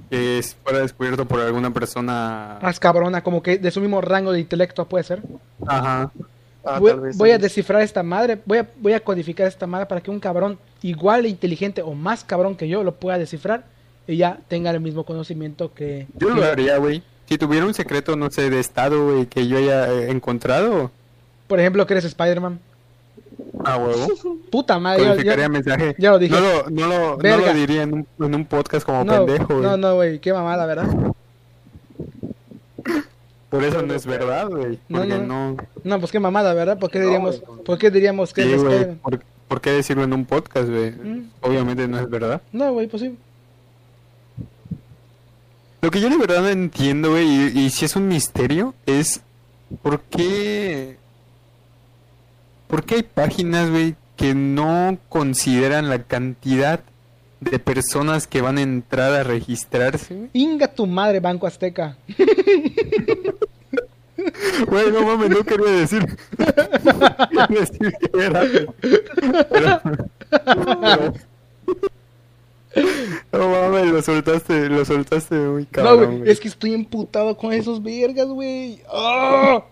que es- fuera descubierto por alguna persona.
Más cabrona, como que de su mismo rango de intelecto, puede ser.
Ajá.
Ah,
voy,
tal vez,
voy a descifrar esta madre, voy a, voy a codificar esta madre para que un cabrón igual de inteligente o más cabrón que yo lo pueda descifrar y ya tenga el mismo conocimiento que...
Yo
que
lo haría, güey. Si tuviera un secreto, no sé, de estado, güey, que yo haya eh, encontrado,
Por ejemplo, que eres Spider-Man.
A huevo, *laughs*
Puta madre,
codificaría mensaje.
ya lo dije.
No lo, no lo, no lo diría en un, en un podcast como
no,
pendejo, güey.
no, no, güey, qué mamada, ¿verdad?
Por eso no es verdad, güey.
No,
Porque
no.
no.
Pues qué mamada, ¿verdad? ¿Por qué diríamos,
güey.
¿por qué diríamos que
Sí, güey.
Spider-Man?
¿Por, por qué decirlo en un podcast, güey?
Mm.
Obviamente no es verdad.
No, güey, pues sí.
Lo que yo de verdad no entiendo, güey, y, y si es un misterio, es por qué... ¿Por qué hay páginas, güey, que no consideran la cantidad de personas que van a entrar a registrarse, güey?
Inga tu madre, Banco Azteca.
Güey, no mames, no quería decir... *laughs* quería decir que era... Pero- pero- *laughs* No mames, lo soltaste, lo soltaste muy
No,
cabrón,
güey, es que estoy emputado con esos vergas, güey. ¡Ah!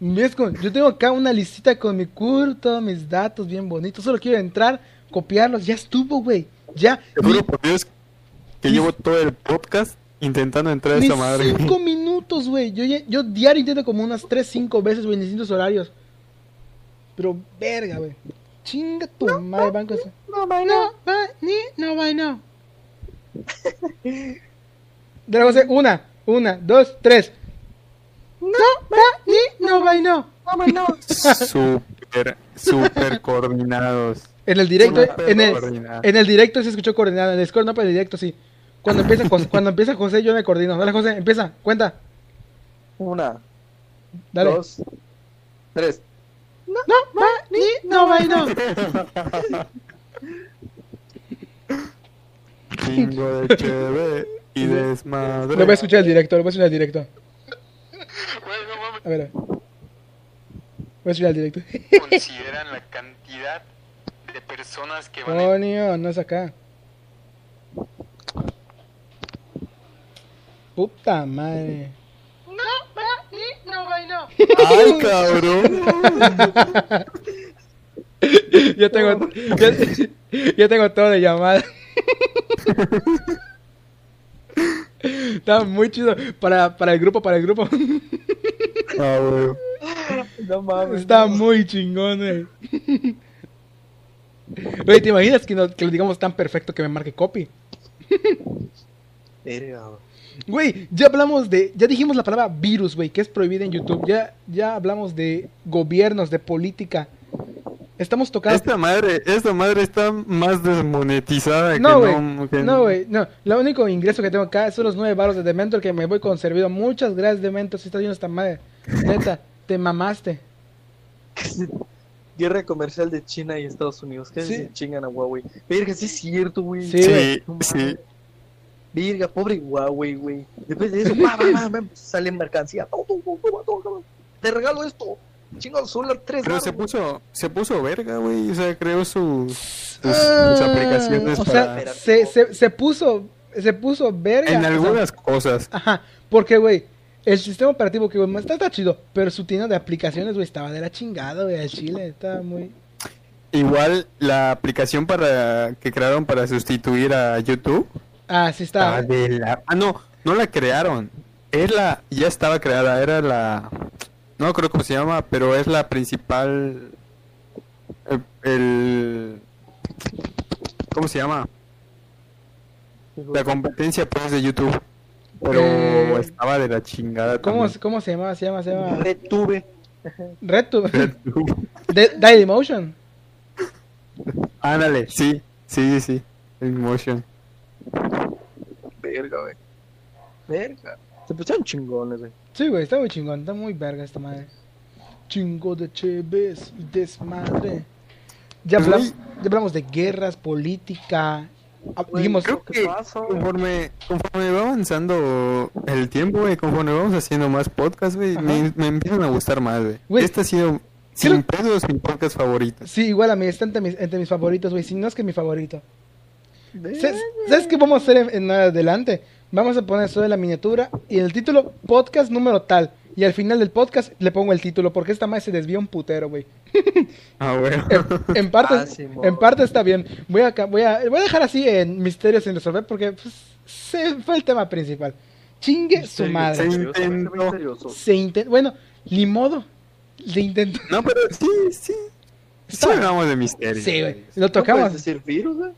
Yo tengo acá una listita con mi CUR, todos mis datos bien bonitos. Solo quiero entrar, copiarlos. Ya estuvo, güey. Ya.
Te juro por Dios que llevo todo el podcast intentando entrar a esa madre.
cinco minutos, güey. Yo, yo diario intento como unas 3, 5 veces, güey, en distintos horarios. Pero, verga, güey. Chinga tu madre, banco. Azteca.
No,
No, va, ni, no, no. *laughs* Dale, José, una, una, dos, tres. No, va, ni, no, va, no. *laughs*
Súper, súper coordinados.
En el directo, en el, en el directo se escuchó coordinado, en el Discord no, pero en el directo sí. Cuando empieza, José, *laughs* cuando empieza José, yo me coordino. Dale, José, empieza, cuenta.
Una,
Dale.
dos, tres.
No, va, ni, no, va, no.
Chingo de chévere y *laughs* desmadre.
Lo voy a escuchar el directo, lo voy a escuchar el directo. A ver, a ver. Voy a subir al directo. *laughs*
Consideran la cantidad de personas que van a...
Niño, no es acá. Puta madre. No, no, no, no.
Ay, cabrón. *laughs*
yo tengo yo, yo, tengo todo de llamada. *laughs* Está muy chido para, para el grupo, para el grupo.
Ah, güey.
No mames.
Está muy chingón, güey. Güey, ¿te imaginas que, no- que lo digamos tan perfecto que me marque copy?
Güey.
Ya hablamos de. Ya dijimos la palabra virus, güey, que es prohibida en YouTube. Ya, ya hablamos de gobiernos, de política. Estamos tocando.
Esta madre, esta madre está más desmonetizada
No,
que
güey.
no. que-
No, güey. No. Lo único ingreso que tengo acá son los 9 baros de Dementor que me voy con servido. Muchas gracias, Dementor. Si estás viendo esta madre. Neta, te mamaste.
Guerra comercial de China y Estados Unidos. Que
Sí.
se chingan a Huawei. Verga, sí es cierto, güey.
Sí,
Sí.
Virga, pobre Huawei, güey. Después de eso, va, va, sale mercancía. Te regalo esto. Chingo, solo tres
Pero se puso, se puso verga, güey. O sea, creó sus, sus,
Ah,
sus aplicaciones
o
para.
sea, se, se, se puso. Se puso verga.
en
o sea,
algunas cosas.
Ajá, porque, güey, el sistema operativo que güey, está, está chido, pero su tienda de aplicaciones, güey, estaba de la chingada, güey, al chile, estaba muy...
Igual la aplicación para que crearon para sustituir a YouTube.
Ah, sí estaba.
Ah, la... ah, no, no la crearon. Es la, ya estaba creada, era la, no creo cómo se llama, pero es la principal, el, el- ¿cómo se llama? La competencia pues de YouTube. Pero
Eh,
estaba de la chingada.
¿Cómo,
también.
¿Cómo se llama? Se llama, se llama...
Retuve.
RedTube. *laughs* De- Dailymotion.
Ándale, sí, sí, sí, sí. Motion.
Verga, güey. Verga. Se pusieron chingones, güey.
Sí, güey, está muy chingón, está muy verga esta madre. Chingo de cheves y desmadre. Ya,
Pues,
habla-
güey.
ya hablamos de guerras, política. Ah, dijimos,
Creo
¿Qué
que
pasa?
conforme, conforme va avanzando el tiempo, güey, conforme vamos haciendo más podcasts, güey, me, me empiezan a gustar más, güey. Este ha sido, sin pedos, mi podcast favorito.
sí, igual a mí, está entre mis, entre mis favoritos, güey, si no es que mi favorito. ¿Sabes, ¿sabes qué vamos a hacer en, en adelante? Vamos a poner eso de la miniatura y el título, podcast número tal. Y al final del podcast le pongo el título, porque esta madre se desvía un putero, güey.
Ah, güey.
En, en parte,
Ah, sí,
en parte está bien. Voy a, voy, a, voy a dejar así en misterios sin resolver, porque pues, se fue el tema principal. Chingue su madre.
Misterioso,
intentó.
misterioso.
Se inten- bueno, ni modo. Se intentó.
No, pero sí, sí. Sí hablamos de misterio.
Sí, güey. Lo
¿No
tocamos.
puedes decir virus, güey?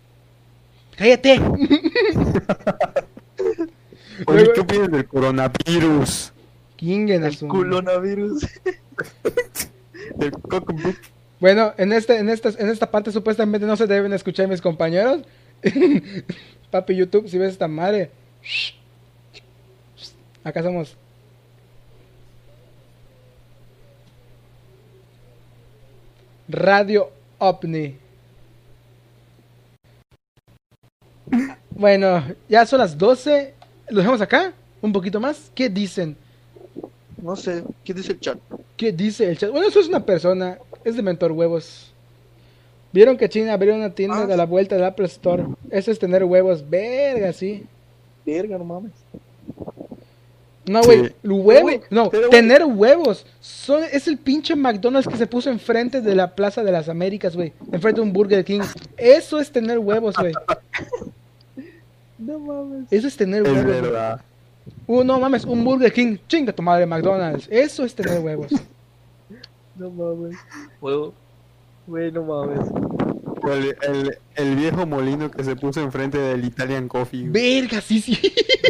Cállate. *laughs*
Oye, ¿qué opinas del coronavirus?
Chinguen
El. *laughs*
Del cockbook.
Bueno, en este, en esta, en esta parte supuestamente no se deben escuchar mis compañeros. *laughs* Papi YouTube, si ves esta madre. Acá somos. Radio OVNI. Bueno, ya son las 12. ¿Lo dejamos acá? ¿Un poquito más? ¿Qué dicen?
No sé, ¿qué dice el chat?
¿Qué dice el chat? Bueno, eso es una persona. Es de mentor huevos. Vieron que China abrió una tienda
Ah,
de la vuelta del Apple Store. Eso es tener huevos. Verga, sí.
Verga, no mames.
No, güey.
Sí.
Huevos.
Güey,
No, tener huevos. Son, es el pinche McDonald's que se puso enfrente de la Plaza de las Américas, güey. Enfrente de un Burger King. Eso es tener huevos, güey. *laughs*
No mames.
Eso es tener
Es
huevos. güey.
verdad.
Uh, no mames, un Burger King. Chinga tu madre, McDonald's. Eso es tener huevos. *laughs*
No mames. Huevo. Güey, no mames.
El, el, el viejo molino que se puso enfrente del Italian Coffee. güey.
Verga, sí, sí.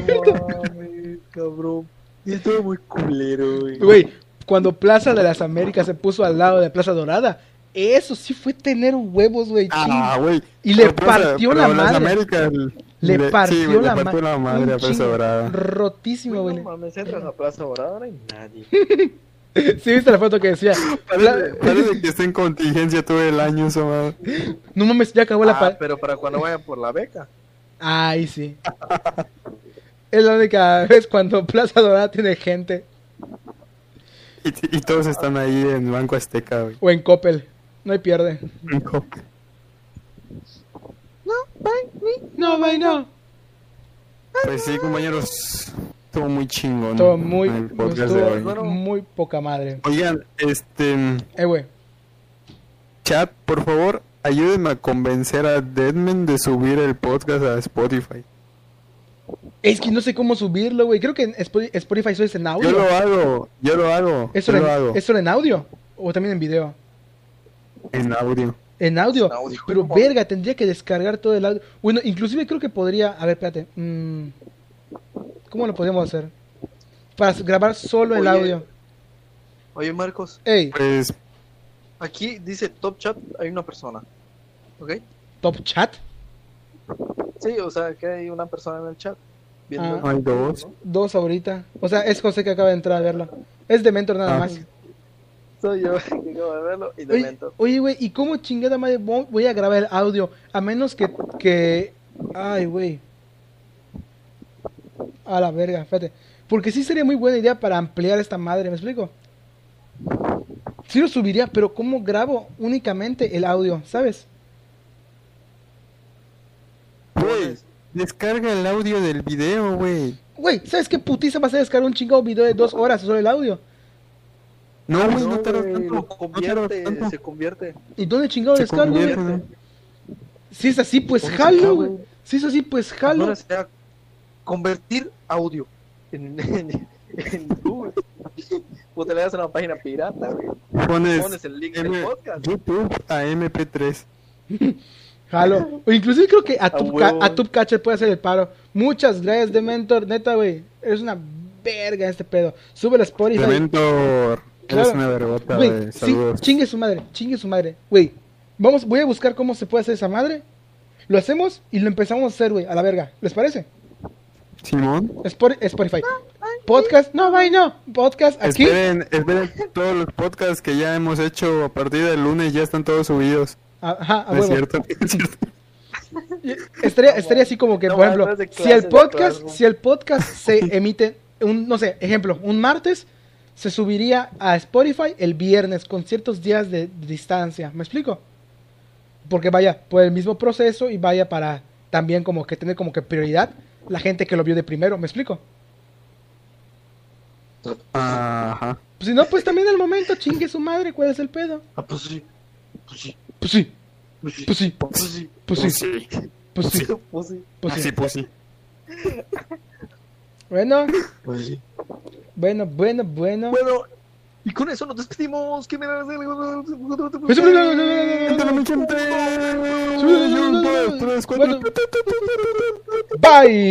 No mames, cabrón. Y estuvo muy culero, güey.
Güey, cuando Plaza de las Américas se puso al lado de Plaza Dorada, eso sí fue tener huevos, güey.
Ah, güey.
Y le
Pero,
partió
pero
la
las
madre.
Américas,
Le
sí,
partió
güey, le
la,
partió
ma-
la madre
un
a Plaza
chingo.
Dorada.
Rotísimo,
Güey, no mames, entras a Plaza Dorada, no hay nadie. *laughs*
¿Sí viste la foto que decía?
Parece, parece *laughs* que está en contingencia todo el año, esa madre.
No mames, ya acabó la
Ah,
pa-
pero para cuando vayan por la beca.
Ay, sí. Es la única vez cuando Plaza Dorada tiene gente.
Y, y todos están ahí en Banco Azteca, güey.
O en Coppel. No hay pierde. No, bye, no.
Pues sí, compañeros. estuvo muy chingón.
Todo muy,
el podcast
estuvo
de hoy.
Muy poca madre.
Oigan, este
Eh, güey.
chat, por favor, ayúdenme a convencer a Deadman de subir el podcast a Spotify.
Es que no sé cómo subirlo, güey. Creo que en Spo- Spotify solo es en audio.
Yo lo hago, yo lo hago,
¿Es
yo
solo,
lo
en,
hago
¿Es solo en audio? ¿O también en video?
en audio.
En audio.
En audio.
Pero verga, tendría que descargar todo el audio. Bueno, inclusive creo que podría... A ver, espérate. mm, ¿Cómo lo podríamos hacer? Para grabar solo el
Oye.
audio.
Oye, Marcos,
Ey,
Pues
aquí dice Top Chat, hay una persona. ¿Ok?
top chat.
Sí, o sea, que hay una persona en el chat. Viendo
Ah.
Hay dos.
¿no?
Dos ahorita. O sea, es José que acaba de entrar a verlo. Es de Mentor nada
Ah.
más.
Soy yo *laughs* que acabo de verlo y de
Oye, oye, güey, ¿y cómo chingada madre vo- voy a grabar el audio? A menos que... que... Ay, güey. A la verga, espérate. Porque sí sería muy buena idea para ampliar esta madre, ¿me explico? Sí lo subiría, pero ¿cómo grabo únicamente el audio? ¿Sabes?
Güey, descarga el audio del video, güey.
Güey, ¿sabes qué putiza vas a descargar un chingado video de dos horas solo el audio?
No, güey, no,
No,
tardas
güey,
tanto. No
convierte,
tanto.
se convierte.
¿Y dónde chingado
Se
descargo?
¿no?
Si es así, pues
¿Cómo se
jalo, güey.
güey?
Si es así, pues jalo.
Ahora sea convertir audio en, *laughs* en, en Google. Puta, le das a una página pirata, güey.
Pones,
Pones el link
M-
del podcast.
YouTube a MP3. *laughs*
Jalo. O inclusive creo que a
A
tu, Catcher puede hacer el paro. Muchas gracias de mentor, neta, güey. Eres una verga este pedo. Sube a Spotify.
Dementor,
Claro.
eres una vergota
Güey, sí, chingue su madre, chingue su madre. Güey, vamos, voy a buscar cómo se puede hacer esa madre. Lo hacemos y lo empezamos a hacer, güey, a la verga. ¿Les parece?
Simón,
Spor- Spotify. Podcast, no, bye, no. Podcast aquí.
esperen, esperen todos los podcasts que ya hemos hecho a partir del lunes, ya están todos subidos.
Ajá, a
No es cierto, es cierto.
Estaría, estaría así como que,
No,
por ejemplo, si el podcast, si el podcast se *laughs* emite, un, no sé, ejemplo, un martes, se subiría a Spotify el viernes con ciertos días de distancia. ¿Me explico? Porque vaya por el mismo proceso y vaya para también como que tener como que prioridad la gente que lo vio de primero. ¿Me explico?
Ajá.
Pues si no, pues también al momento chingue su madre, ¿cuál es el pedo?
Ah, pues sí. Pues sí.
Pues sí,
Pues sí.
pues sí,
Pues sí.
pues sí, pues sí,
Pues sí.
pues sí.
Sí, pues sí.
Bueno,
Pues sí.
Bueno, bueno, bueno.
Bueno, y con eso nos despedimos. ¿Qué me?
Pues. Bye.